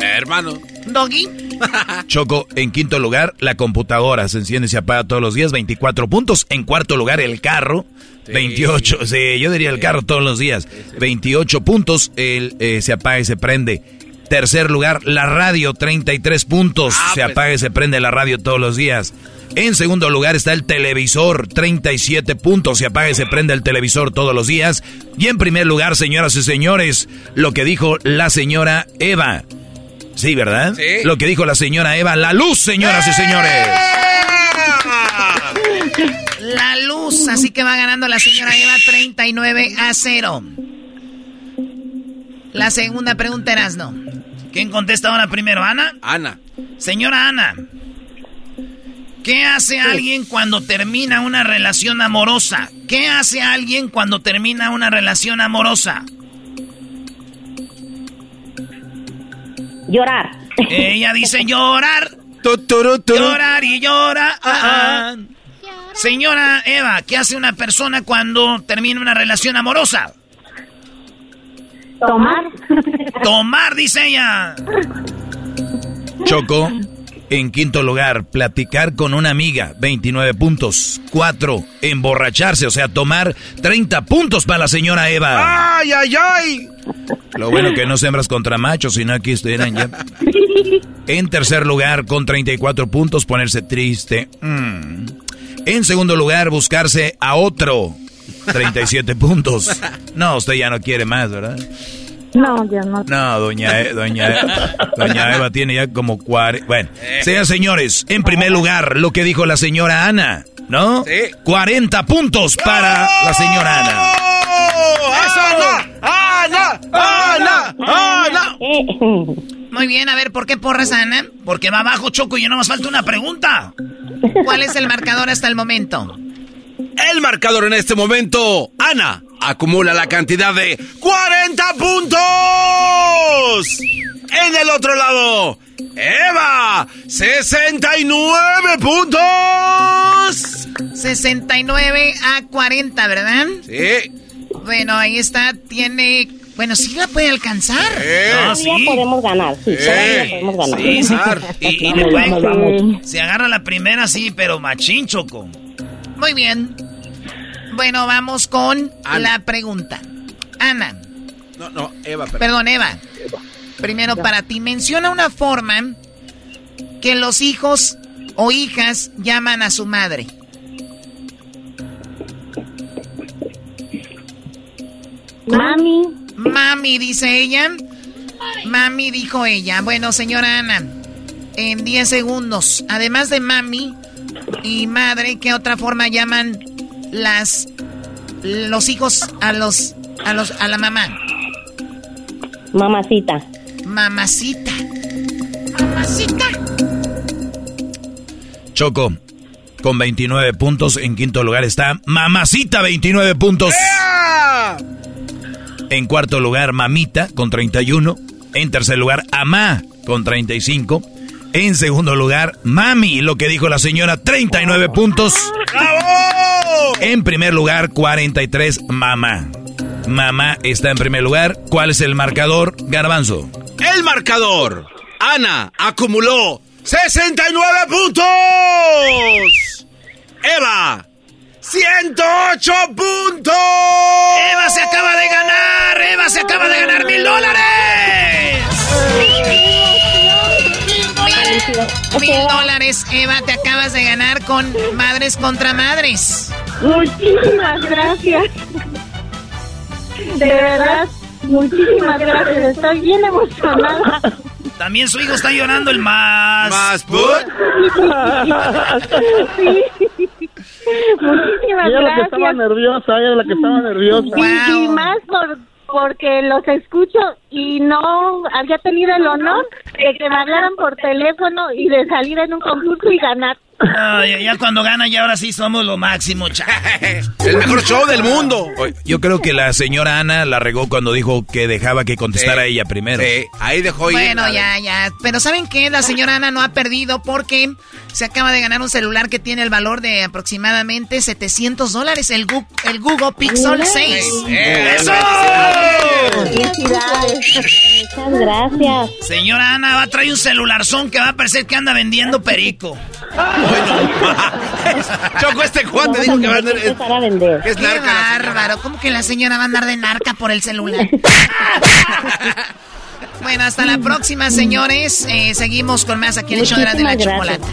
Hermano. Doggy. Choco, en quinto lugar, la computadora se enciende y se apaga todos los días, 24 puntos. En cuarto lugar, el carro, 28. Sí, yo diría el carro todos los días, 28 puntos. El, eh, se apaga y se prende. Tercer lugar, la radio, 33 puntos. se apaga y se prende la radio todos los días. En segundo lugar está el televisor, 37 puntos. Se apaga y se prende el televisor todos los días. Y en primer lugar, señoras y señores, lo que dijo la señora Eva. Sí, ¿verdad? Lo que dijo la señora Eva, la luz, señoras y señores. La luz, así que va ganando la señora Eva 39 a 0. La segunda pregunta eras no. ¿Quién contesta ahora primero, Ana? Ana. Señora Ana, ¿qué hace alguien cuando termina una relación amorosa? ¿Qué hace alguien cuando termina una relación amorosa? Llorar. Ella dice llorar. Llorar y llora. Señora Eva, ¿qué hace una persona cuando termina una relación amorosa? Tomar. Tomar, dice ella. Choco, en quinto lugar, platicar con una amiga, 29 puntos. Cuatro, emborracharse, o sea, tomar 30 puntos para la señora Eva. ¡Ay, ay, ay! Lo bueno que no sembras contra machos, sino aquí estuvieran ya. En tercer lugar, con 34 puntos, ponerse triste. Mm. En segundo lugar, buscarse a otro. 37 puntos. No, usted ya no quiere más, ¿verdad? No, ya no. No, doña, E- doña, E- doña Eva tiene ya como 40. Bueno, sean señores, en primer lugar, lo que dijo la señora Ana, ¿no? 40 puntos para la señora Ana. ¡Ana! ¡Ana! ¡Ana! Muy bien, a ver, ¿por qué porras Ana? Porque va abajo, Choco, y no nos falta una pregunta. ¿Cuál es el marcador hasta el momento? El marcador en este momento, Ana acumula la cantidad de 40 puntos. En el otro lado, Eva, 69 puntos. 69 a 40, ¿verdad? Sí. Bueno, ahí está, tiene... Bueno, sí la puede alcanzar. No, sí. podemos ganar. Sí, todavía podemos ganar. Sí, sí. Y, y le Vamos, pueden- vamos, vamos. Se agarra la primera, sí, pero machín, Choco. Muy bien. Bueno, vamos con la pregunta. Ana, No, no, Eva, perdón. perdón, Eva. Primero para ti, menciona una forma que los hijos o hijas llaman a su madre. Mami. Mami, dice ella. Mami, dijo ella. Bueno, señora Ana, en 10 segundos, además de mami y madre, ¿qué otra forma llaman las los hijos a los a los a la mamá? Mamacita. Mamacita. Mamacita. Choco, con 29 puntos. En quinto lugar está Mamacita, 29 puntos. En cuarto lugar, Mamita, con 31. En tercer lugar, Amá, con 35. En segundo lugar, Mami, lo que dijo la señora, 39 puntos. En primer lugar, 43, Mamá. Mamá está en primer lugar. ¿Cuál es el marcador, Garbanzo? El marcador. Ana acumuló 69 puntos. Eva, 108 puntos. Eva se acaba de ganar. Eva se acaba de ganar mil dólares. Mil, mil dólares, Eva, te acabas de ganar con Madres contra Madres. Muchísimas gracias. De verdad, muchísimas gracias. Estoy bien emocionada. También su hijo está llorando el más. Más Sí. Muchísimas Ella es la que gracias. estaba nerviosa, ella es la que estaba nerviosa. Y, y más por, porque los escucho y no había tenido el honor de que me hablaran por teléfono y de salir en un concurso y ganar. Ah, ya, ya cuando gana, ya ahora sí somos lo máximo, cha. El mejor show del mundo. Yo creo que la señora Ana la regó cuando dijo que dejaba que contestara Sí. ella primero. Sí, ahí dejó ir. Bueno, ya, ya. Pero ¿saben qué? La señora Ana no ha perdido porque se acaba de ganar un celular que tiene el valor de aproximadamente 700 dólares, el, Gu- el Google Pixel 6. ¡Eso! Felicidades. Muchas gracias. Señora Ana va a traer un celularzón que va a parecer que anda vendiendo perico. Choco, este cuate dijo que va a andar. Es, vender. es narca bárbaro. ¿Cómo que la señora va a andar de narca por el celular? bueno, hasta la próxima, señores. Eh, seguimos con más aquí en el show de la, de la chocolata.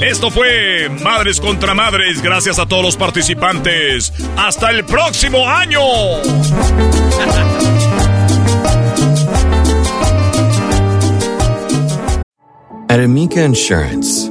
Esto fue Madres contra Madres. Gracias a todos los participantes. Hasta el próximo año. At Amica Insurance,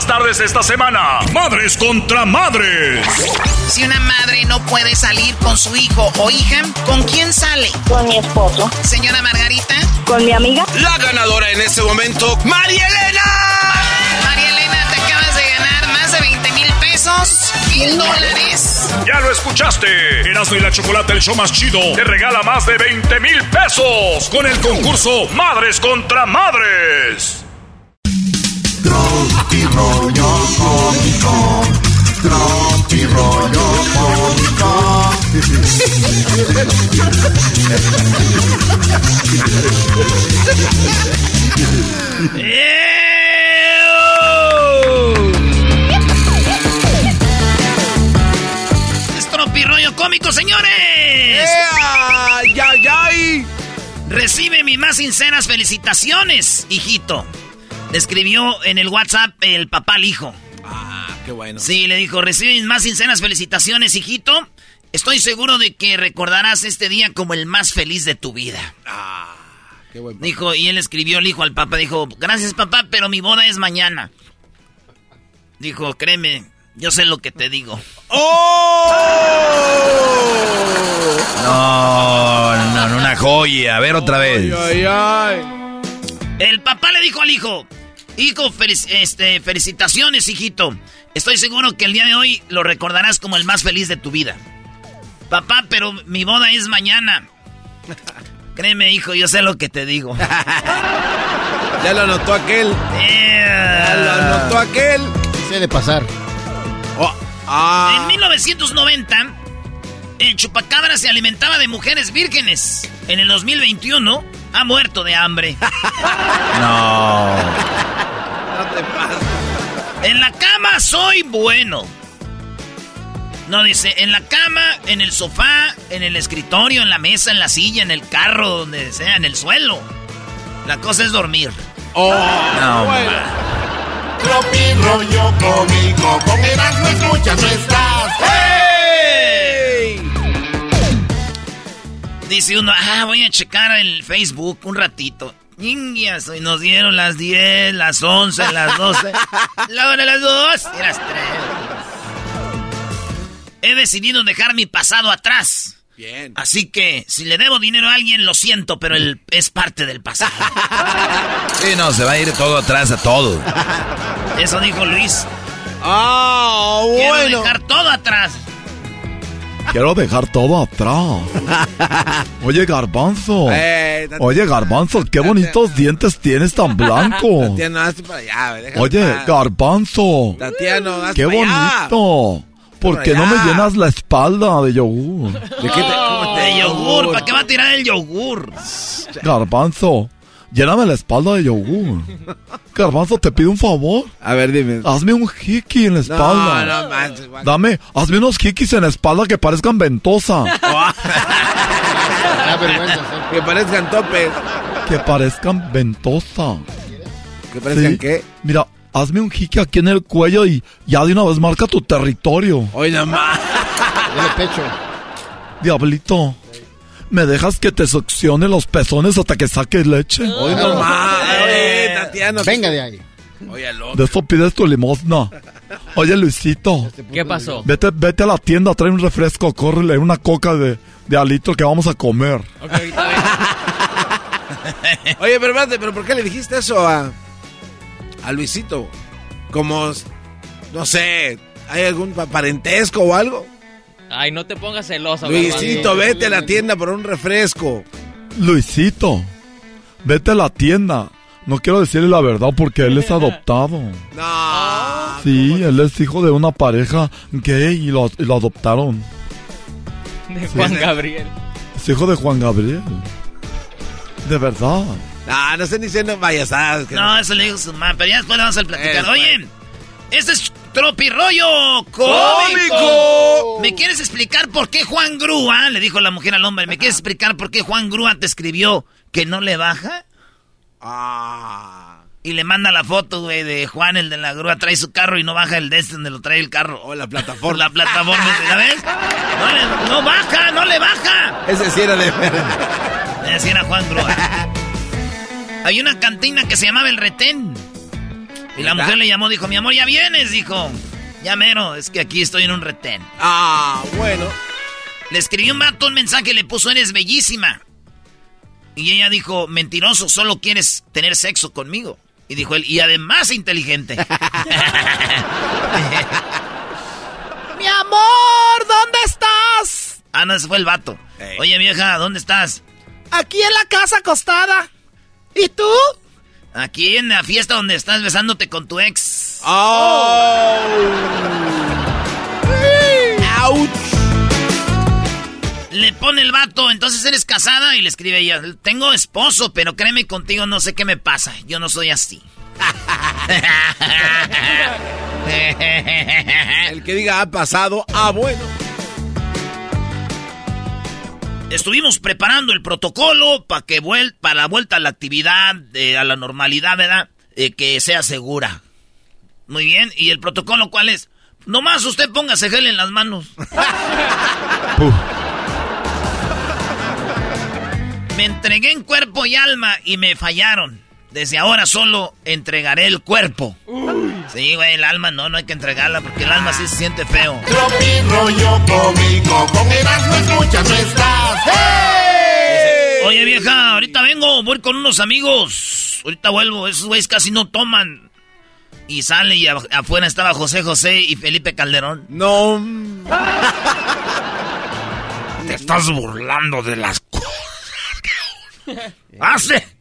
Las tardes esta semana. Madres contra Madres. Si una madre no puede salir con su hijo o hija, ¿con quién sale? Con mi esposo. Señora Margarita. Con mi amiga. La ganadora en este momento, María Elena. María Elena, te acabas de ganar más de 20 mil pesos, mil dólares. Ya lo escuchaste. Erasmo y la Chocolate, el show más chido, te regala más de 20 mil pesos con el concurso Madres contra Madres. Tropi rollo cómico. Tropi rollo cómico. Es tropirroyo cómico, señores. ¡Ay, ay, ay! Recibe mis más sinceras felicitaciones, hijito. Le escribió en el WhatsApp el papá al hijo. qué bueno. Sí, le dijo, recibe mis más sinceras felicitaciones, hijito. Estoy seguro de que recordarás este día como el más feliz de tu vida. Ah, qué bueno. Dijo, y él escribió el hijo al papá, dijo, gracias papá, pero mi boda es mañana. Dijo, créeme, yo sé lo que te digo. No, no, no, una joya. A ver otra vez. Ay, ay. El papá le dijo al hijo, hijo, felic- este, felicitaciones, hijito. Estoy seguro que el día de hoy lo recordarás como el más feliz de tu vida. Papá, pero mi boda es mañana. Créeme, hijo, yo sé lo que te digo. Ya lo anotó aquel. Ya lo anotó aquel. Suele pasar. Oh, ah. En 1990, el chupacabra se alimentaba de mujeres vírgenes. En el 2021, ha muerto de hambre. No. En la cama soy bueno. No dice, en la cama, en el sofá, en el escritorio, en la mesa, en la silla, en el carro, donde sea, en el suelo. La cosa es dormir. Oh, No, bueno. Tropi rollo cómico, con Erasmo escuchas no estás. Dice uno, ah, voy a checar el Facebook un ratito. Ñinguias, y nos dieron las 10, las 11, las 12, la hora de las 2 y las 3. He decidido dejar mi pasado atrás. Bien. Así que, si le debo dinero a alguien, lo siento, pero él es parte del pasado. Sí, no, se va a ir todo atrás a todo. Eso dijo Luis. Ah, Quiero bueno. dejar todo atrás. Quiero dejar todo atrás. Oye, Garbanzo. Eh. Oye, Garbanzo, qué bonitos dientes tienes tan blancos. Tatiana, hazte para allá, Oye. Garbanzo. Tatiana, hazte Qué para allá. bonito. ¿Por qué no me llenas la espalda de yogur? ¿De qué te, cómo te De yogur, ¿para qué va a tirar el yogur? Garbanzo, lléname la espalda de yogur. Garbanzo, te pido un favor. A ver, dime. Hazme un hiki en la espalda. No, no manches. Dame, hazme unos hikis en la espalda que parezcan ventosa. Que parezcan topes. Que parezcan ventosa. Que parezcan Sí. qué. Mira, hazme un hiki aquí en el cuello y ya de una vez marca tu territorio. Oye, no más. Pecho. Diablito, ¿me dejas que te succione los pezones hasta que saques leche? Oye, no Tatiana. Venga de ahí. Oye, al De eso pides tu limosna. Oye, Luisito. ¿Qué pasó? Vete, vete a la tienda, trae un refresco, córrele una coca de, de litro que vamos a comer. Ok, ahorita vengo. Oye, pero espérate, pero ¿por qué le dijiste eso a, a Luisito? Como, no sé, ¿hay algún pa- parentesco o algo? Ay, no te pongas celoso. Luisito, Garbanzo. vete a la tienda por un refresco. Luisito, vete a la tienda. No quiero decirle la verdad porque él es adoptado. No. Sí, él es hijo de una pareja gay y lo, y lo adoptaron. De Juan Gabriel. Es hijo de Juan Gabriel. De verdad. No, no estoy diciendo payasadas. que No, eso le dijo su mamá, pero ya después le vamos a platicar. Eso, Oye, este es tropirollo ¡Cómico! cómico. ¿Me quieres explicar por qué Juan Grúa, le dijo la mujer al hombre, ¿me quieres explicar por qué Juan Grúa te escribió que no le baja? Ah. Y le manda la foto, güey, de Juan, el de la grúa, trae su carro y no baja el de este donde lo trae el carro. O la plataforma. La plataforma, ¿ya ves? No, le- no baja, no le baja. Ese sí era de Le decían a Juan Grúa. Hay una cantina que se llamaba El Retén. Y la mujer le llamó, dijo, mi amor, ya vienes, dijo. Ya mero, es que aquí estoy en un retén. Ah, bueno. Le escribió un vato un mensaje y le puso, eres bellísima. Y ella dijo, mentiroso, solo quieres tener sexo conmigo. Y dijo él, y además inteligente. Mi amor, ¿dónde estás? Ah, no, ese fue el vato. Oye, vieja, ¿dónde estás? Aquí en la casa acostada. ¿Y tú? Aquí en la fiesta donde estás besándote con tu ex. Oh. Ouch. Le pone el vato, entonces eres casada y le escribe ella, tengo esposo, pero créeme contigo no sé qué me pasa, yo no soy así. El que diga ha pasado, ah, bueno. Estuvimos preparando el protocolo para que vuel para la vuelta a la actividad, eh, a la normalidad, ¿verdad? Eh, que sea segura. Muy bien, ¿y el protocolo cuál es? Nomás usted póngase gel en las manos. me entregué en cuerpo y alma y me fallaron. Desde ahora solo entregaré el cuerpo. Sí, güey, el alma no, no hay que entregarla porque el alma sí se siente feo. Tropi rollo cómico, con Erasmo escuchas no estás. ¡Hey! Oye, vieja, ahorita vengo, voy con unos amigos. Ahorita vuelvo, esos güeyes casi no toman. Y sale y afuera estaba José José y Felipe Calderón. No. Te estás burlando de las cosas. ¡Hace!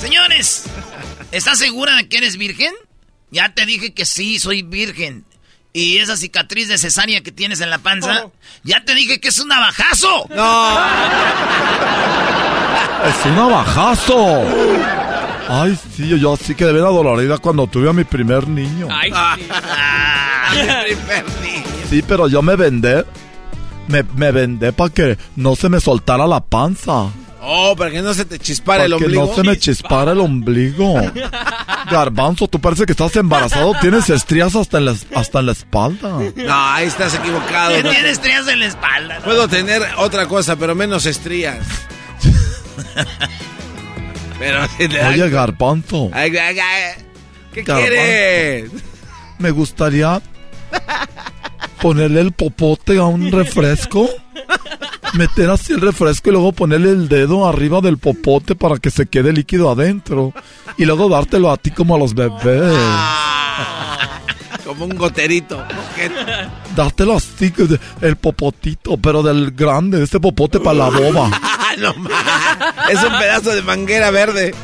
Señores, ¿estás segura de que eres virgen? Ya te dije que sí, soy virgen. Y esa cicatriz de cesárea que tienes en la panza, ya te dije que es un navajazo. No. Es un navajazo. Ay, sí, yo sí quedé bien adolorida cuando tuve a mi primer niño. Ay, sí. primer niño. Sí, pero yo me vendé. Me, me vendé para que no se me soltara la panza. Oh, para que no se te chispara el Para que ombligo. no se me chispara el ombligo. Garbanzo, tú parece que estás embarazado. Tienes estrías hasta en la, hasta en la espalda. No, ahí estás equivocado. ¿Qué tienes estrías en la espalda? no? Puedo tener otra cosa, pero menos estrías. pero si te da- Oye, Garbanzo, Ay, ay, ay. ¿Qué Garbanzo. quieres? me gustaría ponerle el popote a un refresco. Meter así el refresco y luego ponerle el dedo arriba del popote para que se quede líquido adentro. Y luego dártelo a ti como a los bebés. Como un goterito. Dártelo así, el popotito, pero del grande, ese popote para la boba. Ah, no. Es un pedazo de manguera verde.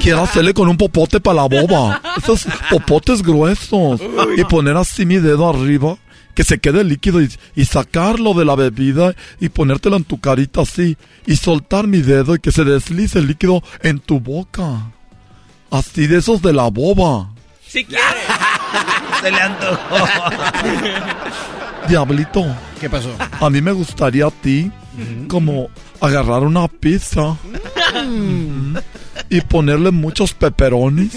Quiero hacerle con un popote para la boba. Esos popotes gruesos. Y poner así mi dedo arriba, que se quede líquido y, y sacarlo de la bebida y ponértelo en tu carita así. Y soltar mi dedo y que se deslice el líquido en tu boca. Así de esos de la boba. Si quiere. Se le antojó. Diablito, ¿Qué pasó? a mí me gustaría a ti como agarrar una pizza Mm. y ponerle muchos pepperonis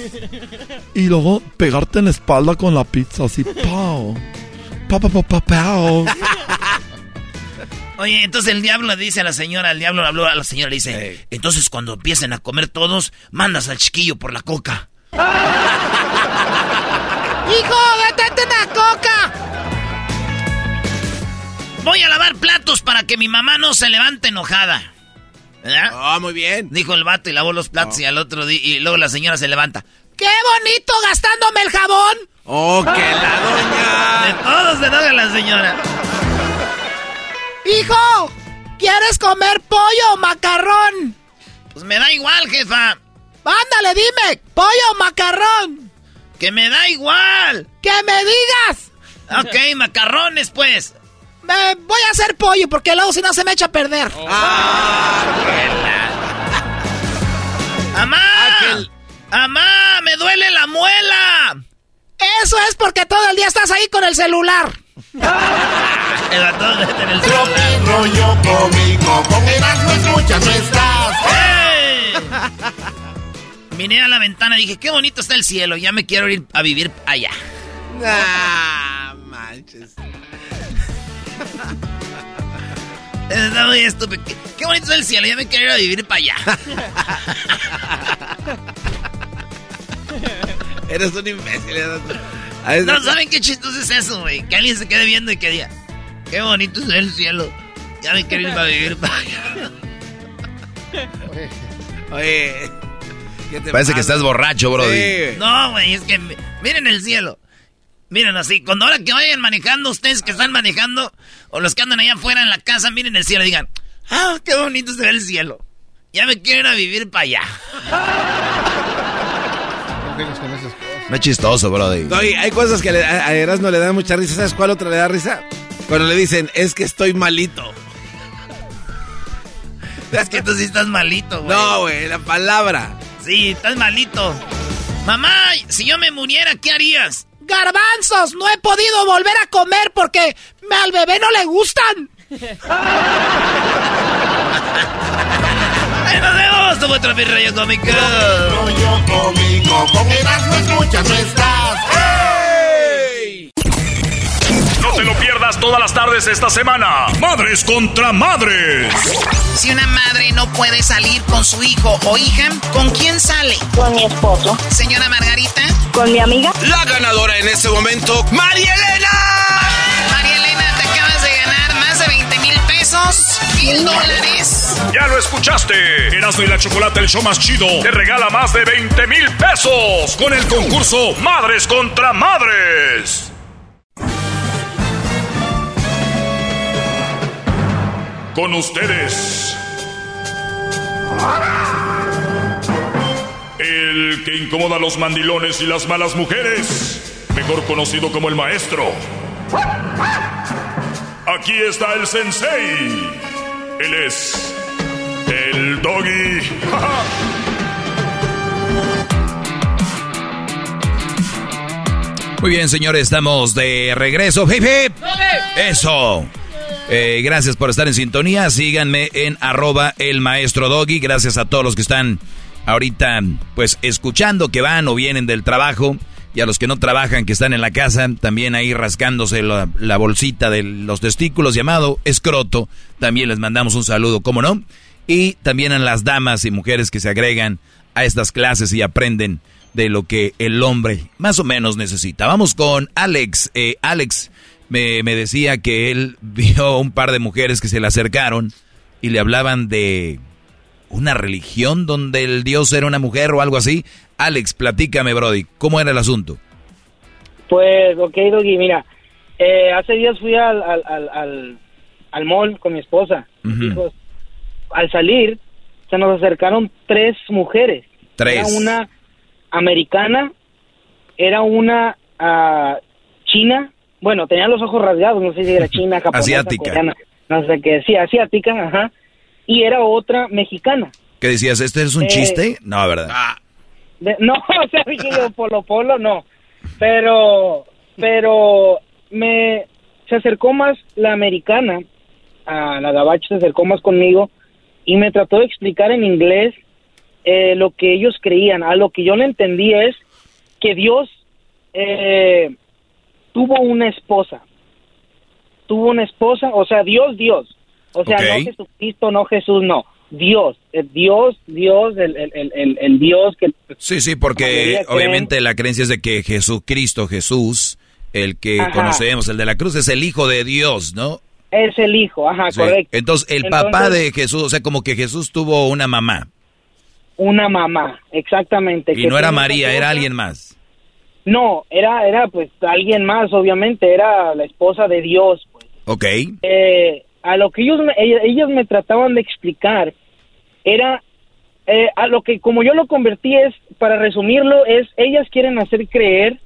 y luego pegarte en la espalda con la pizza así, pao. Pa, pa, pa, pa, pao. Oye, entonces el diablo le dice a la señora, el diablo le habló a la señora, le dice, entonces cuando empiecen a comer todos, mandas al chiquillo por la coca. ¡Hijo, detente una coca! Voy a lavar platos para que mi mamá no se levante enojada. ¿Verdad? Ah, muy bien. Dijo el vato y lavó los platos y al otro día, y luego la señora se levanta. ¡Qué bonito gastándome el jabón! Oh, que la doña. De todos se enoja la señora. ¡Hijo! ¿Quieres comer pollo o macarrón? Pues me da igual, jefa. Ándale, dime, pollo o macarrón. Que me da igual. ¡Que me digas! Ok, macarrones, pues. Me voy a hacer pollo porque luego si no se me echa a perder. ¡Amá! ¡Amá! ¡Me duele la muela! Eso es porque todo el día estás ahí con el celular. En el celular. rollo cómico, con Erasmo escuchas no estás. ¡Ey! Vine a la ventana y dije, qué bonito está el cielo, ya me quiero ir a vivir allá. Ah, manches. Está muy estúpido. Qué, qué bonito está el cielo, ya me quiero ir a vivir para allá. Eres un imbécil. Veces- No saben qué chistoso es eso, güey. Que alguien se quede viendo y que diga, qué bonito está el cielo, ya me quiero ir a vivir para allá. Oye. ¿qué te Parece que pasa? estás borracho, Brody. Sí. No, güey, es que mi- miren el cielo. Miren así, cuando ahora que vayan manejando, ustedes que están manejando, o los que andan allá afuera en la casa, miren el cielo y digan, ah, qué bonito se ve el cielo. Ya me quiero ir a vivir para allá. No vengas con esas cosas. No es chistoso, Brody. No, hay cosas que le- a Erasmo le dan mucha risa. ¿Sabes cuál otra le da risa? Cuando le dicen, es que estoy malito. Es que tú sí estás malito, güey. No, güey, la palabra. Sí, estás malito. Mamá, si yo me muriera, ¿qué harías? Garbanzos, no he podido volver a comer porque al bebé no le gustan. Fue Tropi Rollo Cómico. Rollo cómico, con Erasmo escuchas no estás. ¡Hey! No te lo pierdas todas las tardes esta semana. Madres contra madres. Si una madre no puede salir con su hijo o hija, ¿con quién sale? Con mi esposo. Señora Margarita. Con mi amiga. La ganadora en este momento, María Elena. Pesos, mil dólares. Ya lo escuchaste. Erasmo y la Chocolate, el show más chido, te regala más de 20 mil pesos con el concurso Madres contra Madres. Con ustedes. El que incomoda a los mandilones y las malas mujeres, mejor conocido como el maestro. Aquí está el sensei. Él es el doggy. Muy bien, señores, estamos de regreso. ¡Hip, hip! Eso. Eh, gracias por estar en sintonía. Síganme en arroba el maestro doggy. Gracias a todos los que están ahorita, pues, escuchando que van o vienen del trabajo. Y a los que no trabajan, que están en la casa, también ahí rascándose la, bolsita de los testículos llamado escroto. También les mandamos un saludo, ¿cómo no? Y también a las damas y mujeres que se agregan a estas clases y aprenden de lo que el hombre más o menos necesita. Vamos con Alex. Eh, Alex me, me decía que él vio un par de mujeres que se le acercaron y le hablaban de una religión donde el dios era una mujer o algo así. Alex, platícame, Brody, ¿cómo era el asunto? Pues, ok, Doggy, mira, eh, hace días fui al, al, al, al, al mall con mi esposa. Pues, al salir, se nos acercaron tres mujeres. Tres. Era una americana, era una ah, china, bueno, tenía los ojos rasgados, no sé si era china, japonesa, Asiática. coreana, no sé qué, sí, asiática, ajá. Y era otra mexicana. ¿Qué decías? ¿Este es un Eh, chiste? No, ¿verdad? De- no, o sea, dije yo, polo polo, no. Pero, pero me se acercó más la americana, a la gabacha se acercó más conmigo y me trató de explicar en inglés eh, lo que ellos creían. A lo que yo le entendí es que Dios eh, tuvo una esposa. Tuvo una esposa, o sea, Dios, Dios. O sea, no Jesucristo, no Jesús, no. Dios, eh, Dios, Dios, el, el, el, el- Dios que Sí, sí, porque creen- obviamente la creencia es de que Jesucristo, Jesús, el que Ajá. conocemos, el de la cruz, es el Hijo de Dios, ¿no? es el hijo, ajá, Sí. correcto. Entonces, el papá de Jesús, o sea, como que Jesús tuvo una mamá. Una mamá, exactamente. Y que no era María, era alguien más. No, era, era pues alguien más, obviamente, era la esposa de Dios. pues. Ok. Eh, a lo que ellos me, ellos me trataban de explicar era eh, a lo que como yo lo convertí es para resumirlo es ellas quieren hacer creer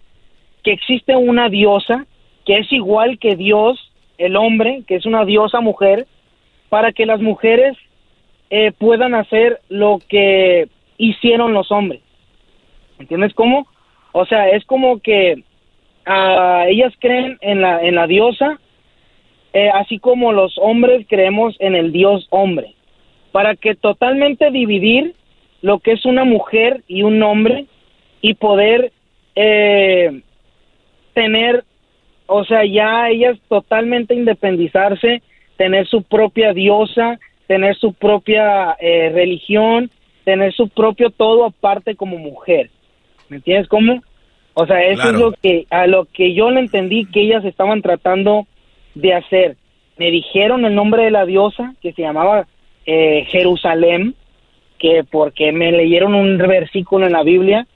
que existe una diosa que es igual que Dios el hombre que es una diosa mujer para que las mujeres eh, puedan hacer lo que hicieron los hombres ¿entiendes cómo? o sea es como que ah, ellas creen en la en la diosa eh, así como los hombres creemos en el Dios hombre, para que totalmente dividir lo que es una mujer y un hombre y poder eh, tener, o sea, ya ellas totalmente independizarse, tener su propia diosa, tener su propia eh, religión, tener su propio todo aparte como mujer. ¿Me entiendes cómo? O sea, eso Claro. es lo que a lo que yo le entendí que ellas estaban tratando de hacer. Me dijeron el nombre de la diosa que se llamaba eh, Jerusalén, que porque me leyeron un versículo en la Biblia,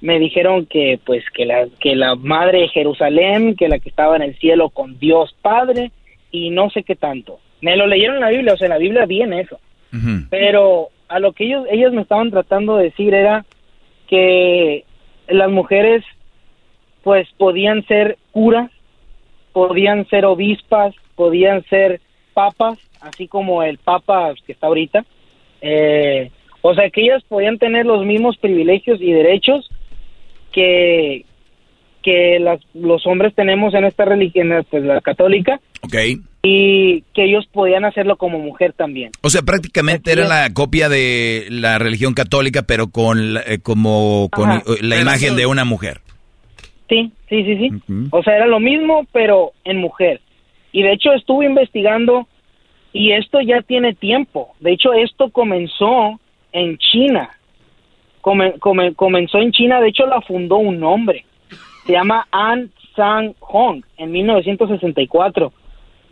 me dijeron que pues que la que la madre de Jerusalén, que la que estaba en el cielo con Dios Padre y no sé qué tanto. Me lo leyeron en la Biblia, o sea, en la Biblia viene eso. Pero a lo que ellos ellos me estaban tratando de decir era que las mujeres pues podían ser curas, podían ser obispas, podían ser papas, así como el papa que está ahorita. Eh, o sea, que ellas podían tener los mismos privilegios y derechos que, que las, los hombres tenemos en esta religión, pues la católica, Ok. y que ellos podían hacerlo como mujer también. O sea, prácticamente era la copia de la religión católica, pero con eh, como con Ajá. eh, la imagen de una mujer. Sí, sí, sí, sí. O sea, era lo mismo, pero en mujer. Y de hecho estuve investigando y esto ya tiene tiempo. De hecho, esto comenzó en China. Come- come- comenzó en China, de hecho la fundó un hombre. Se llama An Sang Hong en 1964.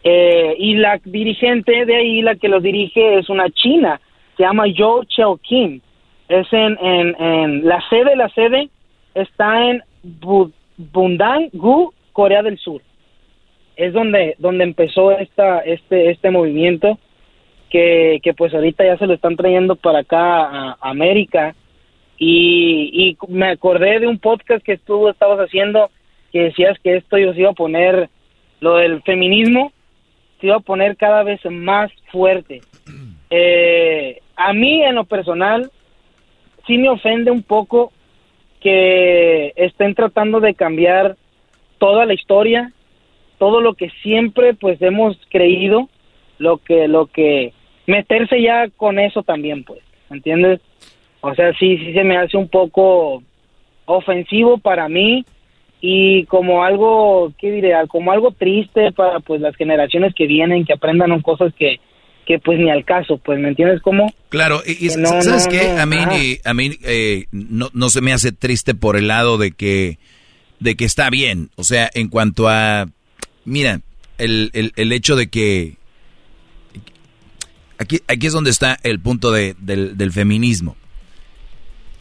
Eh, y la dirigente de ahí, la que lo dirige, es una china. Se llama Yo Cheo Kim. Es en, en, en la sede, la sede está en Bu- Bundang-gu, Corea del Sur. Es donde, donde empezó esta, este, este movimiento que, que pues ahorita ya se lo están trayendo para acá a, a América. Y, y me acordé de un podcast que tú estabas haciendo que decías que esto yo se iba a poner, lo del feminismo, se iba a poner cada vez más fuerte. Eh, a mí, en lo personal, sí me ofende un poco que estén tratando de cambiar toda la historia, todo lo que siempre pues hemos creído, lo que lo que meterse ya con eso también pues, ¿entiendes? O sea, sí sí se me hace un poco ofensivo para mí y como algo, ¿qué diré? Como algo triste para pues las generaciones que vienen, que aprendan cosas que que pues ni al caso, pues, ¿me entiendes cómo? Claro, y, y Que no, ¿sabes no, qué? no, a mí, a mí eh, no, no se me hace triste por el lado de que, de que está bien. O sea, en cuanto a, mira, el, el, el hecho de que, aquí, aquí es donde está el punto de- del, del feminismo.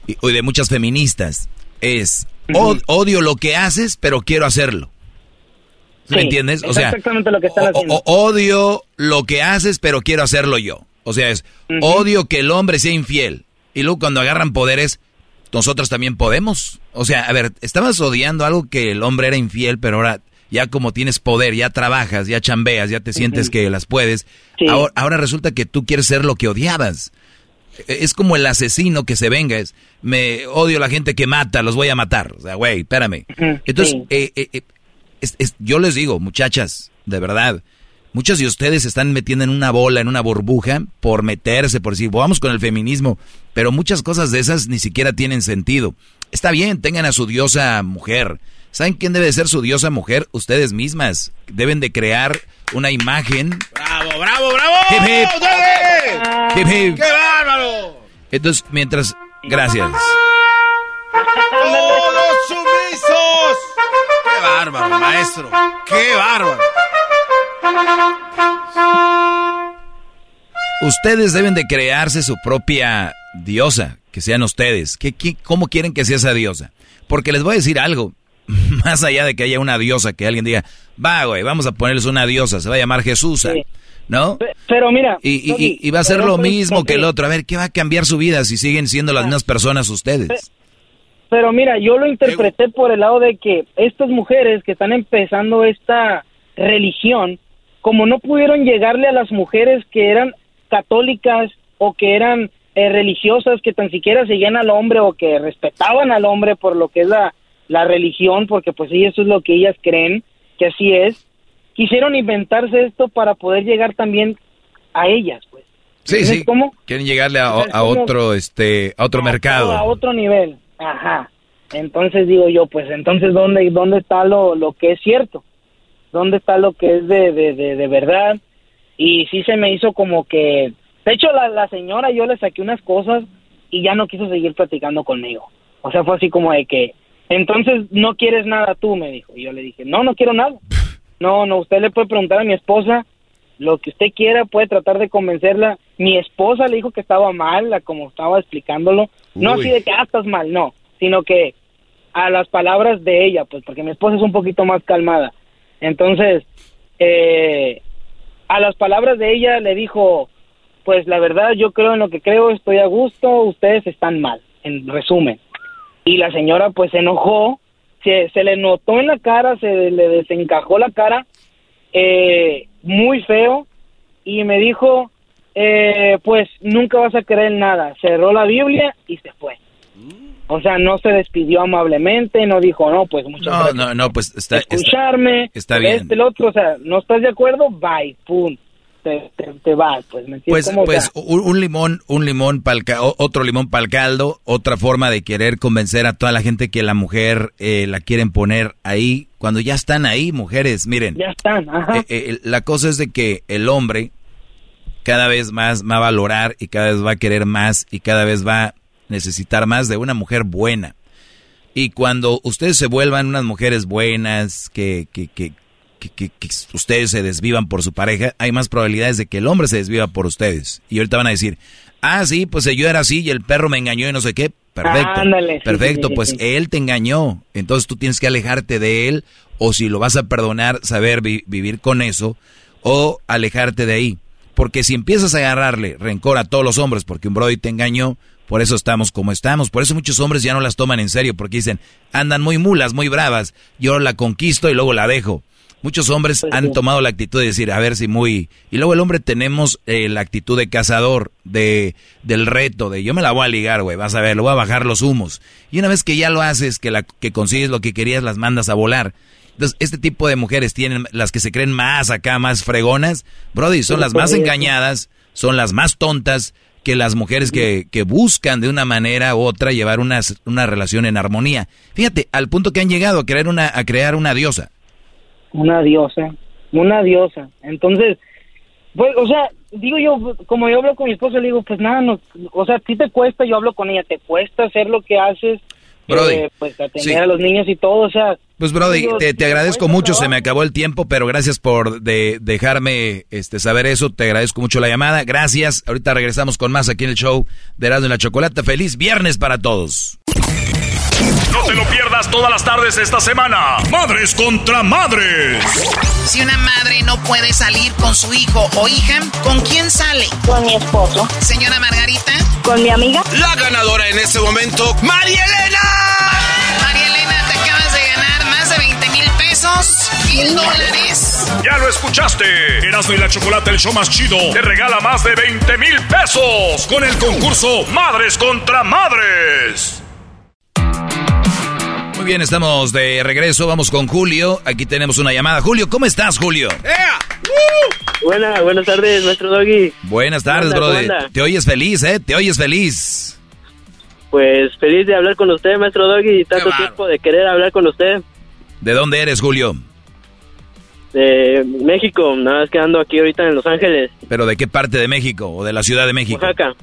Y, y de muchas feministas. Es, "Od- odio lo que haces, pero quiero hacerlo. ¿Sí ¿Me entiendes? O es sea, exactamente lo que están haciendo. o- odio lo que haces, pero quiero hacerlo yo. O sea, es odio que el hombre sea infiel. Y luego cuando agarran poderes, nosotros también podemos. O sea, a ver, estabas odiando algo que el hombre era infiel, pero ahora ya como tienes poder, ya trabajas, ya chambeas, ya te sientes que las puedes. Ahora, ahora resulta que tú quieres ser lo que odiabas. E- Es como el asesino que se venga. Es, me odio la gente que mata, los voy a matar. O sea, güey, espérame. Entonces, sí. eh, eh, eh, es- es- yo les digo, muchachas, de verdad, muchas de ustedes se están metiendo en una bola, en una burbuja, por meterse, por decir, vamos con el feminismo, pero muchas cosas de esas ni siquiera tienen sentido. Está bien, tengan a su diosa mujer. ¿Saben quién debe de ser su diosa mujer? Ustedes mismas. Deben de crear una imagen. ¡Bravo, bravo, bravo! Hip, hip. ¡Dale! Hip, hip. ¡Qué bárbaro! Entonces, mientras... Gracias. ¡Todos sumisos! ¡Qué bárbaro, maestro! ¡Qué bárbaro! Ustedes deben de crearse su propia diosa, que sean ustedes. ¿Qué, qué, cómo quieren que sea esa diosa? Porque les voy a decir algo, más allá de que haya una diosa, que alguien diga, va, güey, vamos a ponerles una diosa, se va a llamar Jesús, ¿no? Pero mira, Y, y- y- va a ser lo mismo que el otro. A ver, ¿qué va a cambiar su vida si siguen siendo las mismas personas ustedes? Pero mira, yo lo interpreté por el lado de que estas mujeres que están empezando esta religión, como no pudieron llegarle a las mujeres que eran católicas o que eran eh, religiosas, que tan siquiera seguían al hombre o que respetaban al hombre por lo que es la, la religión, porque pues sí, eso es lo que ellas creen, que así es, quisieron inventarse esto para poder llegar también a ellas, pues. Sí, ¿Entiendes sí. cómo? Quieren llegarle a, a otro, este, a otro mercado. a otro nivel. Ajá. Entonces digo yo, pues entonces dónde dónde está lo, lo que es cierto, dónde está lo que es de, de, de, de verdad y sí se me hizo como que, de hecho la, la señora yo le saqué unas cosas y ya no quiso seguir platicando conmigo. O sea fue así como de que, entonces no quieres nada tú me dijo y yo le dije no no quiero nada. No no usted le puede preguntar a mi esposa lo que usted quiera, puede tratar de convencerla. Mi esposa le dijo que estaba mal, la- como estaba explicándolo. No así de que ah, estás mal, no, sino que a las palabras de ella, pues porque mi esposa es un poquito más calmada. Entonces, eh, a las palabras de ella le dijo, pues la verdad yo creo en lo que creo, estoy a gusto, ustedes están mal, en resumen. Y la señora pues se enojó, se, se le notó en la cara, se le desencajó la cara, eh, muy feo, y me dijo, eh, pues nunca vas a creer en nada. Cerró la Biblia y se fue. O sea, no se despidió amablemente, no dijo, no, pues muchas No, gracias no, no, pues está, está, escucharme, está bien. este, el otro, o sea, no estás de acuerdo, bye, pum. Te, te, te vas, pues, ¿me entiendes? Pues, ¿Cómo pues un, un limón, un limón pa'l otro limón para el caldo, otra forma de querer convencer a toda la gente que la mujer eh, la quieren poner ahí, cuando ya están ahí, mujeres, miren. Ya están, ajá. Eh, eh, la cosa es de que el hombre cada vez más va a valorar y cada vez va a querer más y cada vez va a necesitar más de una mujer buena. Y cuando ustedes se vuelvan unas mujeres buenas, que, que, que, que, que- que ustedes se desvivan por su pareja, hay más probabilidades de que el hombre se desviva por ustedes. Y ahorita van a decir, ah, sí, pues yo era así y el perro me engañó y no sé qué. Perfecto. Ándale, perfecto, sí, sí, pues sí. él te engañó. Entonces tú tienes que alejarte de él o si lo vas a perdonar, saber vi- vivir con eso o alejarte de ahí. Porque si empiezas a agarrarle rencor a todos los hombres porque un Brody te engañó, por eso estamos como estamos. Por eso muchos hombres ya no las toman en serio porque dicen, andan muy mulas, muy bravas. Yo la conquisto y luego la dejo. Muchos hombres han tomado la actitud de decir, a ver si muy... Y luego el hombre tenemos eh, la actitud de cazador, de del reto, de yo me la voy a ligar, güey, vas a ver, lo voy a bajar los humos. Y una vez que ya lo haces, que, la, que consigues lo que querías, las mandas a volar. Entonces, este tipo de mujeres tienen, las que se creen más acá, más fregonas, Brody, son las más engañadas, son las más tontas que las mujeres que, que buscan de una manera u otra llevar una, una relación en armonía. Fíjate, al punto que han llegado a crear una, a crear una diosa. Una diosa, una diosa. Entonces, pues, o sea, digo yo, como yo hablo con mi esposa, le digo, pues nada, no, o sea, a ti te cuesta, yo hablo con ella, te cuesta hacer lo que haces, Brody, eh, pues atender sí. a los niños y todo, o sea. Pues Brody, digo, te, te agradezco cuesta mucho, se me acabó el tiempo, pero gracias por de- dejarme este, saber eso, te agradezco mucho la llamada, gracias, ahorita regresamos con más aquí en el show de Erasmo y la Chocolata, feliz viernes para todos. No te lo pierdas todas las tardes esta semana. Madres contra madres. Si una madre no puede salir con su hijo o hija, ¿con quién sale? Con mi esposo. Señora Margarita. Con mi amiga. La ganadora en este momento, María Elena. María Elena, te acabas de ganar más de 20 mil pesos, mil dólares. Ya lo escuchaste. Erasmo y la Chocolata, el show más chido, te regala más de 20 mil pesos con el concurso Madres contra Madres. Muy bien, estamos de regreso, vamos con Julio, aquí tenemos una llamada. Julio, ¿cómo estás, Julio? Buenas, buenas tardes, maestro Doggy. Buenas tardes, ¿Cómo anda, brother. Te oyes feliz, ¿eh? Te oyes feliz. Pues feliz de hablar con usted, maestro Doggy, y tanto tiempo de querer hablar con usted. ¿De dónde eres, Julio? De México, nada más que ando aquí ahorita en Los Ángeles, ¿Pero de qué parte de México o de la Ciudad de México? Oaxaca.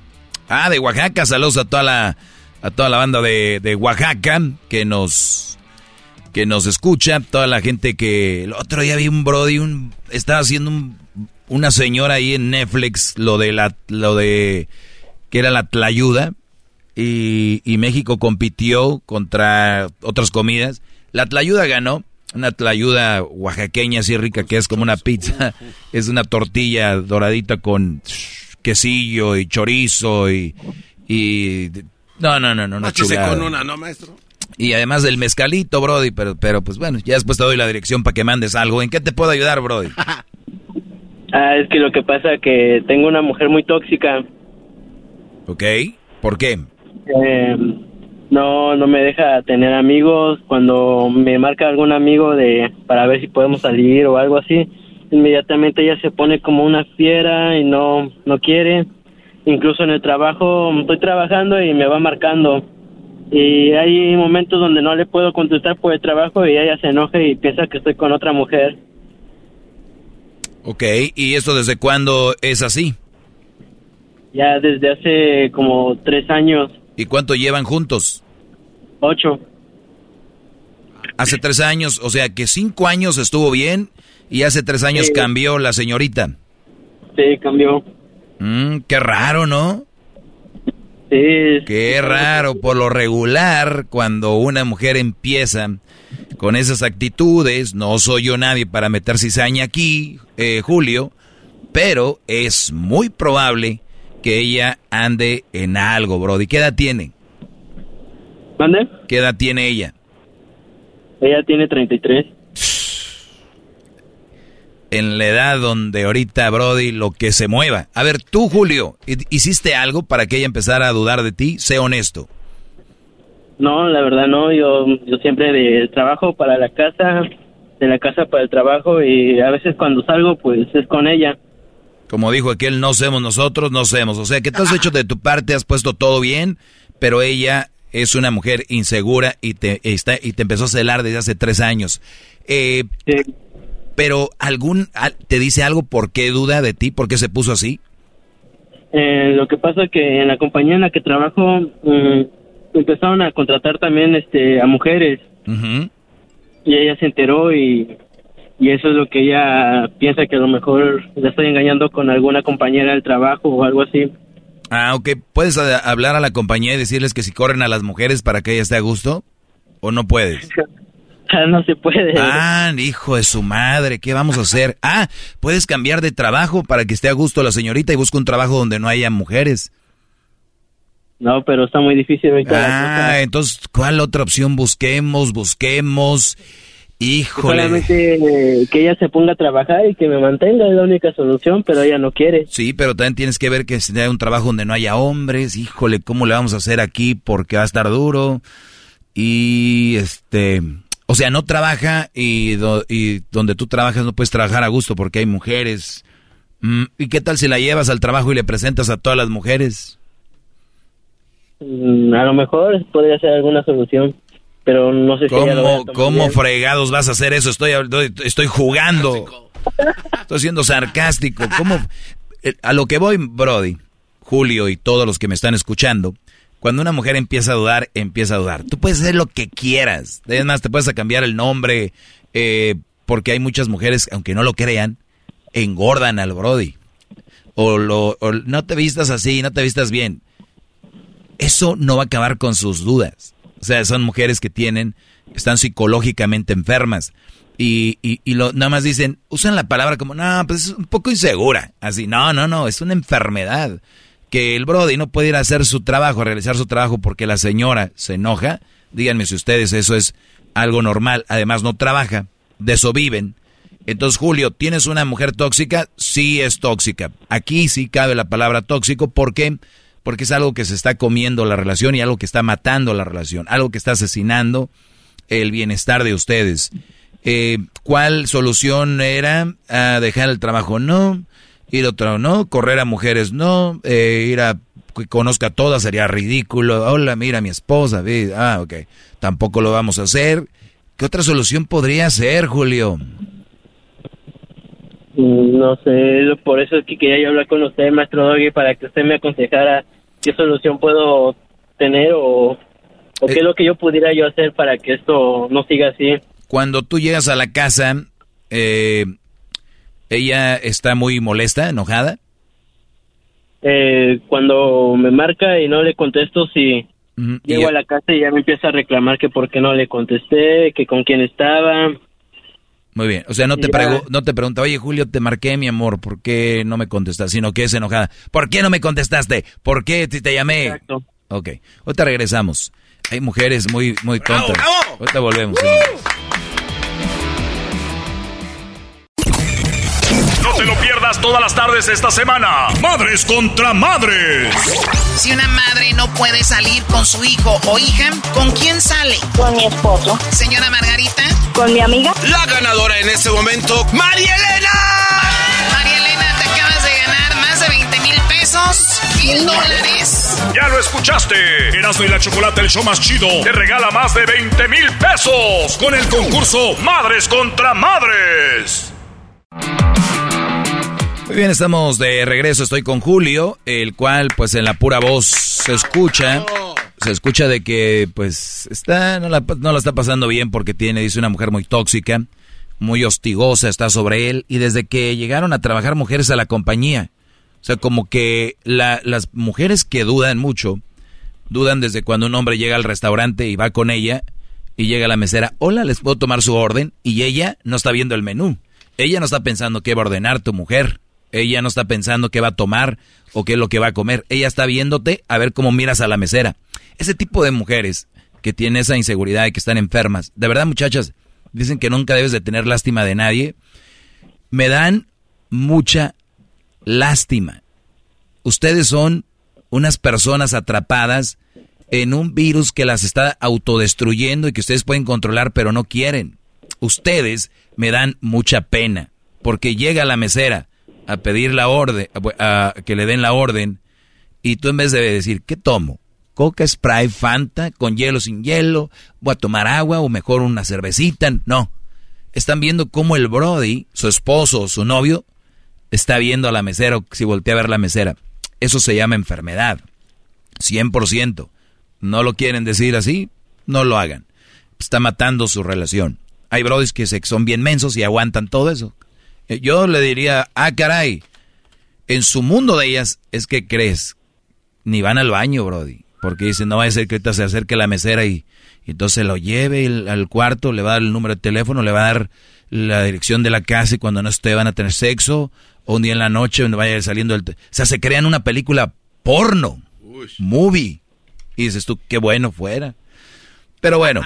Ah, de Oaxaca. Saludos a toda la a toda la banda de, de Oaxaca que nos que nos escucha, toda la gente que el otro día vi un brody, un estaba haciendo un- una señora ahí en Netflix lo de la lo de que era la tlayuda y, y México compitió contra otras comidas. La tlayuda ganó, una tlayuda oaxaqueña así rica que es como una pizza, es una tortilla doradita con quesillo y chorizo y y no, no, no, no, chulada. con una, ¿no, maestro? Y además del mezcalito, Brody, pero, pero pues bueno, ya después te doy la dirección para que mandes algo. ¿En qué te puedo ayudar, Brody? Ah, es que lo que pasa que tengo una mujer muy tóxica. ¿Ok? ¿Por qué? Eh, no, no me deja tener amigos. Cuando me marca algún amigo de para ver si podemos salir o algo así, inmediatamente ella se pone como una fiera y no, no quiere. Incluso en el trabajo estoy trabajando y me va marcando. Y hay momentos donde no le puedo contestar por el trabajo y ella se enoja y piensa que estoy con otra mujer. Ok, ¿y esto desde cuándo es así? Ya desde hace como tres años, ¿Y cuánto llevan juntos? ocho. Hace tres años, o sea que cinco años estuvo bien y hace tres años Sí. cambió la señorita. Sí, cambió. Mm, qué raro, ¿no? Sí. Qué raro, por lo regular, cuando una mujer empieza con esas actitudes, no soy yo nadie para meter cizaña aquí, eh, Julio, pero es muy probable que ella ande en algo, Brody. ¿Qué edad tiene? ¿Mande? ¿Qué edad tiene ella? Ella tiene 33. En la edad donde ahorita, Brody, lo que se mueva. A ver, tú, Julio, ¿hi- ¿hiciste algo para que ella empezara a dudar de ti? Sé honesto. No, la verdad no, yo, yo siempre de trabajo para la casa, de la casa para el trabajo y a veces cuando salgo pues es con ella. Como dijo aquel, no somos nosotros, no somos. O sea, que tú has hecho de tu parte, has puesto todo bien, pero ella es una mujer insegura y te, está, y te empezó a celar desde hace tres años. Eh, Pero algún, ¿te dice algo por qué duda de ti? ¿Por qué se puso así? Eh, lo que pasa que en la compañía en la que trabajo mm, empezaron a contratar también este a mujeres y ella se enteró y, y eso es lo que ella piensa que a lo mejor le estoy engañando con alguna compañera del trabajo o algo así. Ah, ok. ¿Puedes a- hablar a la compañía y decirles que si corren a las mujeres para que ella esté a gusto? ¿O no puedes? no se puede. Ah, hijo de su madre, ¿qué vamos a hacer? Ah, puedes cambiar de trabajo para que esté a gusto la señorita y busca un trabajo donde no haya mujeres. No, pero está muy difícil ahorita. Ah, entonces, ¿cuál otra opción busquemos? Busquemos. Híjole. Solamente que ella se ponga a trabajar y que me mantenga es la única solución, pero ella no quiere. Sí, pero también tienes que ver que si hay un trabajo donde no haya hombres, híjole, ¿cómo le vamos a hacer aquí? Porque va a estar duro. Y este, sea, no trabaja y, do- y donde tú trabajas no puedes trabajar a gusto porque hay mujeres. Mm, ¿Y qué tal si la llevas al trabajo y le presentas a todas las mujeres? Mm, a lo mejor podría ser alguna solución, pero no sé si lo ¿Cómo, tomar cómo bien. fregados vas a hacer eso? Estoy, estoy jugando. Estoy siendo sarcástico. ¿Cómo? Eh, A lo que voy, Brody, Julio y todos los que me están escuchando, cuando una mujer empieza a dudar, empieza a dudar. Tú puedes hacer lo que quieras. Es más, te puedes cambiar el nombre, eh, porque hay muchas mujeres, aunque no lo crean, engordan al Brody. O, lo, o no te vistas así, no te vistas bien. Eso no va a acabar con sus dudas. O sea, son mujeres que tienen, están psicológicamente enfermas. Y, y, y lo, nada más dicen, usan la palabra como, no, pues es un poco insegura. Así, no, no, no, es una enfermedad. Que el Brody no puede ir a hacer su trabajo, a realizar su trabajo porque la señora se enoja. Díganme si ustedes eso es algo normal. Además, no trabaja, de eso viven. Entonces, Julio, ¿tienes una mujer tóxica? Sí es tóxica. Aquí sí cabe la palabra tóxico. ¿Por qué? Porque es algo que se está comiendo la relación y algo que está matando la relación, algo que está asesinando el bienestar de ustedes. Eh, ¿Cuál solución era? Ah, dejar el trabajo, no. Ir otro, no. Correr a mujeres, no. Eh, ir a que conozca a todas sería ridículo. Hola, mira mi esposa. Ah, ok. Tampoco lo vamos a hacer. ¿Qué otra solución podría ser, Julio? Mm, No sé, por eso es que quería yo hablar con usted, maestro Doggy, para que usted me aconsejara qué solución puedo tener o, o qué es lo que yo pudiera yo hacer para que esto no siga así. Cuando tú llegas a la casa, eh, ella está muy molesta, enojada. Eh, cuando me marca y no le contesto, si llego a la casa y ya me empieza a reclamar que por qué no le contesté, que con quién estaba. Muy bien, o sea, no te, no te pregunta, oye Julio, te marqué mi amor, ¿por qué no me contestas? Sino que es enojada. ¿Por qué no me contestaste? ¿Por qué te, te llamé? Exacto. Ok, ahorita regresamos. Hay mujeres muy, muy tontas. Ahorita volvemos. Te lo pierdas todas las tardes esta semana. Madres contra madres. Si una madre no puede salir con su hijo o hija, ¿con quién sale? Con mi esposo. Señora Margarita. Con mi amiga. La ganadora en este momento, María Elena. María Elena, te acabas de ganar más de 20 mil pesos, mil dólares. Ya lo escuchaste. Erasmo y la Chocolate, el show más chido, te regala más de 20 mil pesos con el concurso Madres contra Madres. Muy bien, estamos de regreso. Estoy con Julio, el cual, pues, en la pura voz se escucha. Se escucha de que, pues, está, no la, no la está pasando bien porque tiene, dice, una mujer muy tóxica, muy hostigosa, está sobre él. Y desde que llegaron a trabajar mujeres a la compañía, o sea, como que la- las mujeres que dudan mucho, dudan desde cuando un hombre llega al restaurante y va con ella y llega la mesera, hola, ¿les puedo tomar su orden? Y ella no está viendo el menú. Ella no está pensando qué va a ordenar tu mujer. Ella no está pensando qué va a tomar o qué es lo que va a comer. Ella está viéndote a ver cómo miras a la mesera. Ese tipo de mujeres que tienen esa inseguridad y que están enfermas. De verdad, muchachas, dicen que nunca debes de tener lástima de nadie. Me dan mucha lástima. Ustedes son unas personas atrapadas en un virus que las está autodestruyendo y que ustedes pueden controlar pero no quieren. Ustedes me dan mucha pena porque llega la mesera. A pedir la orden, a, a que le den la orden, y tú en vez de decir, ¿qué tomo? Coca, Sprite, Fanta, con hielo, sin hielo, voy a tomar agua o mejor una cervecita. No. Están viendo cómo el Brody, su esposo su novio, está viendo a la mesera o si voltea a ver la mesera. Eso se llama enfermedad. 100%. No lo quieren decir así, no lo hagan. Está matando su relación. Hay brodis que son bien mensos y aguantan todo eso. Eh, yo le diría, ah, caray, en su mundo de ellas es que crees, ni van al baño, brody. Porque dicen, no va a ser que ahorita se acerque la mesera y, entonces lo lleve al cuarto, le va a dar el número de teléfono, le va a dar la dirección de la casa y cuando no esté van a tener sexo, o un día en la noche donde vaya saliendo el... O sea, se crean una película porno, movie. Y dices tú, qué bueno fuera. Pero bueno,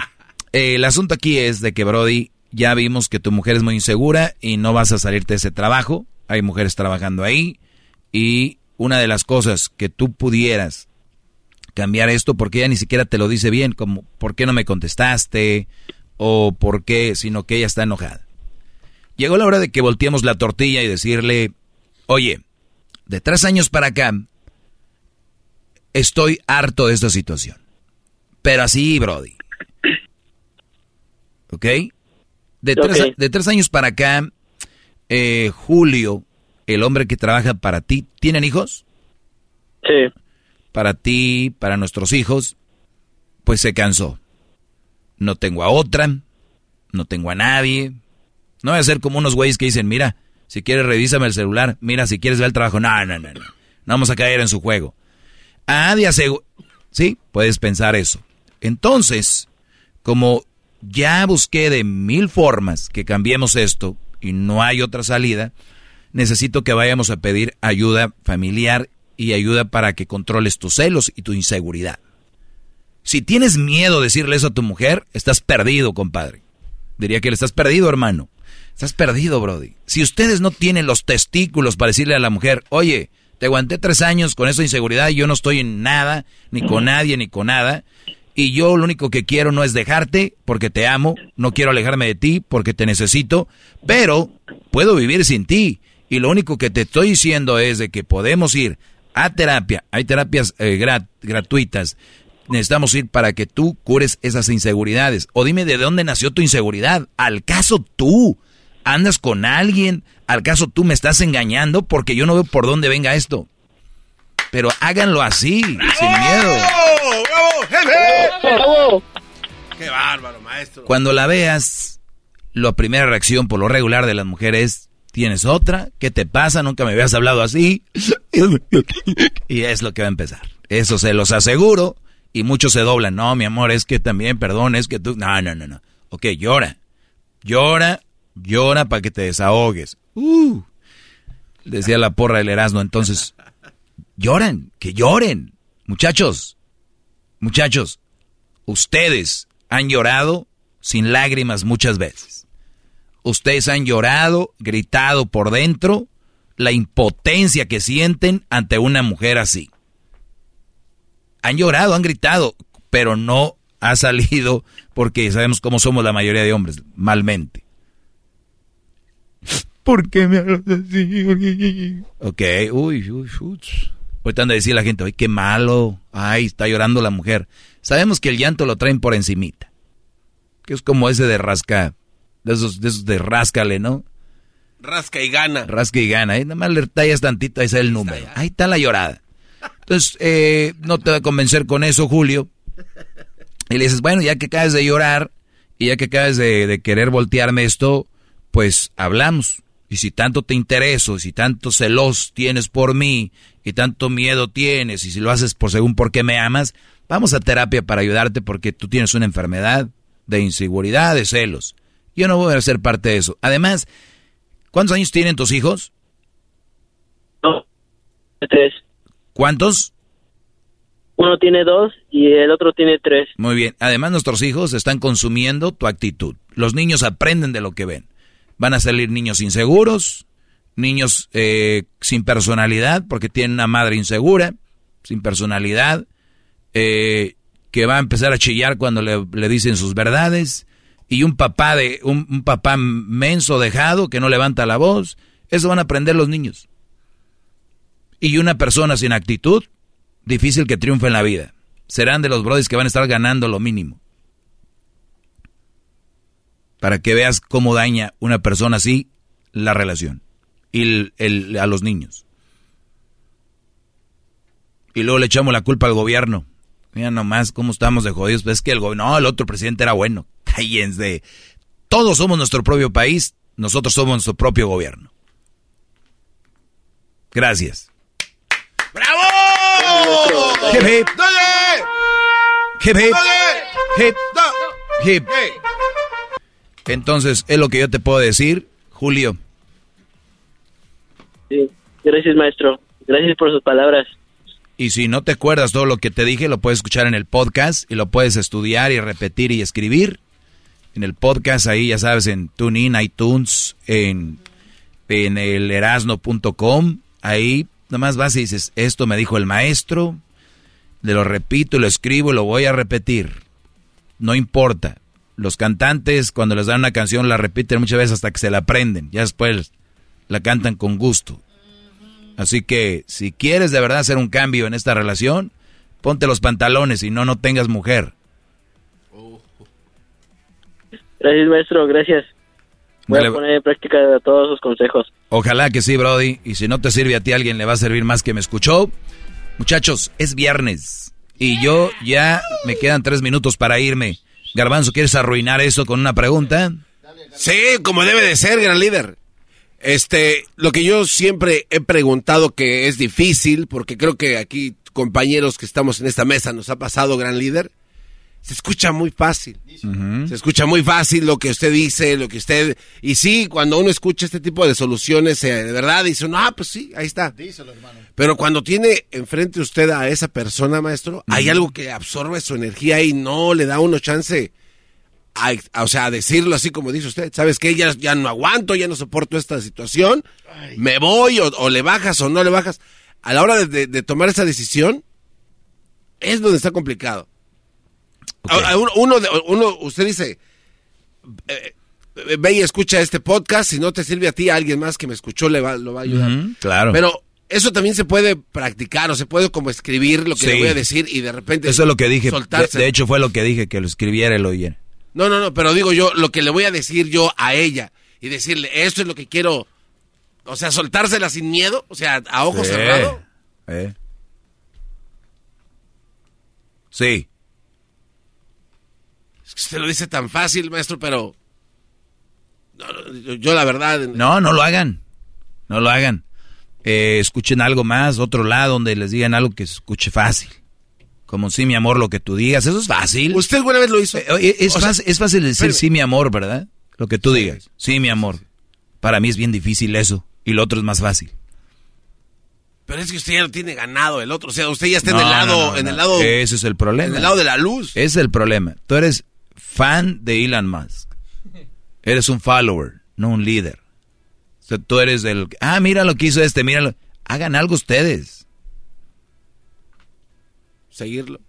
eh, el asunto aquí es de que Brody, ya vimos que tu mujer es muy insegura y no vas a salirte de ese trabajo. Hay mujeres trabajando ahí y una de las cosas que tú pudieras cambiar esto porque ella ni siquiera te lo dice bien, como ¿por qué no me contestaste? o ¿por qué? sino que ella está enojada. Llegó la hora de que volteemos la tortilla y decirle, oye, de tres años para acá, estoy harto de esta situación. Pero así, Brody. ¿Ok? De, Tres, de tres años para acá, eh, Julio, el hombre que trabaja para ti, ¿tienen hijos? Sí para ti, para nuestros hijos, pues se cansó. No tengo a otra, no tengo a nadie. No voy a ser como unos güeyes que dicen, mira, si quieres revísame el celular, mira, si quieres ver el trabajo. No, no, no, no. No vamos a caer en su juego. A nadie Sí, puedes pensar eso. Entonces, como ya busqué de mil formas que cambiemos esto y no hay otra salida, necesito que vayamos a pedir ayuda familiar y ayuda para que controles tus celos y tu inseguridad. Si tienes miedo de decirle eso a tu mujer, estás perdido, compadre. Diría que le estás perdido, hermano. Estás perdido, Brody. Si ustedes no tienen los testículos para decirle a la mujer, oye, te aguanté tres años con esa inseguridad y yo no estoy en nada, ni con nadie, ni con nada. Y yo lo único que quiero no es dejarte porque te amo, no quiero alejarme de ti porque te necesito, pero puedo vivir sin ti. Y lo único que te estoy diciendo es de que podemos ir a terapia. Hay terapias eh, gratuitas. Necesitamos ir para que tú cures esas inseguridades. O dime de dónde nació tu inseguridad. ¿Al caso tú andas con alguien? ¿Al caso tú me estás engañando? Porque yo no veo por dónde venga esto. Pero háganlo así, sin miedo. ¡Bravo! ¡Qué bárbaro, maestro! Cuando la veas, la primera reacción por lo regular de las mujeres ¿Tienes otra? ¿Qué te pasa? Nunca me habías hablado así. y es lo que va a empezar. Eso se los aseguro. Y muchos se doblan. No, mi amor, es que también, perdón, es que tú... No, no, no, no. Ok, llora. Llora, llora para que te desahogues. Uh, decía la porra del Erasmo. Entonces, lloren, que lloren. Muchachos, muchachos, ustedes han llorado sin lágrimas muchas veces. Ustedes han llorado, gritado por dentro la impotencia que sienten ante una mujer así. Han llorado, han gritado, pero no ha salido porque sabemos cómo somos la mayoría de hombres, malmente. ¿Por qué me hablas así? Ok, uy, uy, uy. Ahorita anda a decir la gente, ay, qué malo, ay, está llorando la mujer. Sabemos que el llanto lo traen por encimita, que es como ese de rasca de esos, de esos de ráscale, ¿no? Rasca y gana. Rasca y gana. Ahí nada más le tallas tantito, ahí está el número. Ahí está la llorada. Entonces, eh, no te va a convencer con eso, Julio. Y le dices, bueno, ya que acabas de llorar y ya que acabas de, querer voltearme esto, pues hablamos. Y si tanto te intereso, si tanto celos tienes por mí, y tanto miedo tienes, y si lo haces por según por qué me amas, vamos a terapia para ayudarte porque tú tienes una enfermedad de inseguridad, de celos. Yo no voy a ser parte de eso. Además, ¿cuántos años tienen tus hijos? No, tres. ¿Cuántos? Uno tiene dos y el otro tiene tres. Muy bien. Además, nuestros hijos están consumiendo tu actitud. Los niños aprenden de lo que ven. Van a salir niños inseguros, niños eh, sin personalidad, porque tienen una madre insegura, sin personalidad, eh, que va a empezar a chillar cuando le, dicen sus verdades, y un papá de un, papá menso dejado que no levanta la voz, eso van a aprender los niños. Y una persona sin actitud, difícil que triunfe en la vida. Serán de los brodis que van a estar ganando lo mínimo. Para que veas cómo daña una persona así la relación. Y el- el- a los niños. Y luego le echamos la culpa al gobierno. Mira nomás cómo estamos de jodidos. Pues es que el gobierno, no, el otro presidente era bueno. Cállense. Todos somos nuestro propio país, nosotros somos nuestro propio gobierno. Gracias. ¡Bravo! Hip, hip. ¡Dale! Hip, hip. Hip, hip. Entonces, es lo que yo te puedo decir, Julio. Sí. Gracias, maestro. Gracias por sus palabras. Y si no te acuerdas todo lo que te dije, lo puedes escuchar en el podcast y lo puedes estudiar y repetir y escribir. En el podcast ahí, ya sabes, en TuneIn, iTunes, en, en el erasno.com. Ahí nomás vas y dices, esto me dijo el maestro, le lo repito, lo escribo y lo voy a repetir. No importa. Los cantantes cuando les dan una canción la repiten muchas veces hasta que se la aprenden. Ya después la cantan con gusto. Así que si quieres de verdad hacer un cambio en esta relación, ponte los pantalones y no, no tengas mujer. Gracias, maestro. Gracias. Voy Dale. a poner en práctica todos sus consejos. Ojalá que sí, Brody. Y si no te sirve a ti, alguien le va a servir más que me escuchó. Muchachos, es viernes. Y yo ya me quedan tres minutos para irme. Garbanzo, ¿quieres arruinar eso con una pregunta? Sí, como debe de ser, gran líder. Este, lo que yo siempre he preguntado que es difícil, porque creo que aquí compañeros que estamos en esta mesa nos ha pasado, gran líder, se escucha muy fácil. Se escucha muy fácil lo que usted dice, lo que usted... Y sí, cuando uno escucha este tipo de soluciones, eh, de verdad dice, uno, ah, pues sí, ahí está. Díselo, hermano. Pero cuando tiene enfrente usted a esa persona, maestro, hay algo que absorbe su energía y no le da a uno chance a, a- o sea, a decirlo así como dice usted. ¿Sabes qué? Ya, ya no aguanto, ya no soporto esta situación. Me voy o, o le bajas o no le bajas. A la hora de, de- de tomar esa decisión, es donde está complicado. A- a uno, uno, de- uno- usted dice, eh, eh, ve y escucha este podcast. Si no te sirve a ti, a alguien más que me escuchó le va, lo va a ayudar. Claro. Pero eso también se puede practicar o se puede como escribir lo que Sí. le voy a decir y de repente Eso es lo que dije. De, de hecho, fue lo que dije, que lo escribiera y lo oyera. No, no, no, pero digo yo lo que le voy a decir yo a ella y decirle, esto es lo que quiero, o sea, soltársela sin miedo, o sea, a ojos Sí. cerrados. Eh. Sí. Es que usted lo dice tan fácil, maestro, pero no, no, yo, yo la verdad No, no lo hagan. No lo hagan. Eh, escuchen algo más, otro lado donde les digan algo que se escuche fácil. Como sí, mi amor, lo que tú digas. Eso es fácil. ¿Usted alguna vez lo hizo? Eh, es, sea, fácil, es fácil decir sí, mi amor, ¿verdad? Lo que tú digas. Sí, mi amor. Para mí es bien difícil eso. Y lo otro es más fácil. Pero es que usted ya lo tiene ganado el otro, o sea, usted ya está en No, el lado, no, no, en no. el lado, Ese es el problema. en el lado de la luz. Ese es el problema. Tú eres fan de Elon Musk. Eres un follower, no un líder. O sea, tú eres del... Ah, mira lo que hizo este, míralo. Hagan algo ustedes. Seguirlo,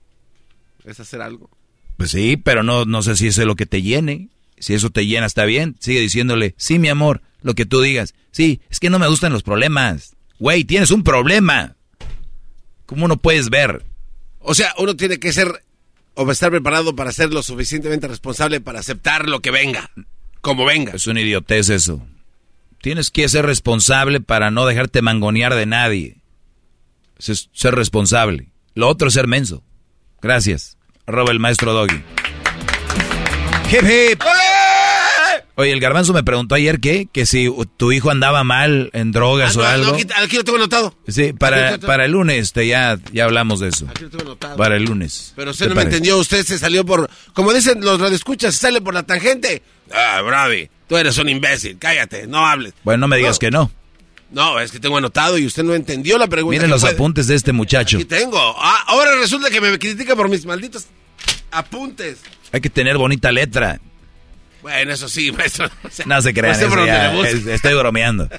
es hacer algo. Pues sí, pero no, no sé si eso es lo que te llene. Si eso te llena, está bien. Sigue diciéndole, sí, mi amor, lo que tú digas. Sí, es que no me gustan los problemas. Güey, tienes un problema. ¿Cómo no puedes ver? O sea, uno tiene que ser o estar preparado para ser lo suficientemente responsable para aceptar lo que venga, como venga. Es una idiotez eso. Tienes que ser responsable para no dejarte mangonear de nadie. Es ser responsable. Lo otro es ser menso. Gracias. Arroba el maestro Doggy. Hip hip. Oye, el garbanzo me preguntó ayer que, que si tu hijo andaba mal en drogas Ah, o no, algo. no, aquí, lo tengo anotado. Sí, para, para el lunes te ya, ya hablamos de eso. aquí lo tengo anotado. Para el lunes. Pero usted ¿Te no me entendió, usted se salió por, como dicen los radioescuchas, se sale por la tangente. Ah, Bravi, tú eres un imbécil, cállate, no hables. Bueno, no me digas que no. No, es que tengo anotado y usted no entendió la pregunta. Miren los puede- apuntes de este muchacho. Aquí tengo. Ah, ahora resulta que me critica por mis malditos apuntes. Hay que tener bonita letra. Bueno, eso sí, maestro. O sea, No se crean, no sé por eso ya es- estoy bromeando.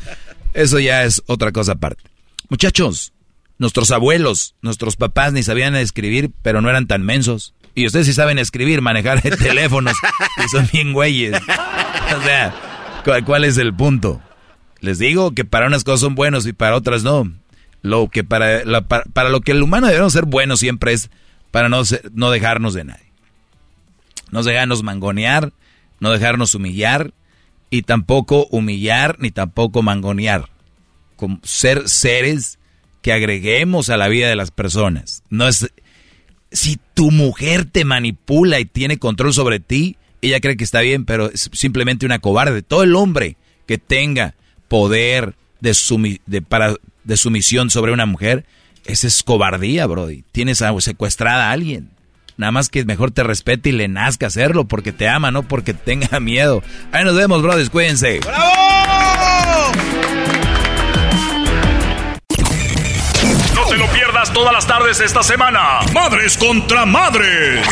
Eso ya es otra cosa aparte. Muchachos, nuestros abuelos, nuestros papás ni sabían escribir, pero no eran tan mensos. Y ustedes sí saben escribir, manejar teléfonos, y son bien güeyes. O sea, ¿cuál, cuál es el punto? Les digo que para unas cosas son buenos y para otras no. Lo que para, lo que el humano debemos ser bueno siempre es para no, no dejarnos de nadie. No dejarnos mangonear, no dejarnos humillar y tampoco humillar ni tampoco mangonear. Ser seres que agreguemos a la vida de las personas. No es si tu mujer te manipula y tiene control sobre ti, ella cree que está bien, pero es simplemente una cobarde. Todo el hombre que tenga poder de, de, para, de sumisión sobre una mujer, esa es cobardía, Brody. Tienes secuestrada a alguien. Nada más que mejor te respete y le nazca hacerlo porque te ama, no porque tenga miedo. Ahí nos vemos, Brody, cuídense. ¡Bravo! Todas las tardes esta semana. Madres contra madres.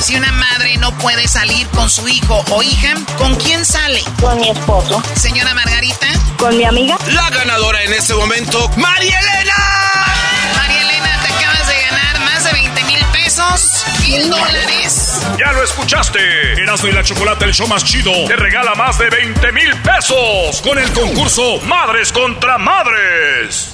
Si una madre no puede salir con su hijo o hija, ¿con quién sale? Con mi esposo. Señora Margarita. Con mi amiga. La ganadora en este momento, María Elena. María Elena, te acabas de ganar más de 20 mil pesos, mil dólares. Ya lo escuchaste. Erasmo y la Chocolate, el show más chido, te regala más de 20 mil pesos con el concurso Madres contra Madres.